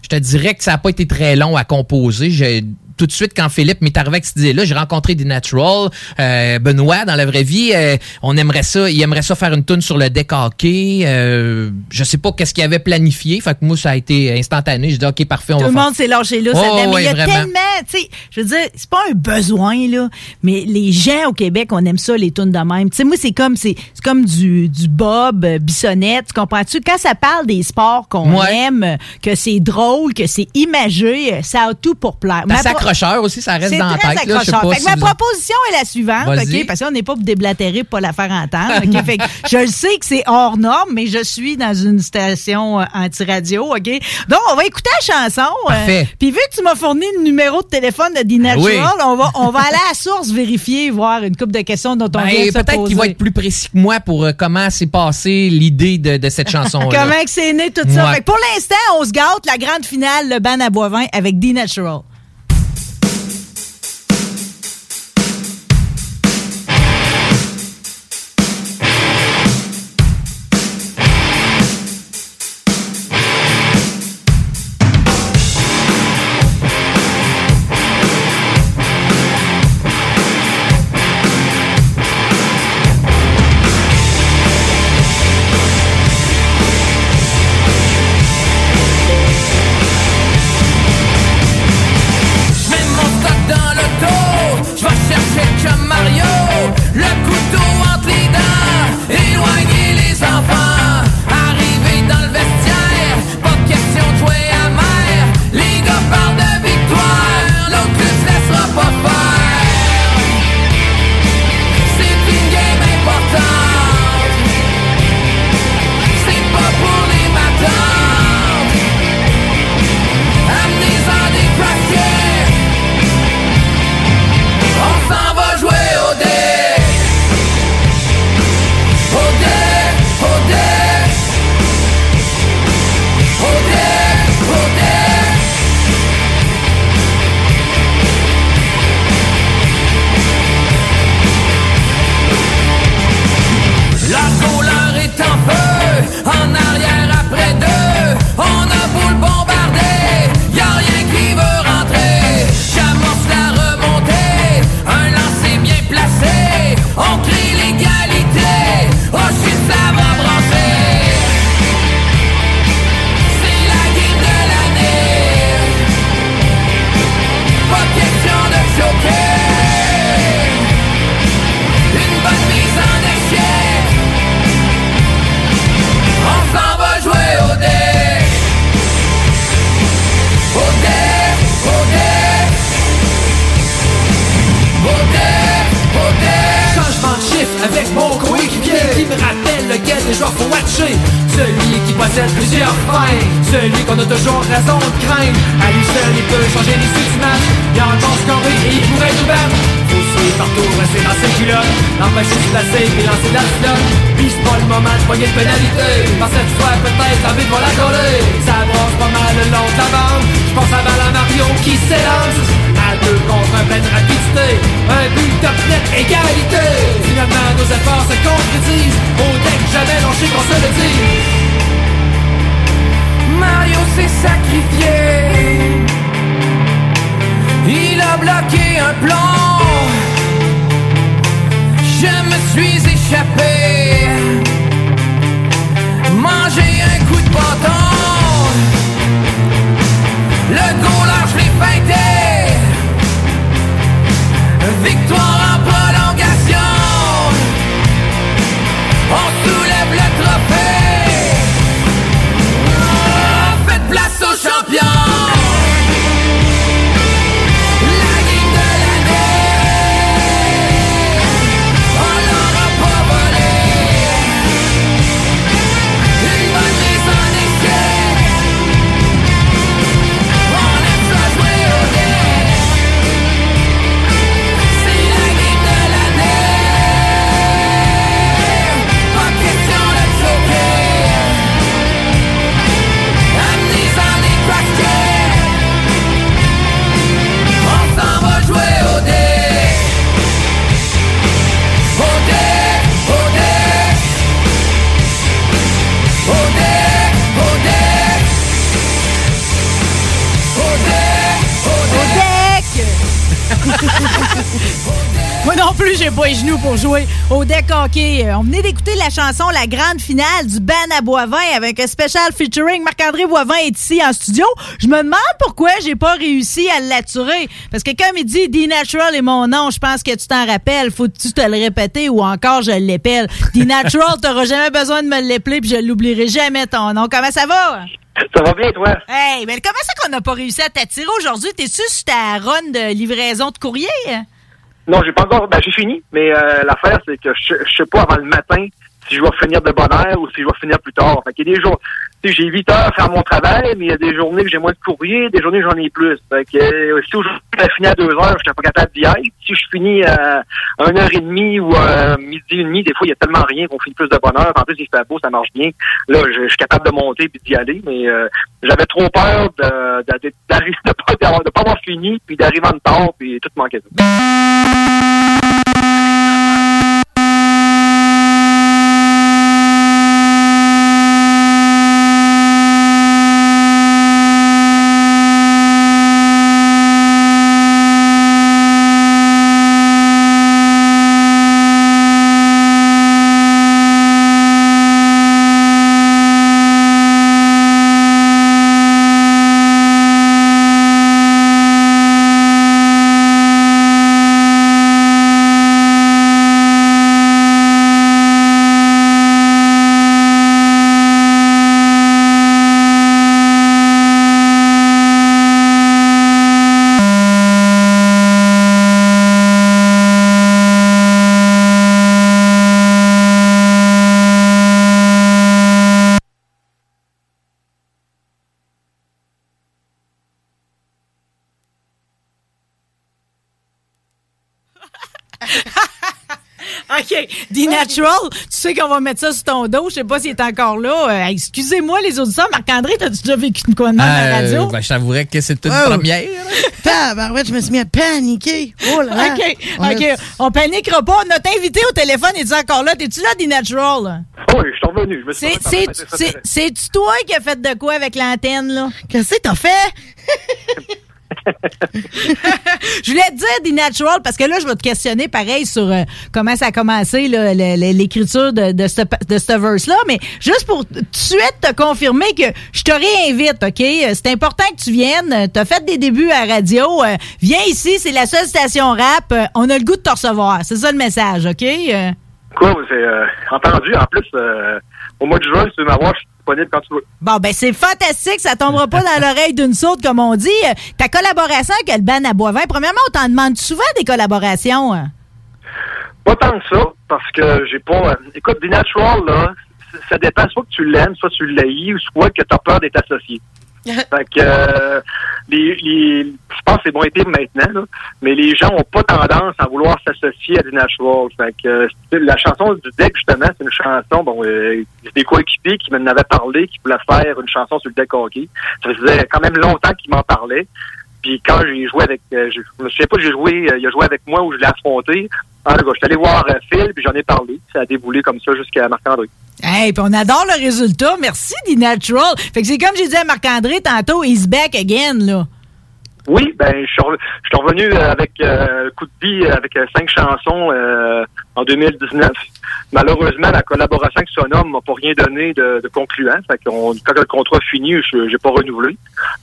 je te dirais que ça a pas été très long à composer. J'ai tout de suite, quand Philippe m'est arrivé avec cette idée-là, j'ai rencontré des Natural, euh, Benoît dans la vraie vie. euh, on aimerait ça, il aimerait ça faire une tune sur le deck hockey. Euh, je sais pas qu'est-ce qu'il avait planifié. Fait que moi, ça a été instantané. J'ai dit, OK, parfait, on Tout va le faire monde s'est lâché là. ça Oh, donne- mais ouais, il y a tellement, tu sais, je veux dire, c'est pas un besoin, là, mais les gens au Québec, on aime ça, les tunes de même. Tu sais, moi, c'est comme, c'est c'est comme du, du Bob, euh, Bissonnette, tu comprends-tu? Quand ça parle des sports qu'on Ouais. aime, que c'est drôle, que c'est imagé, ça a tout pour plaire. Ma accrocheur aussi, ça reste dans la tête. Là, je sais accrocheur. pas Fait si ma vous- proposition est la suivante. OK? Parce qu'on n'est pas pour déblatérer, pour pas la faire entendre. OK? *laughs* fait que je le sais que c'est hors norme, mais je suis dans une station euh, anti-radio, OK? Donc, on va écouter la chanson. euh, Parfait. Puis vu que tu m'as fourni le numéro de téléphone de D-Natural, Ben oui. on, va, on va aller à la source vérifier, voir une couple de questions dont on Ben, vient peut-être qu'il va être plus précis que moi pour euh, comment s'est passée l'idée de, de cette *laughs* chanson-là. Comment que c'est né tout ça? Fait que pour l'instant, on se gâte la grande finale, le ban à Boivin avec D-Natural. Thank hockey. Euh, On venait d'écouter la chanson La Grande Finale du ban à Boivin avec un special featuring. Marc-André Boivin est ici en studio. Je me demande pourquoi j'ai pas réussi à l'atturer. Parce que comme il dit D-Natural est mon nom, je pense que tu t'en rappelles. Faut-tu te le répéter ou encore je l'épelle. D-Natural, *laughs* t'auras jamais besoin de me l'épeler puis je l'oublierai jamais ton nom. Comment ça va? Ça va bien, toi? Hey, mais comment ça qu'on n'a pas réussi à t'attirer aujourd'hui? T'es-tu sur ta run de livraison de courrier? Non, j'ai pas encore. Ben, j'ai fini, mais euh, l'affaire, c'est que je, je sais pas avant le matin si je vais finir de bonne heure ou si je vais finir plus tard. Fait qu'il y a des jours, j'ai 8 heures à faire mon travail, mais il y a des journées que j'ai moins de courrier, des journées que j'en ai plus. Fait que euh, si aujourd'hui je finis à 2 heures, je suis pas capable d'y aller. Si je finis à 1 heure et demie ou à midi et demi, des fois, il y a tellement rien qu'on finit plus de bonne heure. En plus, il fait beau, ça marche bien. Là, je, suis capable de monter puis d'y aller, mais euh, j'avais trop peur de, de, de, *laughs* pas, d'avoir- de pas avoir fini, puis d'arriver en retard, puis tout manquer *laughs* The Natural, tu sais qu'on va mettre ça sur ton dos. Je sais pas s'il est encore là. Euh, excusez-moi, les auditeurs. Marc-André, t'as-tu déjà vécu une quoi de même à la radio? Euh, ben, je t'avouerais que c'est une Oh. première. *laughs* Tabarouette, je me suis mis à paniquer. Oh là là. *laughs* OK, On a- OK. On paniquera pas. Notre invité au téléphone est encore là? T'es-tu là, The Natural? Oh, oui, je suis revenu. Je me suis C'est- C'est c'est- c'est-tu toi qui as fait de quoi avec l'antenne, là? Qu'est-ce que t'as fait? *laughs* je voulais te dire The Natural parce que là, je vais te questionner pareil sur euh, comment ça a commencé, l'écriture de, de ce, de ce verse-là. Mais juste pour tout de suite te confirmer que je te réinvite, OK? Euh, C'est important que tu viennes. Tu as fait des débuts à radio. Euh, viens ici, c'est la seule station rap. Euh, on a le goût de te recevoir. C'est ça le message, OK? Euh, Quoi, c'est euh, entendu. En plus, euh, au mois de juin, tu veux m'avoir, je disponible quand tu veux. Bon, ben c'est fantastique, ça tombera pas dans l'oreille d'une saute, comme on dit. Euh, Ta collaboration avec le ban à Boivin, premièrement, on t'en demande souvent des collaborations. hein? Pas tant que ça, parce que j'ai pas. euh, écoute, The Natural, là, ça dépend, soit que tu l'aimes, soit tu l'haïs, ou soit que tu as peur d'être associé. Fait que euh, les, les, je pense que c'est bon été maintenant, là, mais les gens ont pas tendance à vouloir s'associer à du natural. Fait que euh, la chanson du deck, justement, c'est une chanson, bon, euh, des coéquipiers qui m'en avaient parlé, qui voulaient faire une chanson sur le deck hockey. Ça faisait quand même longtemps qu'ils m'en parlaient. Puis quand j'ai joué avec, euh, je, je me souviens pas, j'ai joué, euh, il a joué avec moi ou je l'ai affronté. En tout cas, je suis allé voir euh, Phil, puis j'en ai parlé. Ça a déboulé comme ça jusqu'à Marc-André. Hey, puis on adore le résultat. Merci, The Natural. Fait que c'est comme j'ai dit à Marc-André tantôt, he's back again, là. Oui, ben je suis, revenu avec coup de euh, avec cinq chansons en 2019. Malheureusement, la collaboration avec Sonom m'a pas rien donné de, de concluant. Fait quand le contrat fini, je j'ai pas renouvelé.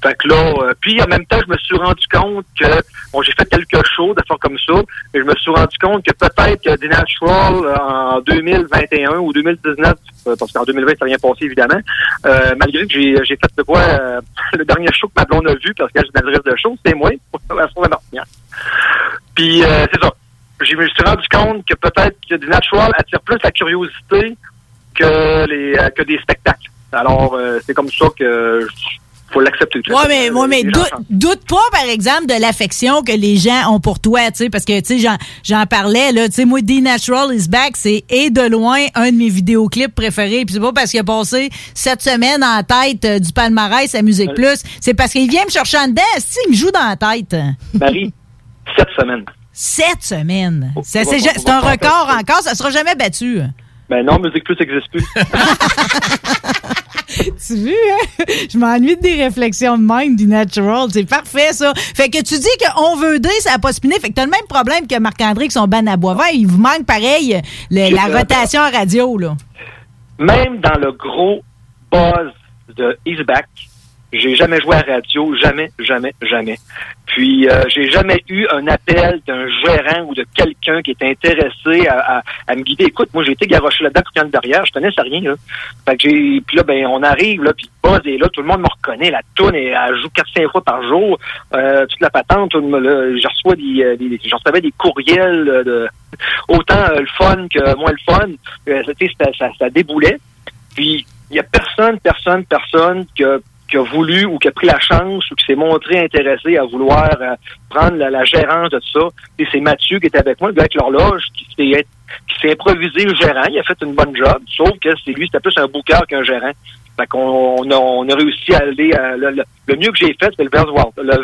Fait que là, euh, puis en même temps, je me suis rendu compte que bon, j'ai fait quelques shows d'affaires comme ça, mais je me suis rendu compte que peut-être que The Natural euh, en 2021 ou 2019, euh, parce qu'en 2020 ça n'a rien passé évidemment, euh, malgré que j'ai j'ai fait de quoi euh, *laughs* le dernier show que ma blonde a vu parce qu'elle est journaliste de show, c'est moi, *laughs* la soirée Martignac. Puis euh, c'est ça. Je me suis rendu compte que peut-être que The Natural attire plus la curiosité que les euh, que des spectacles. Alors euh, c'est comme ça que faut l'accepter. Ouais, mais, ouais, mais doute, doute pas, par exemple, de l'affection que les gens ont pour toi, tu sais, parce que, tu sais, j'en, j'en parlais, là, tu sais, moi, The Natural is Back, c'est, et de loin, un de mes vidéoclips préférés, puis c'est pas parce qu'il a passé cette semaine en tête euh, du palmarès à Musique Plus, c'est parce qu'il vient me chercher en dedans, si, il me joue dans la tête? Marie, *laughs* sept semaines. Sept semaines. C'est, un faire record encore, ça sera jamais battu. Ben non, Musique Plus n'existe plus. *laughs* tu vu, hein? Je m'ennuie des réflexions de même, du natural. C'est parfait, ça. Fait que tu dis qu'on veut deux, ça n'a pas spiné. Fait que t'as le même problème que Marc-André avec son ban à bois vert. Il vous manque pareil le- la rotation en radio, là. Même dans le gros buzz de Is Back, j'ai jamais joué à radio, jamais, jamais, jamais. Puis euh, j'ai jamais eu un appel d'un gérant ou de quelqu'un qui est intéressé à, à- à me guider. Écoute, moi j'ai été garoché là-dedans tout le derrière, je connaissais rien. Là. Fait que j'ai. Puis là, ben on arrive, là, puis buzz est là, tout le monde me reconnaît, la toune et elle joue 4-5 fois par jour. Euh, toute la patente, tout le là, je reçois des, euh, des, j'en recevais des courriels euh, de autant euh, le fun que moins le fun. Ça, ça, ça déboulait. Puis, il y a personne, personne, personne qui a, qui a voulu ou qui a pris la chance ou qui s'est montré intéressé à vouloir euh, prendre la, la gérance de ça. Et c'est Mathieu qui était avec moi, le avec l'horloge, qui s'est qui s'est improvisé le gérant. Il a fait une bonne job, sauf que c'est lui, c'était plus un booker qu'un gérant. Fait qu'on on a, on a réussi à aller... le, le- le mieux que j'ai fait, c'est le Vans le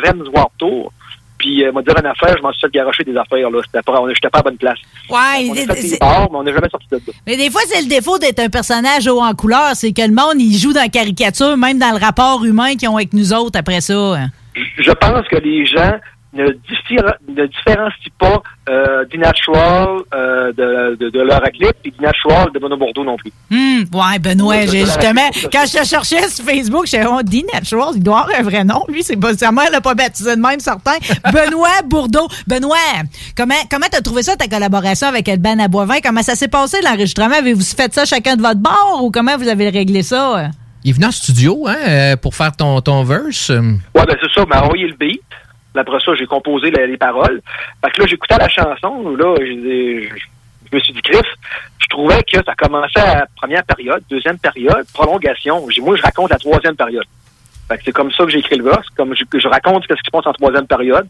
Tour. Puis, euh, m'a dire une affaire, je m'en suis fait garocher des affaires, là. C'était pas, j'étais pas à bonne place. Ouais, On a fait des bars, mais on n'est jamais sorti de là. mais des fois, c'est le défaut d'être un personnage haut en couleur. C'est que le monde, il joue dans la caricature, même dans le rapport humain qu'ils ont avec nous autres après ça. hein. je pense que les gens ne, ne différencient pas euh, du natural euh, de, de, de leur clip et du natural de Bono Bordeaux non plus. Hum, ouais, Benoît, Ouais, j'ai c'est justement, quand je te cherchais sur Facebook, j'ai dit, oh, il doit avoir un vrai nom. Lui, c'est pas, sa mère l'a pas baptisé de même, certain. *laughs* Benoît Bourdeau. Benoît, comment, comment t'as trouvé ça, ta collaboration avec Alban à Boivin? Comment ça s'est passé, l'enregistrement? Avez-vous fait ça chacun de votre bord ou comment vous avez réglé ça? Il est venu en studio hein, euh, pour faire ton, ton verse. Ouais, ben c'est ça, m'a envoyé le beat. Après ça, j'ai composé les, les paroles. Que là, j'écoutais la chanson. Là, je, me suis dit, Chris, je trouvais que ça commençait à la première période, deuxième période, prolongation. Moi, je raconte la troisième période. C'est comme ça que j'ai écrit le verse, comme je, je raconte ce qui se passe en troisième période.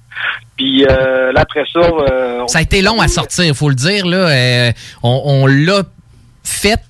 Puis euh, là, après ça... euh, Ça a été long à sortir, faut le dire. Là, Euh, on on l'a fait,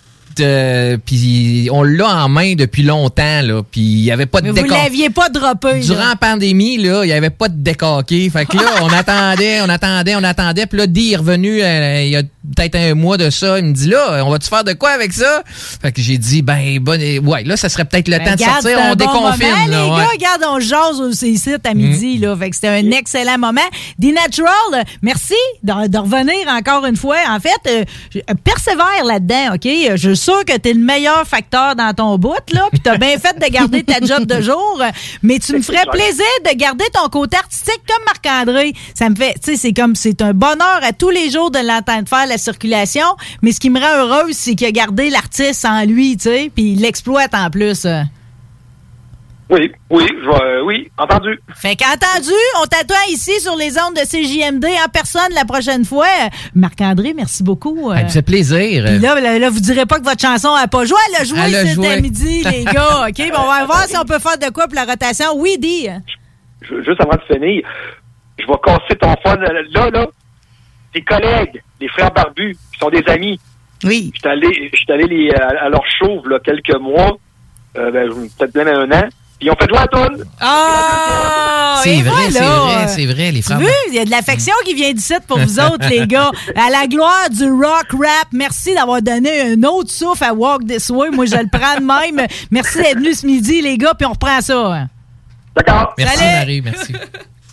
euh, puis on l'a en main depuis longtemps. Là, puis il n'y avait pas de Mais vous décor. l'aviez pas droppé. là. Durant la pandémie, là, il n'y avait pas de décaqué. Fait que là, *laughs* on attendait, on attendait, on attendait. Puis là, Dee est revenu euh, il y a peut-être un mois de ça. Il me dit là, on va-tu faire de quoi avec ça? Fait que j'ai dit, ben, bon, ouais, là, ça serait peut-être le Ben, temps de sortir. On bon déconfine. moment, là, les ouais. gars, regarde, on jase aussi ici à midi. Là, fait que c'était un excellent moment. The Natural, merci de, de revenir encore une fois. En fait, euh, euh, persévère là-dedans, OK? Je suis sûr que tu es le meilleur facteur dans ton bout, là, puis tu as bien fait de garder ta job de jour, mais tu me ferais plaisir de garder ton côté artistique comme Marc-André. Ça me fait, tu sais, c'est comme, c'est un bonheur à tous les jours de l'entendre faire la circulation, mais ce qui me rend heureuse, c'est qu'il a gardé l'artiste en lui, tu sais, puis il l'exploite en plus. euh. Oui, oui, je vais- euh, oui, entendu. Fait qu'entendu, on t'attend ici sur les ondes de CJMD en personne la prochaine fois. Marc-André, merci beaucoup. Ça me fait plaisir. Puis là, là, là, vous direz pas que votre chanson n'a pas joué. Elle a joué Elle a cet après-midi, *laughs* les gars. OK? Bon, on va voir si on peut faire de quoi pour la rotation. Oui, dis. Je- juste avant de finir, je vais casser ton fun. euh, Là, là, tes collègues, les frères barbus, qui sont des amis. Oui. Je suis allé, allé les, à, à leur show, là, quelques mois, euh, ben, peut-être même un an. Puis ils ont fait jouer la toune. Ah! C'est et vrai, c'est vrai, c'est vrai, les Tu frères. veux, il y a de l'affection qui vient d'ici pour vous autres, les gars. À la gloire du rock rap, merci d'avoir donné un autre souffle à Walk This Way. Moi, je le prends de même. Merci d'être venu ce midi, les gars, puis on reprend ça. D'accord. Merci, Salut. Marie, merci.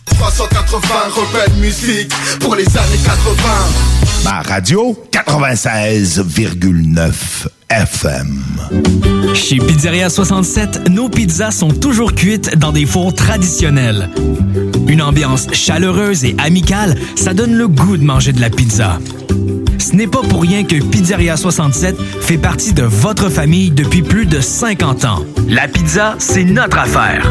380 rebelle musique pour les années 80. Ma radio, 96,9 FM. Chez Pizzeria 67, nos pizzas sont toujours cuites dans des fours traditionnels. Une ambiance chaleureuse et amicale, ça donne le goût de manger de la pizza. Ce n'est pas pour rien que Pizzeria 67 fait partie de votre famille depuis plus de 50 ans. La pizza, c'est notre affaire.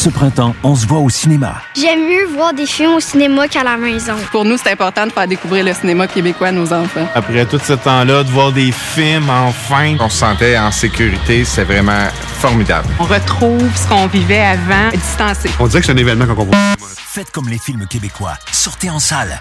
Ce printemps, on se voit au cinéma. J'aime mieux voir des films au cinéma qu'à la maison. Pour nous, c'est important de faire découvrir le cinéma québécois à nos enfants. Après tout ce temps-là, de voir des films, enfin, on se sentait en sécurité. C'est vraiment formidable. On retrouve ce qu'on vivait avant, distancé. On dirait que c'est un événement qu'on comprend. Faites comme les films québécois. Sortez en salle.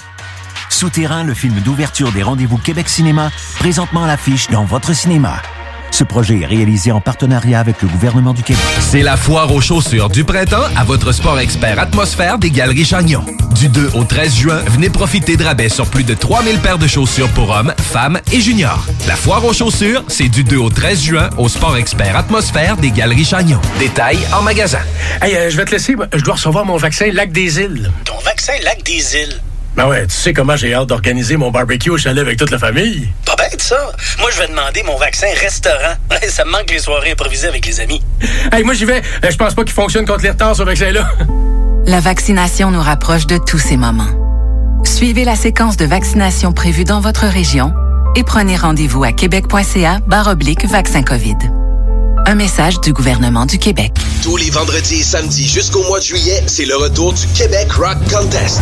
Souterrain, le film d'ouverture des rendez-vous Québec Cinéma, présentement à l'affiche dans votre cinéma. Ce projet est réalisé en partenariat avec le gouvernement du Québec. C'est la foire aux chaussures du printemps à votre sport expert atmosphère des Galeries Chagnon. Du 2 au 13 juin, venez profiter de rabais sur plus de 3000 paires de chaussures pour hommes, femmes et juniors. La foire aux chaussures, c'est du 2 au 13 juin au sport expert atmosphère des Galeries Chagnon. Détails en magasin. Hey, euh, je vais te laisser. Je dois recevoir mon vaccin Lac des Îles. Ton vaccin Lac des Îles. Ben ouais, tu sais comment j'ai hâte d'organiser mon barbecue au chalet avec toute la famille. Pas bête, ça. Moi, je vais demander mon vaccin restaurant. *laughs* ça me manque les soirées improvisées avec les amis. *laughs* Hey, moi j'y vais. Euh, Je pense pas qu'il fonctionne contre les retards, ce vaccin-là. *laughs* La vaccination nous rapproche de tous ces moments. Suivez la séquence de vaccination prévue dans votre région et prenez rendez-vous à québec.ca oblique vaccin COVID. Un message du gouvernement du Québec. Tous les vendredis et samedis jusqu'au mois de juillet, c'est le retour du Québec Rock Contest.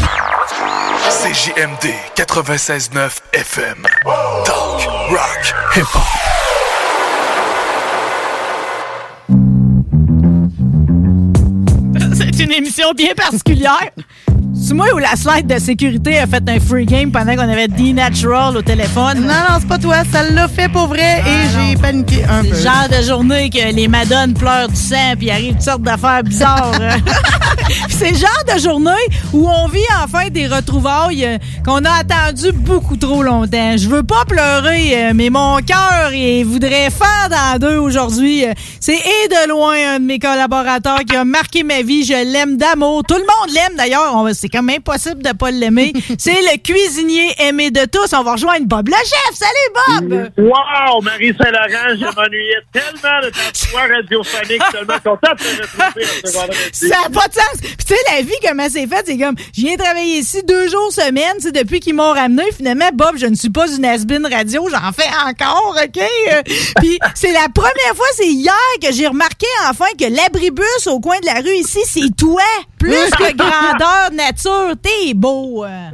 CJMD 96.9 FM. Talk, rock, hip-hop. C'est une émission bien particulière. C'est moi ou la slide de sécurité a fait un free game pendant qu'on avait D-Natural au téléphone? Non, non, c'est pas toi. Ça l'a fait pour vrai et j'ai paniqué un C'est peu. le genre de journée que les madones pleurent du sang puis arrivent toutes sortes d'affaires bizarres. *laughs* *laughs* C'est le genre de journée où on vit enfin des retrouvailles euh, qu'on a attendu beaucoup trop longtemps. Je veux pas pleurer, euh, mais mon cœur il voudrait faire dans deux aujourd'hui. Euh, C'est et de loin un de mes collaborateurs qui a marqué ma vie. Je l'aime d'amour. Tout le monde l'aime d'ailleurs. On va- C'est quand même impossible de pas l'aimer. *laughs* C'est le cuisinier aimé de tous. On va rejoindre Bob le chef. Salut Bob! Wow, Marie Saint-Laurent, je m'ennuyais *laughs* tellement de ta voix radiophonique, tellement content de te retrouver en ce vendredi. Ça n'a pas de sens. Puis tu sais, la vie, comment c'est fait, c'est comme, je viens travailler ici deux jours semaine, tu sais, depuis qu'ils m'ont ramené. Finalement, Bob, je ne suis pas une has radio, j'en fais encore, OK? Euh, Puis c'est la première fois, c'est hier que j'ai remarqué enfin que l'abribus au coin de la rue ici, c'est toi. Plus que *laughs* grandeur nature. T'es beau. euh.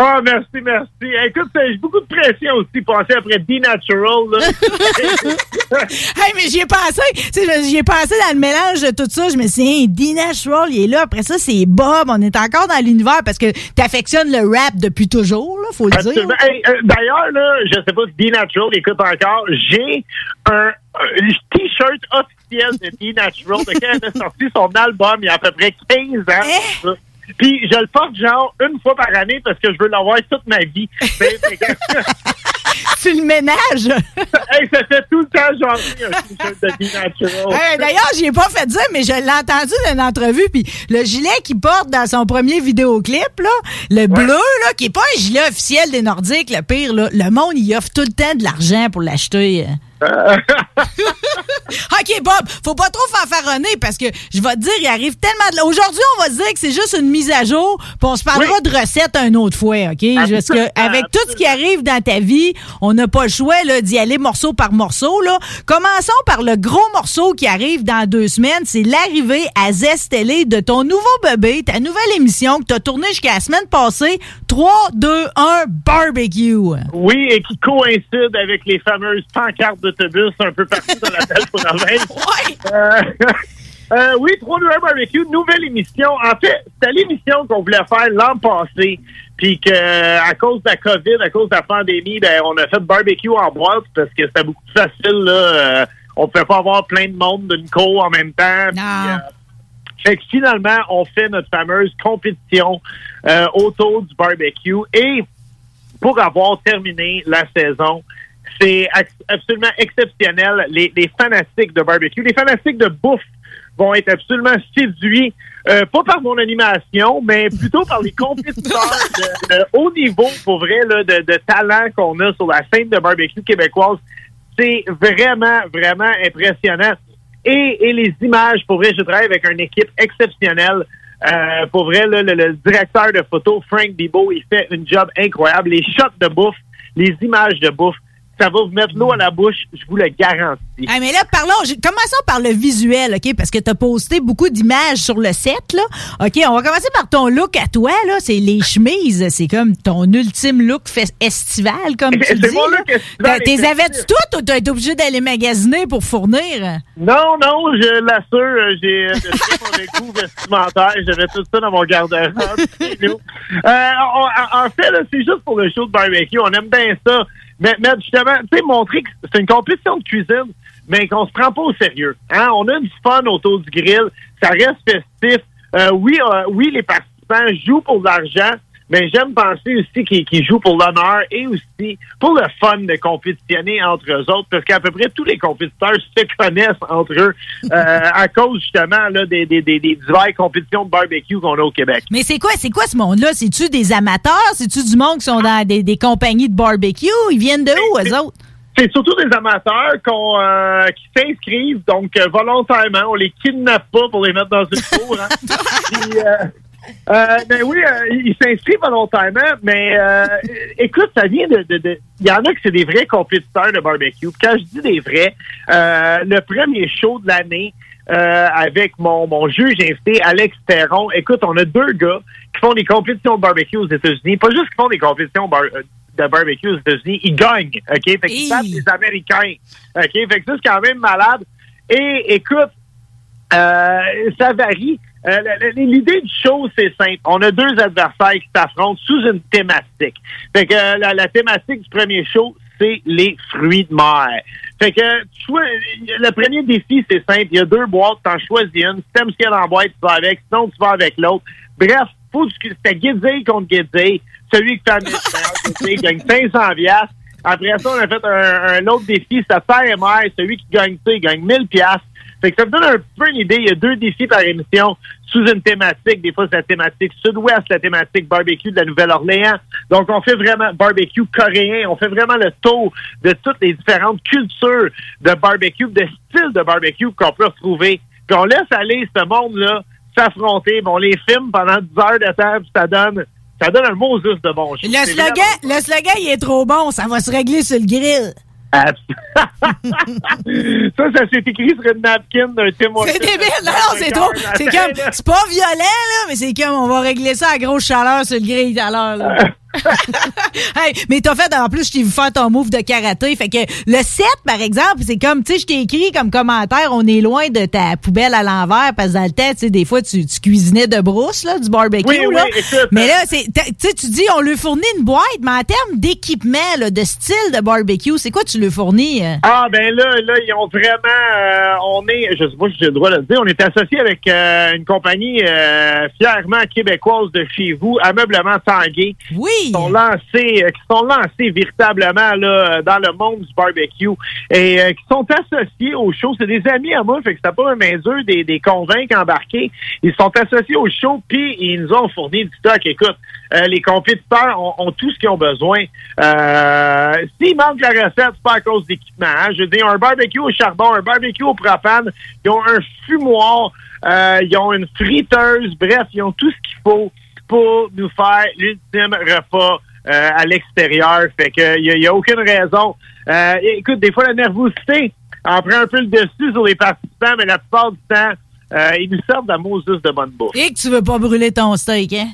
Ah, merci, merci. Écoute, j'ai beaucoup de pression aussi, passer après D-Natural, là. *laughs* hey, mais j'y ai pensé. Tu j'y ai pensé dans le mélange de tout ça. Je me suis dit, hey, D-Natural, il est là. Après ça, c'est Bob. On est encore dans l'univers parce que t'affectionnes le rap depuis toujours, là, faut le dire. Hey, euh, D'ailleurs, là, je sais pas si D-Natural écoute encore, j'ai un, t-shirt officiel de D-Natural de quand il a sorti son album il y a à peu près 15 ans. ça. Puis je le porte genre une fois par année parce que je veux l'avoir toute ma vie. Mais- mais- *laughs* tu le ménages? *laughs* hey, ça fait tout le temps genre un t-shirt de. Hey, D'ailleurs, j'y ai pas fait dire, mais je l'ai entendu dans une entrevue. Puis le gilet qu'il porte dans son premier vidéoclip, là, le bleu, là, qui est pas un gilet officiel des Nordiques, le pire, là, le monde, il offre tout le temps de l'argent pour l'acheter. *laughs* OK, Bob, faut pas trop fanfaronner parce que je vais te dire, il arrive tellement de... Aujourd'hui, on va se dire que c'est juste une mise à jour, puis on se parlera de recettes un autre fois, OK? Parce que avec tout ce qui arrive dans ta vie, on n'a pas le choix d'y aller morceau par morceau. Là. Commençons par le gros morceau qui arrive dans deux semaines. C'est l'arrivée à Zest Télé de ton nouveau bébé, ta nouvelle émission que tu as tournée jusqu'à la semaine passée, 3, 2, 1, barbecue. Oui, et qui coïncide avec les fameuses pancartes d'autobus un peu partout dans la belle *laughs* province. Euh, euh, oui, 3 2 1 barbecue, nouvelle émission. En fait, c'était l'émission qu'on voulait faire l'an passé. Puis que à cause de la COVID, à cause de la pandémie, ben on a fait barbecue en boîte parce que c'était beaucoup plus facile. Là, Euh, on pouvait pas avoir plein de monde d'une co en même temps. Euh, fait que finalement, on fait notre fameuse compétition autour du barbecue. Et pour avoir terminé la saison, c'est absolument exceptionnel. Les, les fanatiques de barbecue, les fanatiques de bouffe vont être absolument séduits, euh, pas par mon animation, mais plutôt par les compétiteurs *laughs* de, de haut niveau, pour vrai, là, de, de talent qu'on a sur la scène de barbecue québécoise. C'est vraiment, vraiment impressionnant. Et, et les images, pour vrai, je travaille avec une équipe exceptionnelle. Euh, pour vrai, là, le, le directeur de photo, Frank Bibo, il fait une job incroyable. Les shots de bouffe, les images de bouffe, ça va vous mettre l'eau à la bouche, je vous le garantis. Ah, mais là, parlons, commençons par le visuel, OK? Parce que tu as posté beaucoup d'images sur le set, là. OK, on va commencer par ton look à toi, là. C'est les chemises. C'est comme ton ultime look estival, comme *laughs* tu C'est dis. mon look estival T'es avais-tu toutes ou t'as été obligé d'aller magasiner pour fournir? Non, non, je l'assure, euh, j'ai euh, mauvais goût vestimentaire. J'avais tout ça dans mon garde-robe. *laughs* Euh, en fait, là, c'est juste pour le show de barbecue. On aime bien ça. Mais, mais justement, tu sais, montrer que c'est une compétition de cuisine, mais qu'on se prend pas au sérieux. Hein? On a du fun autour du grill. Ça reste festif. Euh, oui, euh, oui, les participants jouent pour de l'argent, mais j'aime penser aussi qu'ils jouent pour l'honneur et aussi pour le fun de compétitionner entre eux autres, parce qu'à peu près tous les compétiteurs se connaissent entre eux *laughs* euh, à cause justement là, des, des, des, des diverses compétitions de barbecue qu'on a au Québec. Mais c'est quoi, c'est quoi ce monde-là? C'est-tu des amateurs? C'est-tu du monde qui sont dans des, des compagnies de barbecue? Ils viennent de où, eux autres? C'est surtout des amateurs qu'on, euh, qui s'inscrivent, donc euh, volontairement. On les kidnappe pas pour les mettre dans une *laughs* cour. Hein. Puis, euh, euh, mais oui, euh, ils s'inscrivent volontairement, mais euh, écoute, ça vient de... de- de- Il y en a que c'est des vrais compétiteurs de barbecue. Quand je dis des vrais, euh, le premier show de l'année avec mon, mon juge invité, Alex Perron, écoute, on a deux gars qui font des compétitions de barbecue aux États-Unis. Pas juste qui font des compétitions bar- de barbecue aux États-Unis, ils gagnent, OK? Fait qu'ils tapent les Américains, OK? Fait que ça, c'est quand même malade. Et écoute, euh, ça varie. Euh, L'idée du show, c'est simple. On a deux adversaires qui s'affrontent sous une thématique. Fait que euh, la, thématique du premier show, c'est les fruits de mer. Fait que tu vois, le premier défi, c'est simple. Il y a deux boîtes, t'en choisis une. Si t'aimes ce qu'il y a dans la boîte, tu vas avec. Sinon, tu vas avec l'autre. Bref, faut que c'était Guédé contre Guédé. Celui qui fait *laughs* Guédé gagne 500 piastres. Après ça, on a fait un, autre défi, c'est terre et mer. Celui qui gagne ça, il gagne 1000 piastres. Fait que ça me donne un peu une idée. Il y a deux défis par émission sous une thématique. Des fois, c'est la thématique sud-ouest, la thématique barbecue de la Nouvelle-Orléans. Donc, on fait vraiment barbecue coréen. On fait vraiment le tour de toutes les différentes cultures de barbecue, de styles de barbecue qu'on peut retrouver. Puis on laisse aller ce monde-là s'affronter. Bon, on les filme pendant 10 heures de temps, puis ça donne, ça donne un mot juste de bon. Le slogan, le slogan, il est trop bon. Ça va se régler sur le grill. *laughs* ça, ça s'est écrit sur une napkin d'un Hortons. C'est débile. Non, non, c'est trop. C'est comme. C'est pas violent, là, mais c'est comme on va régler ça à grosse chaleur sur le grill tout à l'heure, là. *laughs* *laughs* hey, mais t'as fait, en plus, je t'ai vu faire ton move de karaté. Fait que le 7, par exemple, c'est comme, tu sais, je t'ai écrit comme commentaire, on est loin de ta poubelle à l'envers, parce que dans le temps, tu sais, des fois, tu, tu cuisinais de brousse, là, du barbecue, Oui, là. mais là, c'est, tu sais, tu dis, on lui fournit une boîte, mais en termes d'équipement, de style de barbecue, c'est quoi tu lui fournis? euh? Ah ben là, là, ils ont vraiment euh, on est, je sais pas si j'ai le droit de le dire, on est associé avec euh, une compagnie fièrement québécoise de chez vous, Ameublement Tanguay. Oui. Sont lancés, euh, qui sont lancés véritablement là, dans le monde du barbecue et euh, qui sont associés au show. C'est des amis à moi, fait que c'est pas un dur des, des convaincre embarqués. Ils sont associés au show, puis ils nous ont fourni du stock. Écoute, euh, les compétiteurs ont, ont tout ce qu'ils ont besoin. Euh, S'il manque la recette, c'est pas à cause d'équipement. hein. Je veux dire, un barbecue au charbon, un barbecue au propane, ils ont un fumoir, euh, ils ont une friteuse, bref, ils ont tout ce qu'il faut pour nous faire l'ultime repas euh, à l'extérieur. Fait que il y, a aucune raison. Euh, écoute, des fois la nervosité en prend un peu le dessus sur les participants, mais la plupart du temps, euh, ils nous servent d'amour juste de bonne bouffe. Et que tu veux pas brûler ton steak, hein?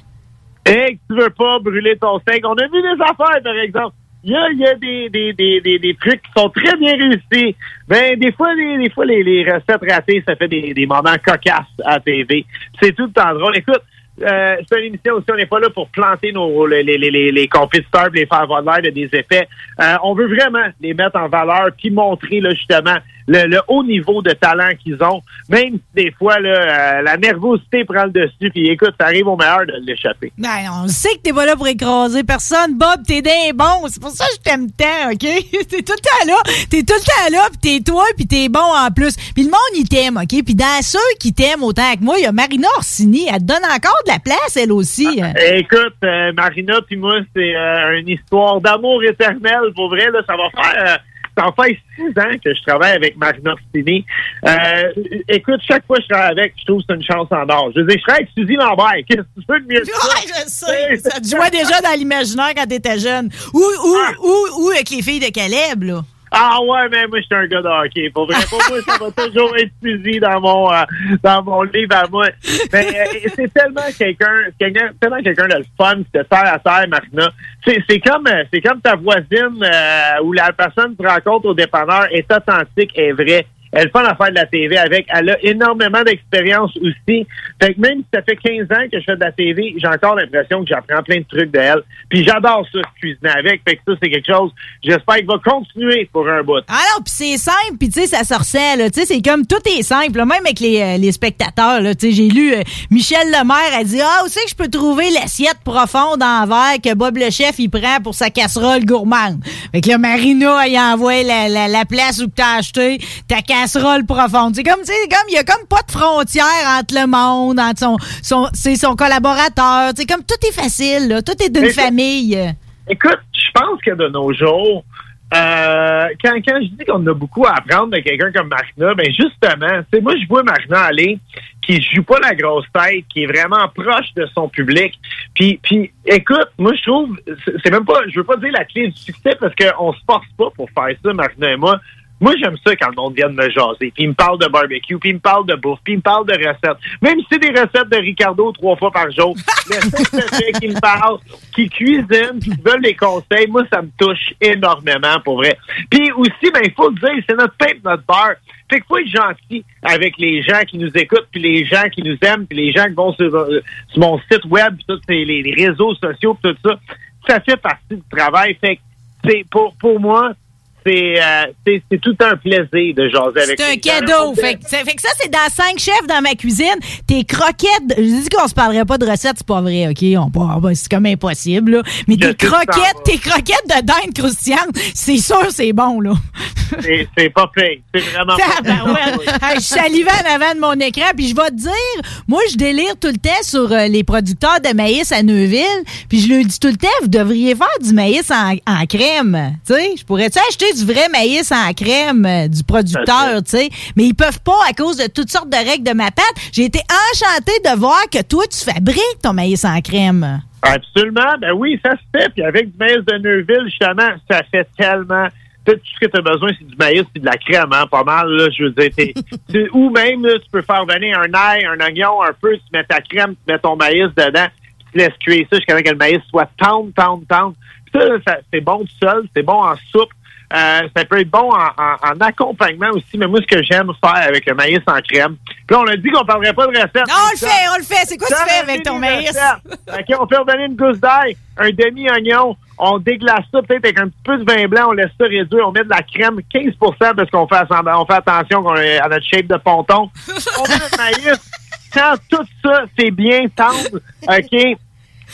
Et que tu veux pas brûler ton steak. On a vu des affaires, par exemple. Il y a, il y a des, des, des, des, des trucs qui sont très bien réussis. Ben, des fois, les, des fois, les, les recettes ratées, ça fait des, des moments cocasses à TV. C'est tout le temps drôle. Écoute, euh, c'est une émission aussi, on n'est pas là pour planter nos, les, les, les, les compétiteurs, les faire l'air de des effets. Euh, on veut vraiment les mettre en valeur, puis montrer là, justement le, le haut niveau de talent qu'ils ont. Même si des fois, là, euh, la nervosité prend le dessus, puis écoute, ça arrive au meilleur de l'échapper. Ben, on sait que t'es pas là pour écraser personne, Bob. T'es d'un bon. C'est pour ça que je t'aime tant, OK? *laughs* t'es tout le temps là. T'es tout le temps là, pis t'es toi, pis t'es bon en plus. Puis le monde, il t'aime, OK? Puis dans ceux qui t'aiment autant que moi, il y a Marina Orsini. Elle te donne encore de la place, elle aussi. Écoute, euh, Marina puis moi, c'est euh, une histoire d'amour éternel. Pour vrai, là, ça va faire... ça faire six ans que je travaille avec Marina Orsini. Euh, écoute, chaque fois que je travaille avec, je trouve que c'est une chance en or. Je veux dire, je travaille avec Suzy Lambert. Qu'est-ce que tu veux de mieux que ça? Ouais, je sais. Ça te jouait déjà dans l'imaginaire quand t'étais jeune. Ou, ou, ou, ou avec les filles de Caleb, là. Ah ouais, mais moi, je suis un gars de. Pour vrai, pour moi, ça va toujours être Suzy dans mon, euh, dans mon livre à moi. Mais euh, c'est tellement quelqu'un, quelqu'un, tellement quelqu'un de fun, de terre à terre, Marina. C'est, comme, euh, c'est comme ta voisine euh, où la personne te rencontre au dépanneur est authentique, est vraie. Elle fait à faire de la TV avec. Elle a énormément d'expérience aussi. Fait que même si ça fait 15 ans que je fais de la TV, j'ai encore l'impression que j'apprends plein de trucs de elle. Puis j'adore ça, cuisiner avec. Fait que ça, c'est quelque chose, j'espère qu'il va continuer pour un bout. Ah non, puis c'est simple, puis tu sais, ça se là. Tu sais, c'est comme tout est simple, là, même avec les, euh, les spectateurs. Tu sais, j'ai lu euh, Michel Lemaire a dit Ah, où c'est que je peux trouver l'assiette profonde en verre que Bob le chef il prend pour sa casserole gourmande? Fait que là, Marina, il envoie la, la, la place où t'as acheté ta casserole profonde. C'est comme, tu sais, comme, il y a comme pas de frontière entre le monde, entre son, son, c'est son collaborateur. Sais, comme tout est facile, là. Tout est d'une famille. Écoute, je pense que de nos jours, euh, quand, quand je dis qu'on a beaucoup à apprendre de quelqu'un comme Marina, ben justement, sais, moi je vois Marina aller, qui joue pas la grosse tête, qui est vraiment proche de son public. Puis, puis écoute, moi je trouve, c'est c'est même pas, je veux pas dire la clé du succès parce qu'on se force pas pour faire ça, Marina et moi. Moi, j'aime ça quand le monde vient de me jaser. Puis il me parle de barbecue, puis il me parle de bouffe, puis il me parle de recettes. Même si c'est des recettes de Ricardo trois fois par jour, *laughs* simple fait qu'il me parle, qu'il cuisine, qu'il veut les conseils, moi, ça me touche énormément, pour vrai. Puis aussi, ben, il faut le dire, c'est notre pain, notre beurre. Fait qu'il faut être gentil avec les gens qui nous écoutent, puis les gens qui nous aiment, puis les gens qui vont sur, euh, sur mon site web, puis tous les, les réseaux sociaux, puis tout ça. Ça fait partie du travail. Fait que pour pour moi, c'est euh, c'est c'est tout un plaisir de jaser avec. C'est un cadeau. Fait, que- ça- fait que ça, c'est dans cinq chefs dans ma cuisine. Tes croquettes. Je dis qu'on se parlerait pas de recettes, c'est pas vrai, OK? On ben, c'est comme impossible, là. Mais tes croquettes, tes croquettes de dinde croustillante, c'est sûr, c'est bon, là. C'est pas payé. C'est vraiment pas. Hey, je salivais en avant de mon écran, puis je vais te dire, moi, je délire tout le temps sur euh, les producteurs de maïs à Neuville, puis je leur dis tout le temps, vous devriez faire du maïs en, en crème. Tu sais, je pourrais-tu acheter du vrai maïs en crème euh, du producteur, tu sais, mais ils peuvent pas à cause de toutes sortes de règles de ma pâte. J'ai été enchantée de voir que toi, tu fabriques ton maïs en crème. Absolument. Ben oui, ça se fait. Puis avec du maïs de Neuville, justement, ça fait tellement. Tout ce que tu as besoin, c'est du maïs et de la crème, hein, pas mal. Là, je veux dire, t'es- *laughs* tu- ou même, là, tu peux faire venir un ail, un oignon, un peu, tu mets ta crème, tu mets ton maïs dedans, puis tu laisses cuire ça jusqu'à ce que le maïs soit tendre, tendre, tendre. Puis ça, ça- c'est bon tout seul, c'est bon en soupe. Euh, ça peut être bon en, en- en accompagnement aussi, mais moi, ce que j'aime faire avec le maïs en crème. Puis là, on a dit qu'on parlerait pas de recette. Non, on le fait, on le fait. C'est quoi tu fais avec ton maïs? *laughs* OK, on fait revenir une gousse d'ail, un demi-oignon, on déglace ça peut-être avec un petit peu de vin blanc, on laisse ça réduire, on met de la crème 15% parce qu'on fait, on fait attention à notre shape de ponton. *laughs* On met notre maïs. Quand tout ça, c'est bien tendre, OK,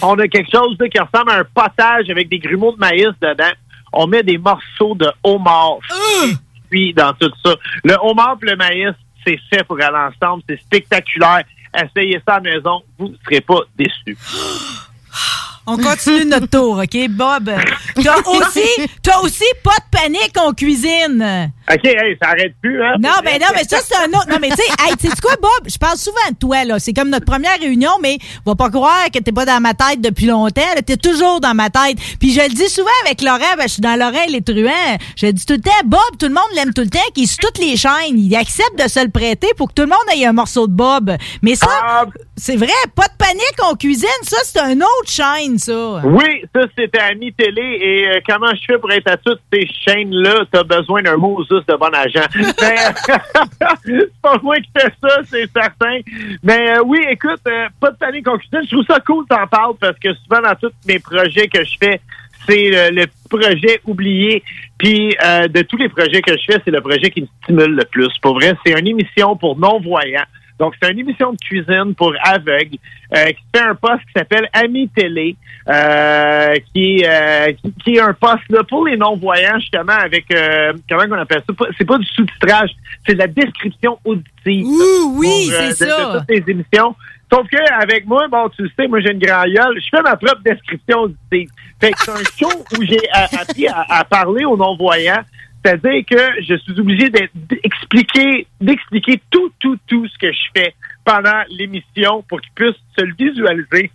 on a quelque chose là, qui ressemble à un potage avec des grumeaux de maïs dedans. On met des morceaux de homard puis dans tout ça. Le homard et le maïs, c'est fait pour aller ensemble. C'est spectaculaire. Essayez ça à la maison. Vous ne serez pas déçus. *gasps* On continue notre tour, OK, Bob? T'as *laughs* aussi, t'as aussi pas de panique en cuisine. OK, hey, ça arrête plus, hein? Non, ben non, mais ça, c'est un autre. Non, mais tu sais, hey, tu sais quoi, Bob? Je parle souvent de toi, là. C'est comme notre première réunion, mais va pas croire que t'es pas dans ma tête depuis longtemps. T'es toujours dans ma tête. Puis je le dis souvent avec Laurent, ben, je suis dans et les truands. Je le dis tout le temps, Bob, tout le monde l'aime tout le temps, qu'il est sur toutes les chaînes. Il accepte de se le prêter pour que tout le monde ait un morceau de Bob. Mais ça, c'est vrai, pas de panique en cuisine. Ça, c'est un autre chaîne, ça. Oui, ça, c'était Ami Télé. Et euh, comment je fais pour être à toutes ces chaînes-là? T'as besoin d'un Moses de bon agent. *laughs* Mais, *laughs* c'est pas moi qui fais ça, c'est certain. Mais euh, oui, écoute, euh, pas de panique en cuisine. Je trouve ça cool que t'en parles parce que souvent, dans tous mes projets que je fais, c'est le, le projet oublié. Puis euh, de tous les projets que je fais, c'est le projet qui me stimule le plus. Pour vrai, c'est une émission pour non-voyants. Donc, c'est une émission de cuisine pour aveugles euh, qui fait un poste qui s'appelle Ami Télé, euh, qui, euh, qui, qui est un poste là, pour les non-voyants, justement, avec, euh, comment on appelle ça? C'est pas du sous-titrage, c'est de la description auditive. oui, pour, euh, c'est de- ça. De, toutes les émissions. Sauf que avec moi, bon, tu le sais, moi j'ai une grande gueule, je fais ma propre description auditive. Fait que c'est un show où j'ai appris à, à parler aux non-voyants. C'est-à-dire que je suis obligé d'expliquer, d'expliquer tout, tout, tout ce que je fais pendant l'émission pour qu'ils puissent se le visualiser.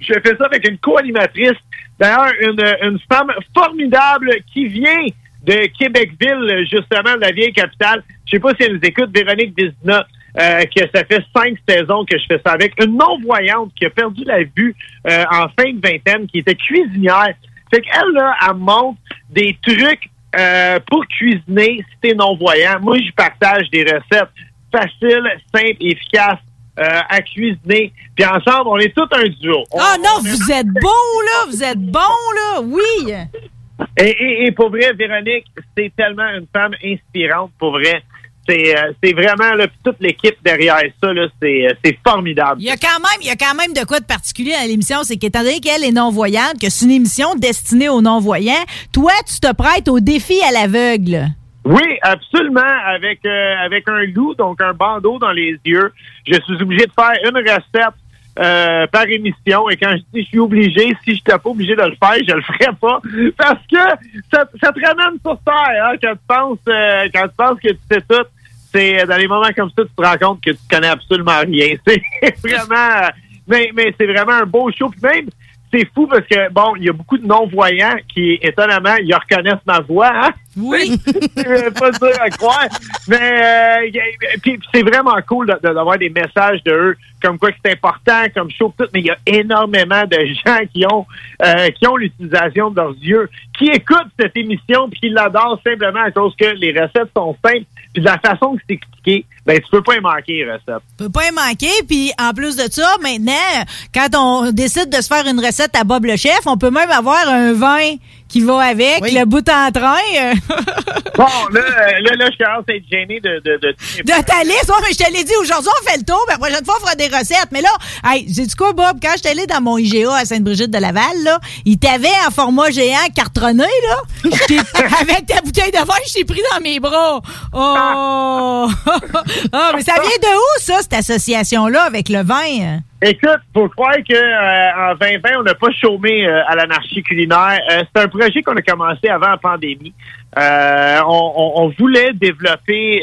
Je fais ça avec une co-animatrice, d'ailleurs une, une femme formidable qui vient de Québecville, justement, de la vieille capitale. Je sais pas si elle nous écoute, Véronique Disna, euh, que ça fait cinq saisons que je fais ça avec. Une non-voyante qui a perdu la vue euh, en fin de vingtaine, qui était cuisinière. Fait qu'elle, là, elle montre des trucs euh, pour cuisiner si t'es non-voyant. Moi, je partage des recettes faciles, simples, efficaces euh, à cuisiner. Puis ensemble, on est tout un duo. Ah non, vous êtes beau, là. Vous êtes bon, là. Oui. Et, et, et pour vrai, Véronique, c'est tellement une femme inspirante, pour vrai. C'est euh, c'est vraiment là, puis toute l'équipe derrière ça, c'est euh, c'est formidable. Il y a quand même, il y a quand même de quoi de particulier à l'émission, c'est qu'étant donné qu'elle est non-voyante, que c'est une émission destinée aux non-voyants, toi, tu te prêtes au défi à l'aveugle. Oui, absolument. Avec euh, avec un loup, donc un bandeau dans les yeux, je suis obligé de faire une recette euh, par émission. Et quand je dis je suis obligé, si je n'étais pas obligé de le faire, je le ferais pas. Parce que ça, te ramène sur terre hein, quand tu penses euh, quand tu penses que tu sais tout. C'est dans les moments comme ça, tu te rends compte que tu connais absolument rien. *laughs* C'est vraiment mais, mais c'est vraiment un beau show. Puis même, c'est fou parce que, bon, il y a beaucoup de non-voyants qui, étonnamment, ils reconnaissent ma voix. Hein? Oui. *laughs* pas dur à croire. Mais euh, c'est vraiment cool de- de- d'avoir des messages de eux, comme quoi c'est important, comme show, tout. Mais il y a énormément de gens qui ont euh, qui ont l'utilisation de leurs yeux, qui écoutent cette émission puis qui l'adorent simplement à cause que les recettes sont simples. puis de la façon que c'est ben tu peux pas y manquer les recettes. peut pas y manquer. Puis en plus de ça, maintenant, quand on décide de se faire une recette à Bob le chef, on peut même avoir un vin qui va avec, le bout en train. *laughs* Bon, là, euh, là, là, je commence à être gêné de... De, de, de ta liste. Ouais, mais je te l'ai dit, aujourd'hui, on fait le tour. puis La prochaine fois, on fera des recettes. Mais là, hey, sais-tu quoi, Bob? Quand je suis allé dans mon IGA à Sainte-Brigitte de Laval, là, il t'avait en format géant cartonné, là. *laughs* Avec ta bouteille de vin, je t'ai pris dans mes bras. Oh! *laughs* *laughs* ah, mais ça vient de où, ça, cette association-là, avec le vin? Écoute, faut croire que euh, en 2020, on n'a pas chômé euh, à l'anarchie culinaire. Euh, c'est un projet qu'on a commencé avant la pandémie. Euh, on, voulait développer,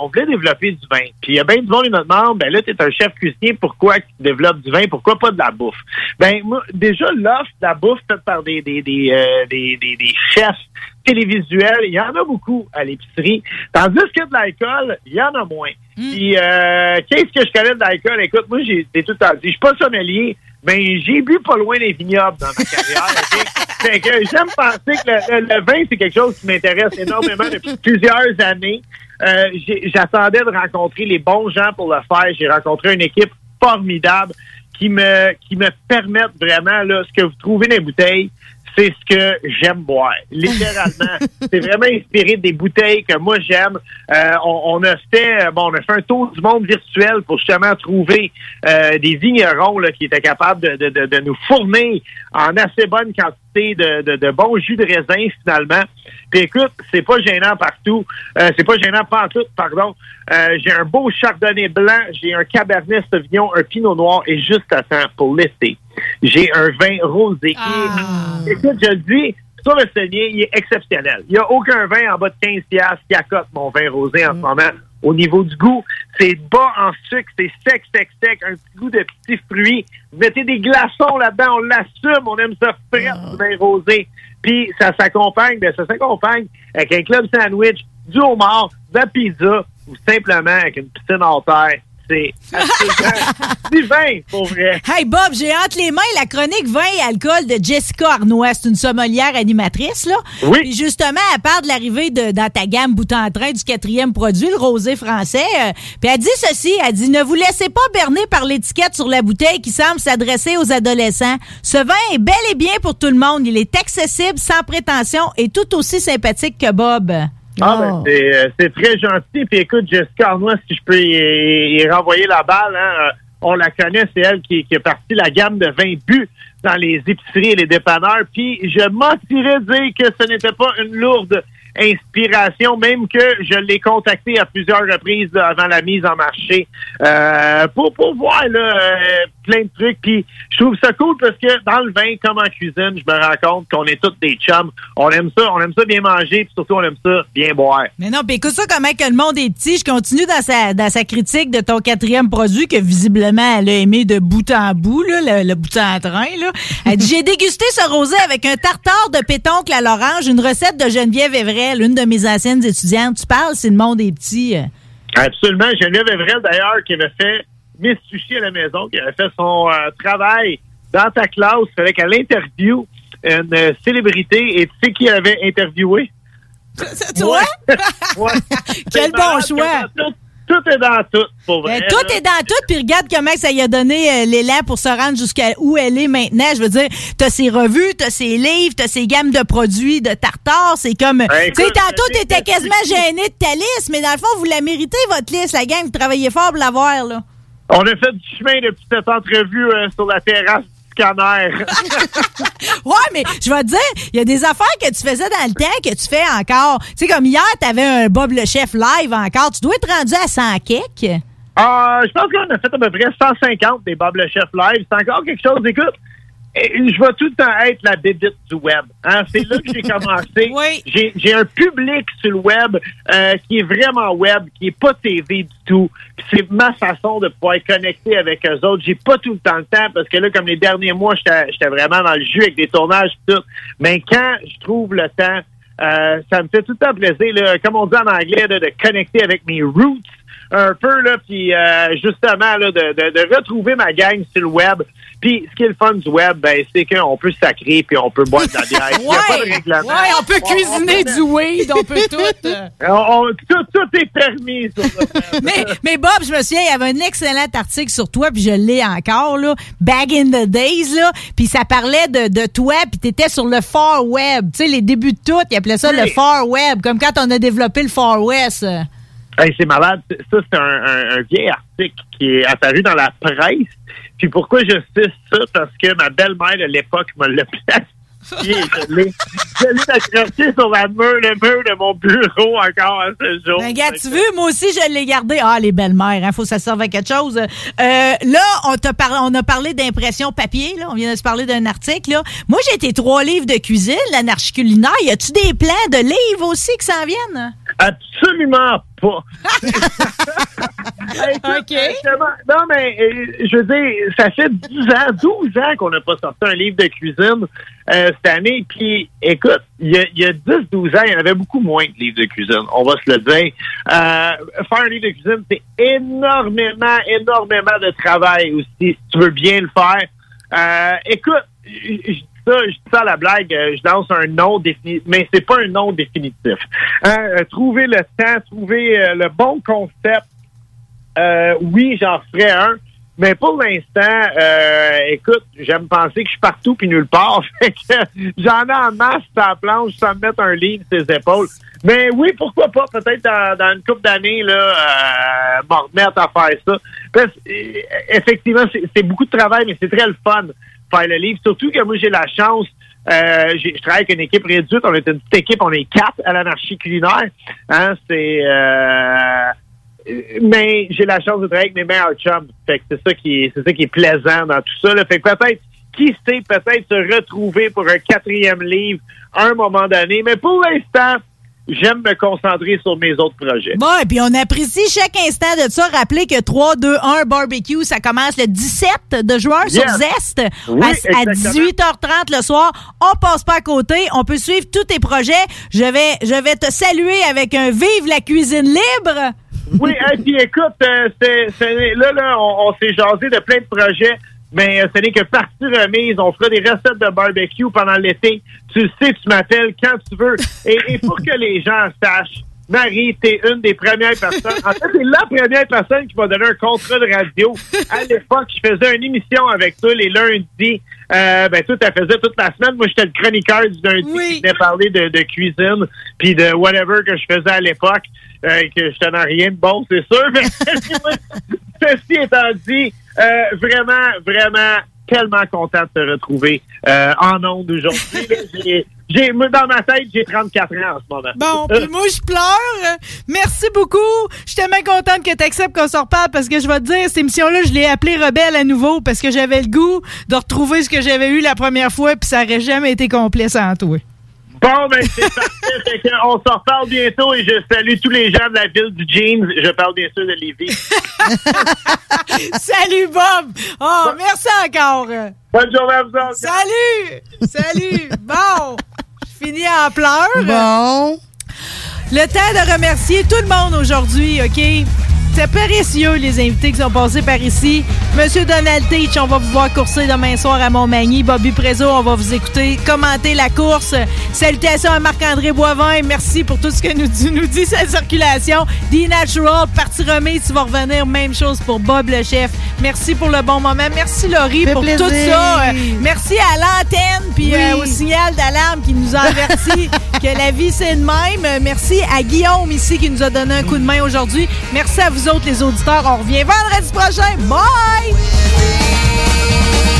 on voulait développer du vin. Puis il y a bien du monde qui me demande, ben là, tu es un chef cuisinier, pourquoi tu développes du vin, pourquoi pas de la bouffe? Ben moi, déjà l'offre de la bouffe faite par des, des, des chefs télévisuels, il y en a beaucoup à l'épicerie. Tandis que de l'alcool, il y en a moins. Puis euh, qu'est-ce que je connais de l'alcool? Écoute, moi j'ai tout temps dit, je suis pas sommelier, mais j'ai bu pas loin des vignobles dans ma carrière. *laughs* ok? Fait que j'aime penser que le, le- le vin, c'est quelque chose qui m'intéresse énormément depuis plusieurs années. Euh, J'attendais de rencontrer les bons gens pour le faire. J'ai rencontré une équipe formidable qui me qui me permettent vraiment là, ce que vous trouvez dans les bouteilles, c'est ce que j'aime boire. Littéralement. *laughs* c'est vraiment inspiré des bouteilles que moi j'aime. Euh, on, on a fait euh, bon, on a fait un tour du monde virtuel pour justement trouver euh, des vignerons là, qui étaient capables de, de, de, de nous fournir en assez bonne quantité de, de, de bons jus de raisin finalement. Puis écoute, c'est pas gênant partout. Euh, c'est pas gênant partout, pardon. Euh, j'ai un beau chardonnay blanc, j'ai un cabernet sauvignon, un pinot noir et juste à temps pour l'été. J'ai un vin rosé qui est, écoute, je le dis, sur le cellier, il est exceptionnel. Il n'y a aucun vin en bas de 15 piastres qui accote mon vin rosé en ce moment. Au niveau du goût, c'est bas en sucre, c'est sec, sec, sec, un petit goût de petits fruits. Vous mettez des glaçons là-dedans, on l'assume, on aime ça frais, du vin rosé. Puis ça s'accompagne, ben ça s'accompagne avec un club sandwich, du homard, de la pizza ou simplement avec une piscine en terre. C'est *laughs* divin, pour vrai. Hey Bob, j'ai entre les mains la chronique vin et alcool de Jessica Arnois. C'est une sommelière animatrice, là. Oui. Puis justement, elle parle de l'arrivée de, dans ta gamme bout en train du quatrième produit, le rosé français. Euh, Puis elle dit ceci, elle dit, ne vous laissez pas berner par l'étiquette sur la bouteille qui semble s'adresser aux adolescents. Ce vin est bel et bien pour tout le monde. Il est accessible, sans prétention et tout aussi sympathique que Bob. Ah, ben, c'est, euh, c'est très gentil. Puis écoute, Jessica Arnois, si je peux y, y renvoyer la balle, hein, euh, on la connaît, c'est elle qui, qui est partie la gamme de 20 buts dans les épiceries et les dépanneurs. Puis je mentirais dire que ce n'était pas une lourde inspiration, même que je l'ai contacté à plusieurs reprises avant la mise en marché euh, pour, pour voir euh, plein de trucs. Puis je trouve ça cool parce que dans le vin, comme en cuisine, je me rends compte qu'on est tous des chums. On aime ça, on aime ça bien manger, puis surtout on aime ça bien boire. Mais non, puis écoute ça comment que le monde est petit. Je continue dans sa, dans sa critique de ton quatrième produit que visiblement elle a aimé de bout en bout, là, le, bout en train. Là. Elle dit J'ai dégusté ce rosé avec un tartare de pétoncle à l'orange, une recette de Geneviève Evrel, une de mes anciennes étudiantes. Tu parles, c'est le monde est petit. Absolument. Geneviève Evrel, d'ailleurs, qui avait fait Miss Sushi à la maison, qui avait fait son euh, travail dans ta classe. Il fallait qu'elle interviewe une euh, célébrité. Et tu sais qui avait interviewé? Vois? *laughs* Ouais. Quel C'est bon choix. Tout, tout est dans tout, pour vrai. Ben, tout là. est dans tout, puis regarde comment ça y a donné euh, l'élan pour se rendre jusqu'à où elle est maintenant. Je veux dire, t'as ses revues, t'as ses livres, t'as ses gammes de produits de tartare. C'est comme, Ben, tu sais, tantôt t'étais quasiment gêné de ta liste, mais dans le fond, vous la méritez votre liste, la gang. Vous travaillez fort pour l'avoir là. On a fait du chemin depuis cette entrevue euh, sur la terrasse scanner. *laughs* Ouais, mais je vais te dire, il y a des affaires que tu faisais dans le temps que tu fais encore. Tu sais, comme hier, t'avais un Bob le chef live encore. Tu dois être rendu à 100 kek. Ah, je pense qu'on a fait à peu près 150 des Bob le Chef Live. C'est encore quelque chose. Écoute, je vais tout le temps être la bébite du web. Hein? C'est là que j'ai *laughs* commencé. J'ai, j'ai un public sur le web euh, qui est vraiment web, qui est pas TV du tout. C'est ma façon de pouvoir connecter avec eux autres. J'ai pas tout le temps le temps parce que là, comme les derniers mois, j'étais, j'étais vraiment dans le jus avec des tournages et tout. Mais quand je trouve le temps, euh, ça me fait tout le temps plaisir, là, comme on dit en anglais, là, de connecter avec mes roots un peu, là, puis euh, justement, là, de, de, de retrouver ma gang sur le web. Puis ce qui est le fun du web, ben, c'est qu'on peut sacrer puis on peut boire de la bière. Y a pas de Ouais, règlement. ouais, on peut cuisiner du weed, on peut tout. On- on- tout, tout est permis sur le *laughs* mais, mais Bob, je me souviens, il y avait un excellent article sur toi, puis je l'ai encore, là, Back in the Days, là, puis ça parlait de, de toi, puis t'étais sur le Far Web. Tu sais, les débuts de tout, ils appelaient ça Oui. le Far Web, comme quand on a développé le Far West. Hey, c'est malade. Ça, c'est un, un- un vieil article qui est apparu dans la presse. Puis pourquoi je sais ça? Parce que ma belle-mère de l'époque me l'a placé. *laughs* Je l'ai accroché sur la mur, le mur de mon bureau encore à ce jour. Ben, gars, tu veux, moi aussi, je l'ai gardé. Ah, les belles-mères, hein, faut que ça serve à quelque chose. Euh, là, on, t'a parlé, on a parlé d'impression papier, là. On vient de se parler d'un article, là. Moi, j'ai été trois livres de cuisine, l'anarchie culinaire. Y a-tu des plans de livres aussi qui s'en viennent? Absolument pas. *laughs* Hey, justement, Non, mais euh, je veux dire, ça fait 10 ans, 12 ans qu'on n'a pas sorti un livre de cuisine euh, cette année. Puis, écoute, il y a, a 10-12 ans, il y en avait beaucoup moins de livres de cuisine, on va se le dire. Euh, faire un livre de cuisine, c'est énormément, énormément de travail aussi, si tu veux bien le faire. Euh, écoute, je ça, je dis ça à la blague, euh, je lance un nom définitif, mais c'est pas un nom définitif. Hein, euh, trouver le temps, trouver euh, le bon concept, oui, j'en ferai un. Mais pour l'instant, euh, écoute, j'aime penser que je suis partout puis nulle part. *laughs* Fait que j'en ai en masse la planche sans me mettre un livre sur les épaules. Mais oui, pourquoi pas, peut-être dans, une couple d'années, m'en remettre à faire ça. Parce effectivement, c'est beaucoup de travail, mais c'est très le fun faire le livre. Surtout que moi, j'ai la chance. Euh, je travaille avec une équipe réduite. On est une petite équipe. On est quatre à l'anarchie culinaire. Hein, c'est euh, mais j'ai la chance de travailler avec mes meilleurs chums. Fait que c'est ça qui est, c'est ça qui est plaisant dans tout ça. Là. Fait que peut-être, qui sait, peut-être se retrouver pour un quatrième livre à un moment donné. Mais pour l'instant, j'aime me concentrer sur mes autres projets. Bon, et puis on apprécie chaque instant de ça. Rappelez que 3, 2, 1 barbecue, ça commence le 17 de juin sur. Zest Oui, à, à exactement. 18h30 le soir. On passe pas à côté. On peut suivre tous tes projets. Je vais, je vais te saluer avec un Vive la cuisine libre. Oui, et puis écoute, euh, c'est- là, là, on, on s'est jasé de plein de projets, mais euh, ce n'est que partie remise. On fera des recettes de barbecue pendant l'été. Tu le sais, tu m'appelles quand tu veux. Et, et pour que les gens sachent, Marie, t'es une des premières personnes. En fait, t'es la première personne qui m'a donné un contrat de radio. À l'époque, je faisais une émission avec toi les lundis. Euh, ben, toi, tu faisais toute la semaine. Moi, j'étais le chroniqueur du lundi qui venait parler de, de cuisine puis de whatever que je faisais à l'époque. Euh, que je tenais rien de bon, c'est sûr. *laughs* Mais ceci étant dit, euh, vraiment, vraiment tellement content de te retrouver euh, en ondes aujourd'hui. *laughs* J'ai- dans ma tête, j'ai 34 ans en ce moment. Bon, *laughs* puis moi, je pleure. Merci beaucoup. Je suis tellement contente que tu acceptes qu'on se reparle parce que je vais te dire, cette émission-là, je l'ai appelée Rebelle à nouveau parce que j'avais le goût de retrouver ce que j'avais eu la première fois puis ça aurait jamais été complet sans toi. Bon, ben, c'est parfait. On se reparle bientôt et je salue tous les gens de la ville du Jeans. Je parle bien sûr de Lévis. *laughs* Salut, Bob. Oh, merci encore. Bonne journée à vous autres. Salut. Salut. Bon, je finis en pleurs. Bon. Le temps de remercier tout le monde aujourd'hui, OK? C'est précieux, les invités qui sont passés par ici. Monsieur Donald Teach, on va vous voir courser demain soir à Montmagny. Bobby Prézo, on va vous écouter commenter la course. Salutations à Marc-André Boivin. Merci pour tout ce que nous, tu nous dit sa circulation. The Natural, partie remise, tu vas revenir. Même chose pour Bob le chef. Merci pour le bon moment. Merci Laurie pour plaisir. tout ça. Euh, Merci à l'antenne puis Oui. euh, au signal d'alarme qui nous a averti que la vie c'est de même. Merci à Guillaume ici qui nous a donné un coup de main aujourd'hui. Merci à vous les auditeurs. On revient vendredi prochain. Bye! «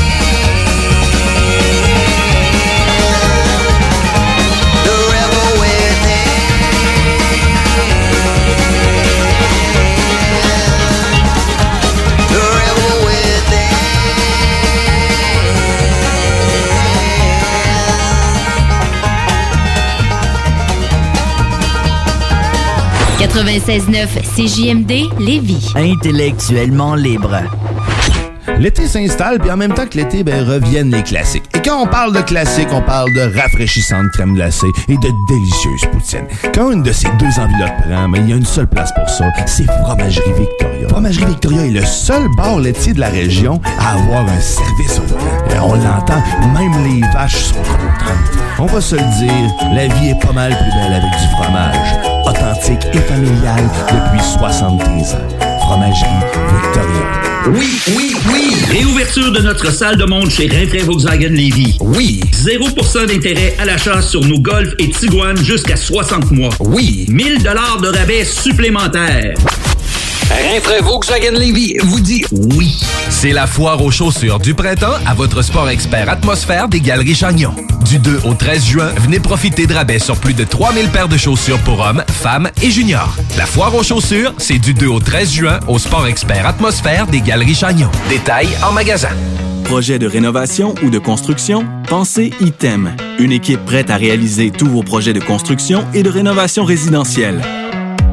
96.9 CJMD Lévis. Intellectuellement libre. L'été s'installe, puis en même temps que l'été, ben, reviennent les classiques. Et quand on parle de classiques, on parle de rafraîchissantes crème glacée et de délicieuses poutines. Quand une de ces deux enveloppes prend, mais il y a une seule place pour ça, c'est Fromagerie Victoria. Fromagerie Victoria est le seul bar laitier de la région à avoir un service au volant. Et on l'entend, même les vaches sont contentes. On va se le dire, la vie est pas mal plus belle avec du fromage. Authentique et familial depuis 73 ans. Fromagerie Victoria. Oui, oui, oui! Réouverture de notre salle de monde chez Rinfraie Volkswagen Lévy. Oui! 0% d'intérêt à l'achat sur nos Golf et Tiguan jusqu'à 60 mois. Oui! 1000 dollars de rabais supplémentaires. Rinfraie Volkswagen Lévy vous dit oui. C'est la foire aux chaussures du printemps à votre sport expert atmosphère des Galeries Chagnon. Du 2 au 13 juin, venez profiter de rabais sur plus de 3000 paires de chaussures pour hommes, femmes et juniors. La foire aux chaussures, c'est du 2 au 13 juin au sport expert atmosphère des Galeries Chagnon. Détails en magasin. Projet de rénovation ou de construction? Pensez ITEM. Une équipe prête à réaliser tous vos projets de construction et de rénovation résidentielle.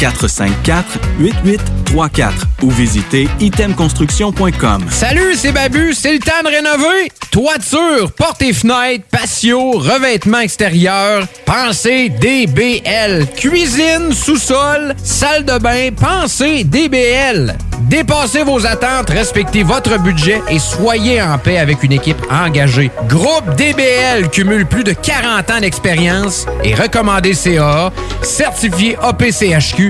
418-454-8834 ou visitez itemconstruction.com. Salut, c'est Babu, c'est le temps de rénover. Toiture, portes et fenêtres, patio, revêtement extérieur, pensez DBL. Cuisine, sous-sol, salle de bain, pensez DBL. Dépassez vos attentes, respectez votre budget et soyez en paix avec une équipe engagée. Groupe DBL cumule plus de 40 ans d'expérience et recommandé CAA, certifié APCHQ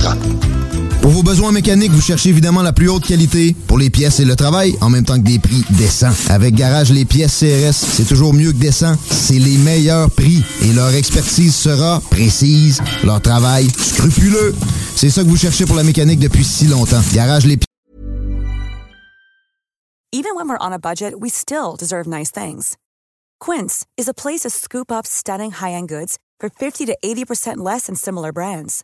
Pour vos besoins mécaniques, vous cherchez évidemment la plus haute qualité pour les pièces et le travail, en même temps que des prix décents. Avec Garage Les Pièces CRS, c'est toujours mieux que décent. C'est les meilleurs prix et leur expertise sera précise, leur travail scrupuleux. C'est ça que vous cherchez pour la mécanique depuis si longtemps. Garage Les Pièces. Even when we're on a budget, we still deserve nice things. Quince is a place to scoop up stunning high-end goods for 50 to 80% less than similar brands.